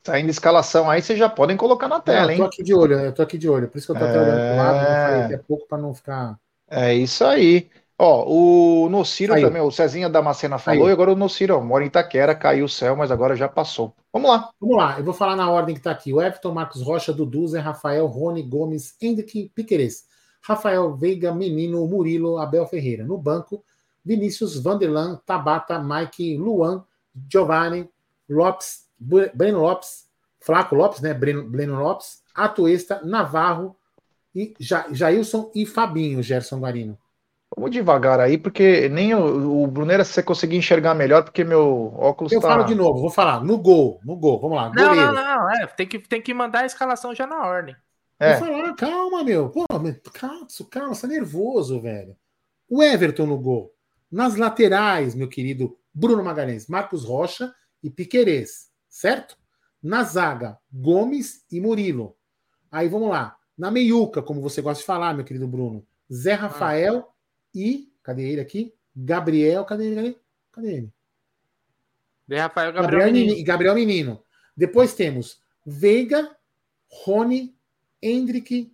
Speaker 2: Saindo escalação aí, vocês já podem colocar na tela, hein?
Speaker 1: Eu tô aqui de olho, eu tô aqui de olho. Por isso que eu tô é... até olhando pro lado, eu falei até pouco para não ficar.
Speaker 2: É isso aí. Ó, o Nociro também, o Cezinha Damascena falou, aí. e agora o Nociro, ó, mora em Itaquera, caiu o céu, mas agora já passou. Vamos lá.
Speaker 1: Vamos lá, eu vou falar na ordem que tá aqui. O Everton, Marcos Rocha, Dudu, Zé Rafael, Rony, Gomes, Hendrick, Piqueires, Rafael Veiga, Menino, Murilo, Abel Ferreira. No banco, Vinícius, Vanderlan, Tabata, Mike, Luan, Giovanni, Lopes, Breno Lopes, Flaco Lopes, né? Breno, Breno Lopes, Atuesta, Navarro, e ja, Jailson e Fabinho, Gerson Guarino.
Speaker 2: Vamos devagar aí, porque nem o, o Brunera, se você conseguir enxergar melhor, porque meu óculos
Speaker 1: Eu tá... falo de novo, vou falar, no gol, no gol, vamos lá.
Speaker 3: Não, goleiro. não, não, é, tem que, tem que mandar a escalação já na ordem.
Speaker 1: É. Vou falar, calma, meu, pô, calma, calma, você tá nervoso, velho. O Everton no gol. Nas laterais, meu querido Bruno Magalhães, Marcos Rocha e Piquerez, certo? Na zaga, Gomes e Murilo. Aí vamos lá. Na meiuca, como você gosta de falar, meu querido Bruno, Zé ah. Rafael ah. e. Cadê ele aqui? Gabriel. Cadê ele? Cadê ele?
Speaker 3: Zé Rafael Gabriel, Gabriel
Speaker 1: Menino. Gabriel Menino. Depois temos Veiga, Rony, Hendrick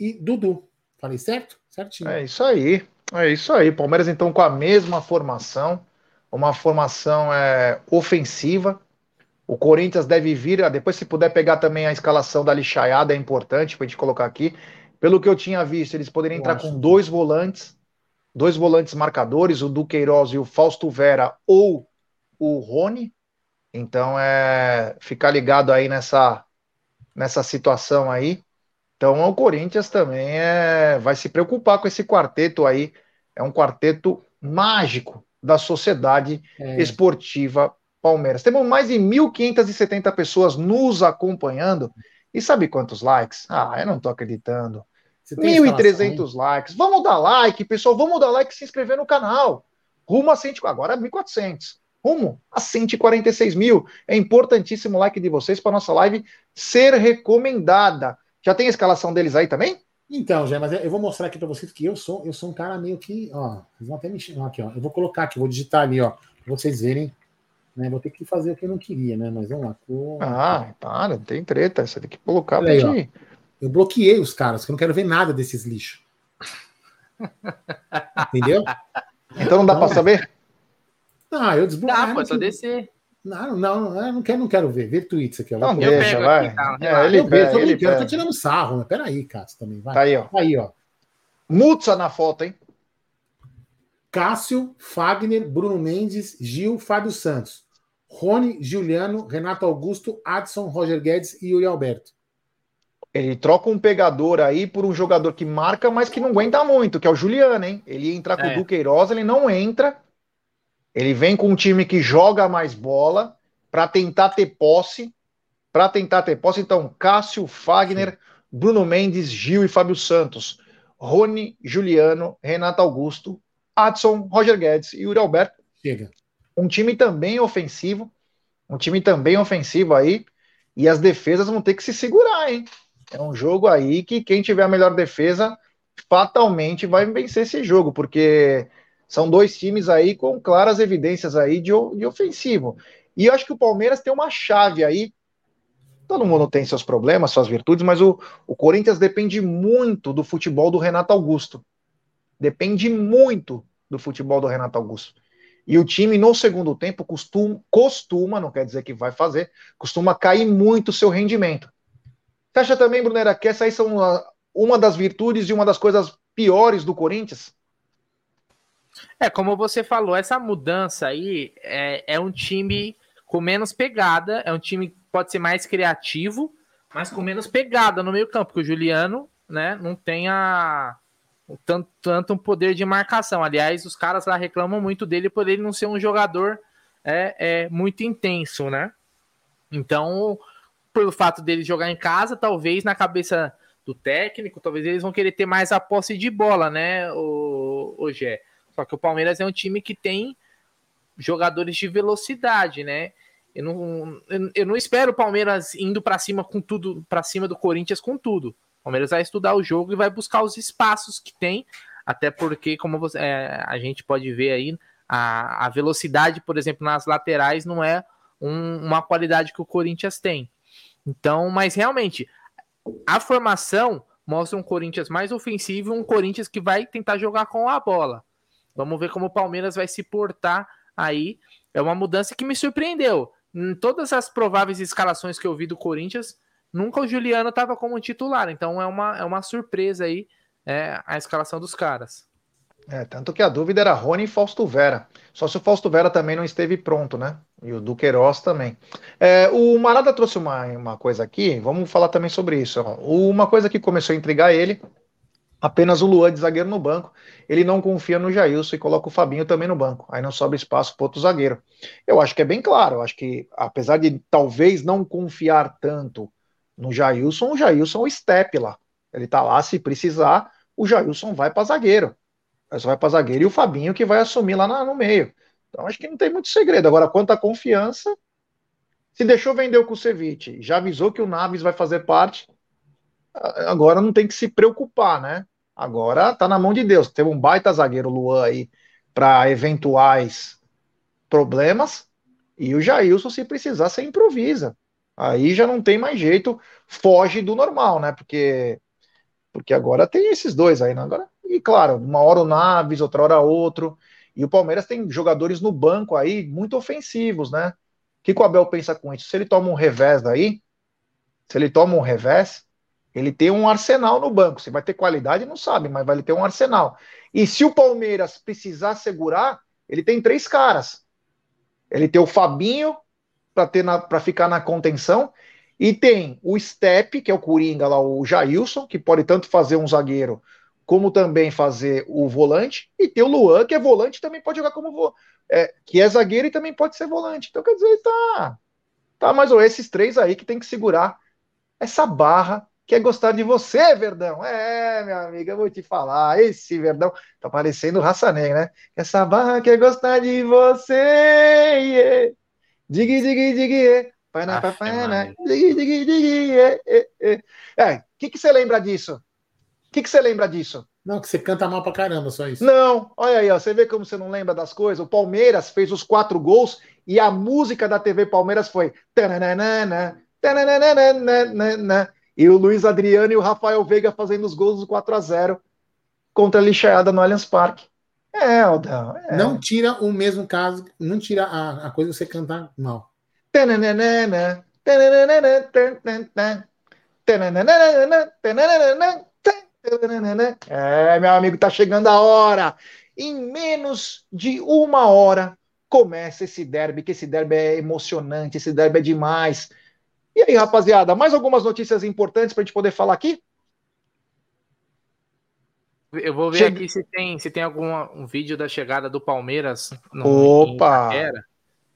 Speaker 1: e Dudu. Falei certo? Certinho.
Speaker 2: É isso aí. É isso aí. Palmeiras, então, com a mesma formação. Uma formação é, ofensiva o Corinthians deve vir, ah, depois se puder pegar também a escalação da lixaiada, é importante para a gente colocar aqui. Pelo que eu tinha visto, eles poderiam entrar com dois volantes, dois volantes marcadores, o Duqueiroz e o Fausto Vera ou o Rony. Então é ficar ligado aí nessa, nessa situação aí. Então o Corinthians também é, vai se preocupar com esse quarteto aí. É um quarteto mágico da sociedade é. esportiva Palmeiras. Temos mais de 1.570 pessoas nos acompanhando. E sabe quantos likes? Ah, eu não estou acreditando. 1.300 likes. Vamos dar like, pessoal. Vamos dar like e se inscrever no canal. Rumo a 100, agora 1.400. Rumo a 146 mil. É importantíssimo o like de vocês para nossa live ser recomendada. Já tem a escalação deles aí também?
Speaker 1: Então, já, mas eu vou mostrar aqui para vocês que eu sou, eu sou um cara meio que, ó, vocês vão até mexer aqui, ó. Eu vou colocar aqui, vou digitar ali, ó, para vocês verem né? Vou ter que fazer o que eu não queria, né? Mas vamos lá. Tô...
Speaker 2: Ah, para, não tem treta. Você tem que colocar aí, ó,
Speaker 1: Eu bloqueei os caras, que eu não quero ver nada desses lixos. Entendeu?
Speaker 2: Então não dá para saber?
Speaker 1: Não, eu desbloqueei.
Speaker 3: Dá, pô, só descer.
Speaker 1: Não, não, não, não quero, não quero ver. Ver tweets aqui. Ó.
Speaker 2: Não, eu deixa, vai. Aqui,
Speaker 1: tá, é, ele eu, pega, ele eu tô tirando sarro, mas peraí, Cássio, também. Vai.
Speaker 2: Tá aí, ó.
Speaker 1: Aí, ó.
Speaker 2: Mutsa na foto, hein?
Speaker 1: Cássio, Fagner, Bruno Mendes, Gil, Fábio Santos. Rony, Juliano, Renato Augusto, Adson, Roger Guedes e Yuri Alberto.
Speaker 2: Ele troca um pegador aí por um jogador que marca, mas que não aguenta muito, que é o Juliano, hein? Ele entra com é. o Duqueiroz, ele não entra. Ele vem com um time que joga mais bola para tentar ter posse. Para tentar ter posse, então, Cássio, Fagner. Bruno Mendes, Gil e Fábio Santos. Rony, Juliano, Renato Augusto, Adson, Roger Guedes e Yuri Alberto.
Speaker 1: Chega.
Speaker 2: Um time também ofensivo, um time também ofensivo aí, e as defesas vão ter que se segurar, hein? É um jogo aí que quem tiver a melhor defesa fatalmente vai vencer esse jogo, porque são dois times aí com claras evidências aí de, de ofensivo. E eu acho que o Palmeiras tem uma chave aí. Todo mundo tem seus problemas, suas virtudes, mas o, o Corinthians depende muito do futebol do Renato Augusto. Depende muito do futebol do Renato Augusto. E o time, no segundo tempo, costuma, costuma, não quer dizer que vai fazer, costuma cair muito o seu rendimento. Acha também, Brunera, que essa aí são uma, uma das virtudes e uma das coisas piores do Corinthians?
Speaker 3: É, como você falou, essa mudança aí é, é um time com menos pegada, é um time que pode ser mais criativo, mas com menos pegada no meio campo, porque o Juliano né, não tem a, tanto, tanto um poder de marcação. Aliás, os caras lá reclamam muito dele por ele não ser um jogador é, é muito intenso, né? Então, pelo fato dele jogar em casa, talvez na cabeça do técnico, talvez eles vão querer ter mais a posse de bola, né, o, o Gé? Só que o Palmeiras é um time que tem jogadores de velocidade, né? Eu não, eu não espero o Palmeiras indo para cima com tudo, para cima do Corinthians com tudo. O Palmeiras vai estudar o jogo e vai buscar os espaços que tem, até porque, como você, é, a gente pode ver aí, a, a velocidade, por exemplo, nas laterais não é um, uma qualidade que o Corinthians tem. Então, mas realmente, a formação mostra um Corinthians mais ofensivo um Corinthians que vai tentar jogar com a bola. Vamos ver como o Palmeiras vai se portar aí. É uma mudança que me surpreendeu. Em todas as prováveis escalações que eu vi do Corinthians, nunca o Juliano estava como titular. Então é uma, é uma surpresa aí é, a escalação dos caras.
Speaker 2: É, tanto que a dúvida era Rony e Fausto Vera. Só se o Fausto Vera também não esteve pronto, né? E o Duqueiroz também. É, o Marada trouxe uma, uma coisa aqui, vamos falar também sobre isso. Uma coisa que começou a intrigar ele, apenas o Luan de zagueiro no banco. Ele não confia no Jailson e coloca o Fabinho também no banco. Aí não sobra espaço para outro zagueiro. Eu acho que é bem claro. Eu acho que, apesar de talvez não confiar tanto no Jailson, o Jailson é o step lá. Ele tá lá, se precisar, o Jailson vai para zagueiro. Só vai para zagueiro e o Fabinho que vai assumir lá no meio. Então acho que não tem muito segredo. Agora, quanto à confiança, se deixou vender o Kusevich, já avisou que o Naves vai fazer parte, agora não tem que se preocupar, né? Agora tá na mão de Deus. Teve um baita zagueiro Luan aí para eventuais problemas. E o Jailson, se precisar, você improvisa. Aí já não tem mais jeito, foge do normal, né? Porque porque agora tem esses dois aí, né? Agora e claro, uma hora o Naves, outra hora outro. E o Palmeiras tem jogadores no banco aí muito ofensivos, né? O que, que o Abel pensa com isso? Se ele toma um revés daí, se ele toma um revés, ele tem um arsenal no banco. Se vai ter qualidade, não sabe, mas vai ter um arsenal. E se o Palmeiras precisar segurar, ele tem três caras. Ele tem o Fabinho para ficar na contenção. E tem o Step, que é o Coringa lá, o Jailson, que pode tanto fazer um zagueiro como também fazer o volante, e tem o Luan, que é volante também pode jogar como vo... é, que é zagueiro e também pode ser volante. Então, quer dizer, tá. Tá, mas ou esses três aí que tem que segurar essa barra que é gostar de você, Verdão. É, minha amiga, eu vou te falar. Esse Verdão tá parecendo raça negra, né? Essa barra que é gostar de você. Yeah. Dig, dig, dig, yeah. Pana, pana, dig, dig, dig, yeah. É, o que, que você lembra disso? O que, que você lembra disso?
Speaker 1: Não, que você canta mal pra caramba, só isso.
Speaker 2: Não, olha aí, ó, você vê como você não lembra das coisas? O Palmeiras fez os quatro gols e a música da TV Palmeiras foi. E o Luiz Adriano e o Rafael Veiga fazendo os gols do 4 a 0 contra a lixaiada no Allianz Parque. É, Aldão. É.
Speaker 1: Não tira o mesmo caso, não tira a, a coisa de você cantar mal.
Speaker 2: É, meu amigo, tá chegando a hora. Em menos de uma hora começa esse derby, que esse derby é emocionante, esse derby é demais. E aí, rapaziada, mais algumas notícias importantes para a gente poder falar aqui?
Speaker 3: Eu vou ver Chega... aqui se tem, se tem algum um vídeo da chegada do Palmeiras
Speaker 2: no Opa!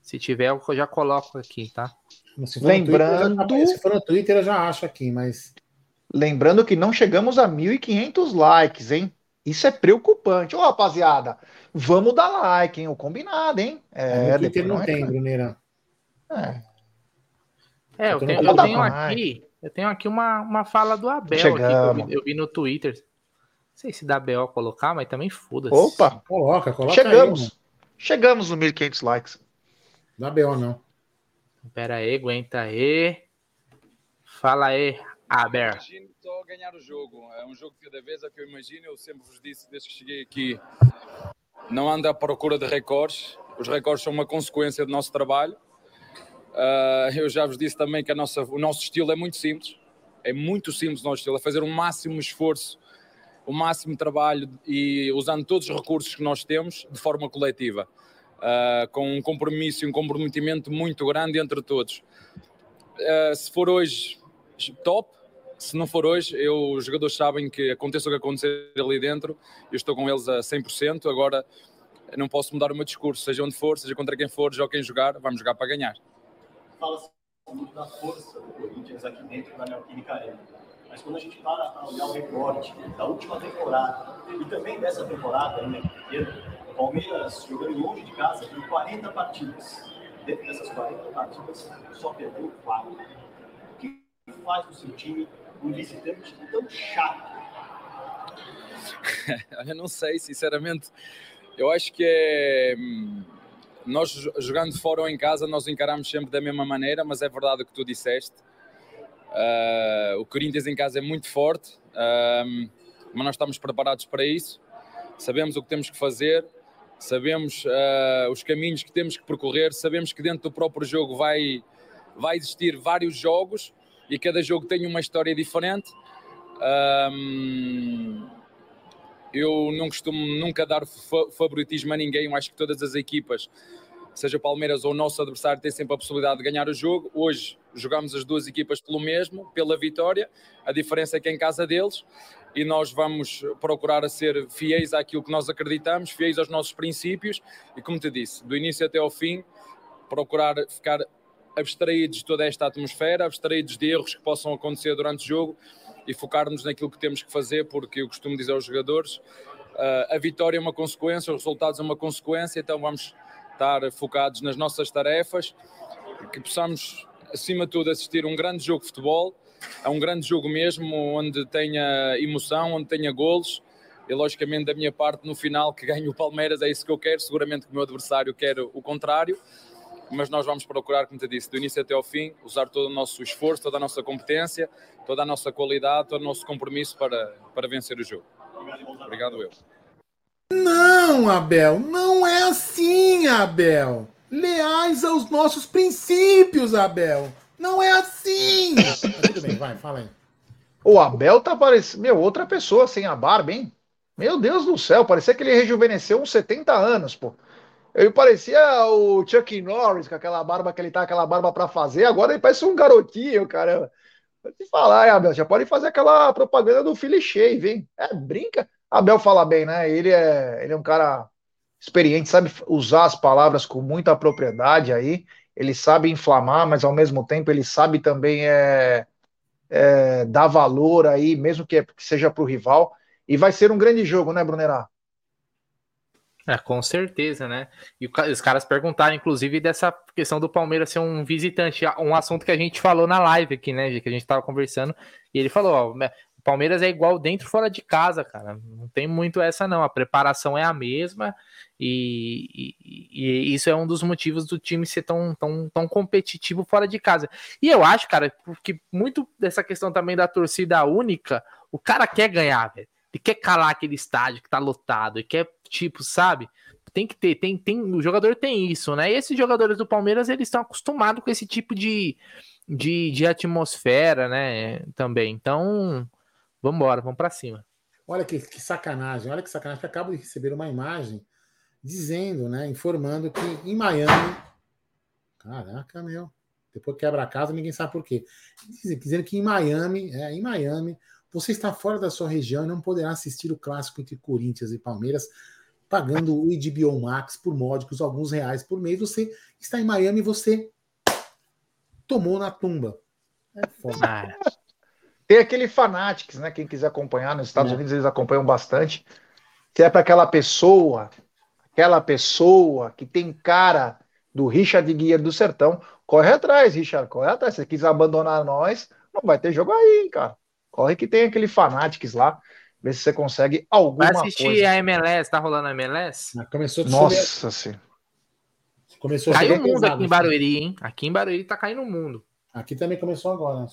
Speaker 3: Se tiver, eu já coloco aqui, tá?
Speaker 1: Se Lembrando. Twitter, se for no Twitter, eu já acho aqui, mas.
Speaker 2: Lembrando que não chegamos a 1.500 likes, hein? Isso é preocupante. Ô, rapaziada, vamos dar like, hein? O combinado, hein?
Speaker 1: É, é Twitter não, não tem, Bruneira.
Speaker 3: É. É, eu tenho, eu tenho aqui, eu tenho aqui uma, uma fala do Abel aqui, eu, vi, eu, vi, no Twitter. Não sei se dá Abel colocar, mas também foda-se.
Speaker 2: Opa!
Speaker 1: Coloca, coloca
Speaker 2: Chegamos. Aí, Chegamos no 1.500 likes.
Speaker 1: Dá BO, não.
Speaker 3: Pera aí, aguenta aí. Fala aí, Abel.
Speaker 6: Imagino só ganhar o jogo. É um jogo de cada vez, é que eu imagino. Eu sempre vos disse, desde que cheguei aqui, não anda à procura de recordes. Os recordes são uma consequência do nosso trabalho. Uh, eu já vos disse também que a nossa, o nosso estilo é muito simples, é muito simples o nosso estilo, é fazer o máximo esforço, o máximo trabalho e usando todos os recursos que nós temos de forma coletiva, uh, com um compromisso e um comprometimento muito grande entre todos. Uh, se for hoje, top. Se não for hoje, eu, os jogadores sabem que aconteça o que acontecer ali dentro, eu estou com eles a 100%. Agora, não posso mudar o meu discurso, seja onde for, seja contra quem for, jogue quem jogar, vamos jogar para ganhar.
Speaker 1: Fala
Speaker 7: gosto muito da força do Corinthians aqui dentro da Neoquímica Arena. Mas quando a gente para para olhar o recorte da última temporada e também dessa temporada inteira, o Palmeiras jogando longe de casa tem 40 partidas. Dentro dessas 40 partidas, só perdeu 4. O que faz do seu time um visitante tão chato?
Speaker 6: Eu não sei, sinceramente. Eu acho que é hum, nós jogando fora ou em casa, nós encaramos sempre da mesma maneira, mas é verdade o que tu disseste. Uh, o Corinthians em casa é muito forte, uh, mas nós estamos preparados para isso. Sabemos o que temos que fazer, sabemos uh, os caminhos que temos que percorrer, sabemos que dentro do próprio jogo vai, vai existir vários jogos e cada jogo tem uma história diferente. Eu não costumo nunca dar favoritismo a ninguém, eu acho que todas as equipas, seja Palmeiras ou o nosso adversário, têm sempre a possibilidade de ganhar o jogo. Hoje jogamos as duas equipas pelo mesmo, pela vitória, a diferença é que é em casa deles. E nós vamos procurar ser fiéis àquilo que nós acreditamos, fiéis aos nossos princípios. E, como te disse, do início até ao fim, procurar ficar abstraídos de toda esta atmosfera, abstraídos de erros que possam acontecer durante o jogo e focar-nos naquilo que temos que fazer, porque eu costumo dizer aos jogadores: uh, a vitória é uma consequência, os resultados é uma consequência, então vamos estar focados nas nossas tarefas, que possamos, acima de tudo, assistir a um grande jogo de futebol, a um grande jogo mesmo, onde tenha emoção, onde tenha golos. E logicamente, da minha parte, no final, que ganhe o Palmeiras, é isso que eu quero. Seguramente que o meu adversário quer o contrário mas nós vamos procurar, como te disse, do início até ao fim, usar todo o nosso esforço, toda a nossa competência, toda a nossa qualidade, todo o nosso compromisso para, para vencer o jogo. Obrigado, eu.
Speaker 1: Não, Abel, não é assim, Abel. Leais aos nossos princípios, Abel. Não é assim. tudo bem, vai, fala aí.
Speaker 2: O Abel tá parecendo, meu, outra pessoa sem a barba, hein? Meu Deus do céu, parecia que ele rejuvenesceu uns 70 anos, pô. Ele parecia o Chuck Norris, com aquela barba que ele tá, aquela barba para fazer. Agora ele parece um garotinho, cara. Vou te falar, Abel, já pode fazer aquela propaganda do Philly Shave, hein? É, brinca. Abel fala bem, né? Ele é, ele é um cara experiente, sabe usar as palavras com muita propriedade aí. Ele sabe inflamar, mas ao mesmo tempo ele sabe também é, é dar valor aí, mesmo que, seja para o rival. E vai ser um grande jogo, né, Brunerá?
Speaker 3: É, com certeza, né? E os caras perguntaram, inclusive, dessa questão do Palmeiras ser um visitante, um assunto que a gente falou na live aqui, né? Que a gente tava conversando, e ele falou: ó, Palmeiras é igual dentro fora de casa, cara. Não tem muito essa, não. A preparação é a mesma, e, e, e isso é um dos motivos do time ser tão, tão, tão competitivo fora de casa. E eu acho, cara, que muito dessa questão também da torcida única, o cara quer ganhar, velho. Ele quer calar aquele estádio que tá lotado, ele quer, tipo, sabe? Tem que ter, tem, tem, o jogador tem isso, né? E esses jogadores do Palmeiras, eles estão acostumados com esse tipo de, de, de atmosfera, né? Também. Então, vamos embora, vamos para cima.
Speaker 1: Olha que, que, sacanagem, olha que sacanagem. Eu acabo de receber uma imagem dizendo, né? Informando que em Miami. Caraca, meu. Depois quebra a casa, ninguém sabe por quê. Dizendo que em Miami, é, em Miami, você está fora da sua região e não poderá assistir o clássico entre Corinthians e Palmeiras pagando o HBO Max por módicos alguns reais por mês. Você está em Miami e você tomou na tumba.
Speaker 2: É foda. Ah. Tem aquele Fanatics, né? Quem quiser acompanhar, nos Estados é. Unidos eles acompanham bastante. Que é para aquela pessoa, aquela pessoa que tem cara do Richard Guia do Sertão. Corre atrás, Richard, corre atrás. Se você quiser abandonar nós, não vai ter jogo aí, hein, cara. Corre que tem aquele Fanatics lá. Vê se você consegue alguma
Speaker 3: Vai assistir
Speaker 2: coisa.
Speaker 3: a MLS, tá rolando a MLS?
Speaker 1: Ah, começou
Speaker 2: Nossa senhora.
Speaker 1: Começou
Speaker 3: Caiu o mundo pesado, aqui em Barueri, hein? Aqui em Barueri tá caindo o mundo.
Speaker 1: Aqui também começou agora. Né?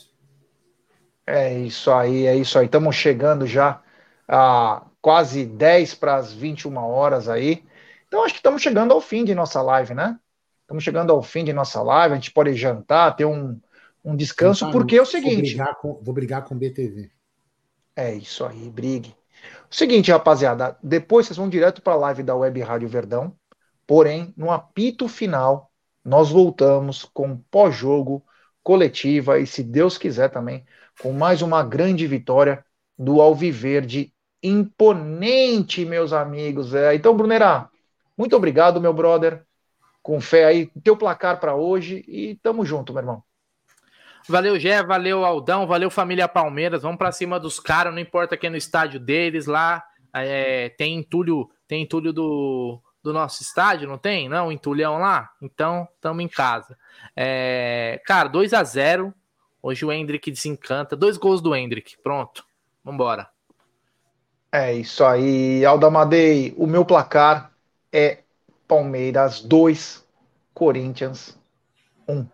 Speaker 2: É isso aí, é isso aí. Estamos chegando já a quase 10 para as 21 horas aí. Então acho que estamos chegando ao fim de nossa live, né? Estamos chegando ao fim de nossa live. A gente pode jantar, ter um, um descanso, porque é o seguinte. Vou
Speaker 1: brigar com, vou brigar com o BTV.
Speaker 2: É isso aí, brigue. O seguinte, rapaziada, depois vocês vão direto para a live da Web Rádio Verdão, porém, no apito final, nós voltamos com pós-jogo, coletiva e, se Deus quiser também, com mais uma grande vitória do Alviverde imponente, meus amigos. É, então, Brunerá, muito obrigado, meu brother. Com fé aí, teu placar para hoje e tamo junto, meu irmão.
Speaker 3: Valeu, Gé, valeu, Aldão, valeu, família Palmeiras. Vamos para cima dos caras, não importa quem é no estádio deles lá. É, tem entulho, tem entulho do, do nosso estádio, não tem? Não, entulhão lá? Então, estamos em casa. É, cara, 2 a 0 Hoje o Hendrick desencanta. Dois gols do Hendrick. Pronto. Vambora.
Speaker 2: É isso aí, Aldamadei. O meu placar é Palmeiras 2, Corinthians 1.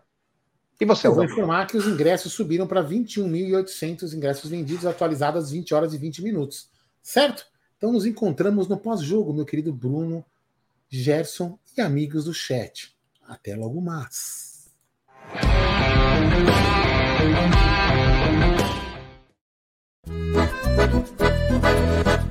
Speaker 1: E você, Eu vou informar que os ingressos subiram para 21.800 ingressos vendidos, atualizados às 20 horas e 20 minutos. Certo? Então nos encontramos no pós-jogo, meu querido Bruno, Gerson e amigos do chat. Até logo mais. Thank you.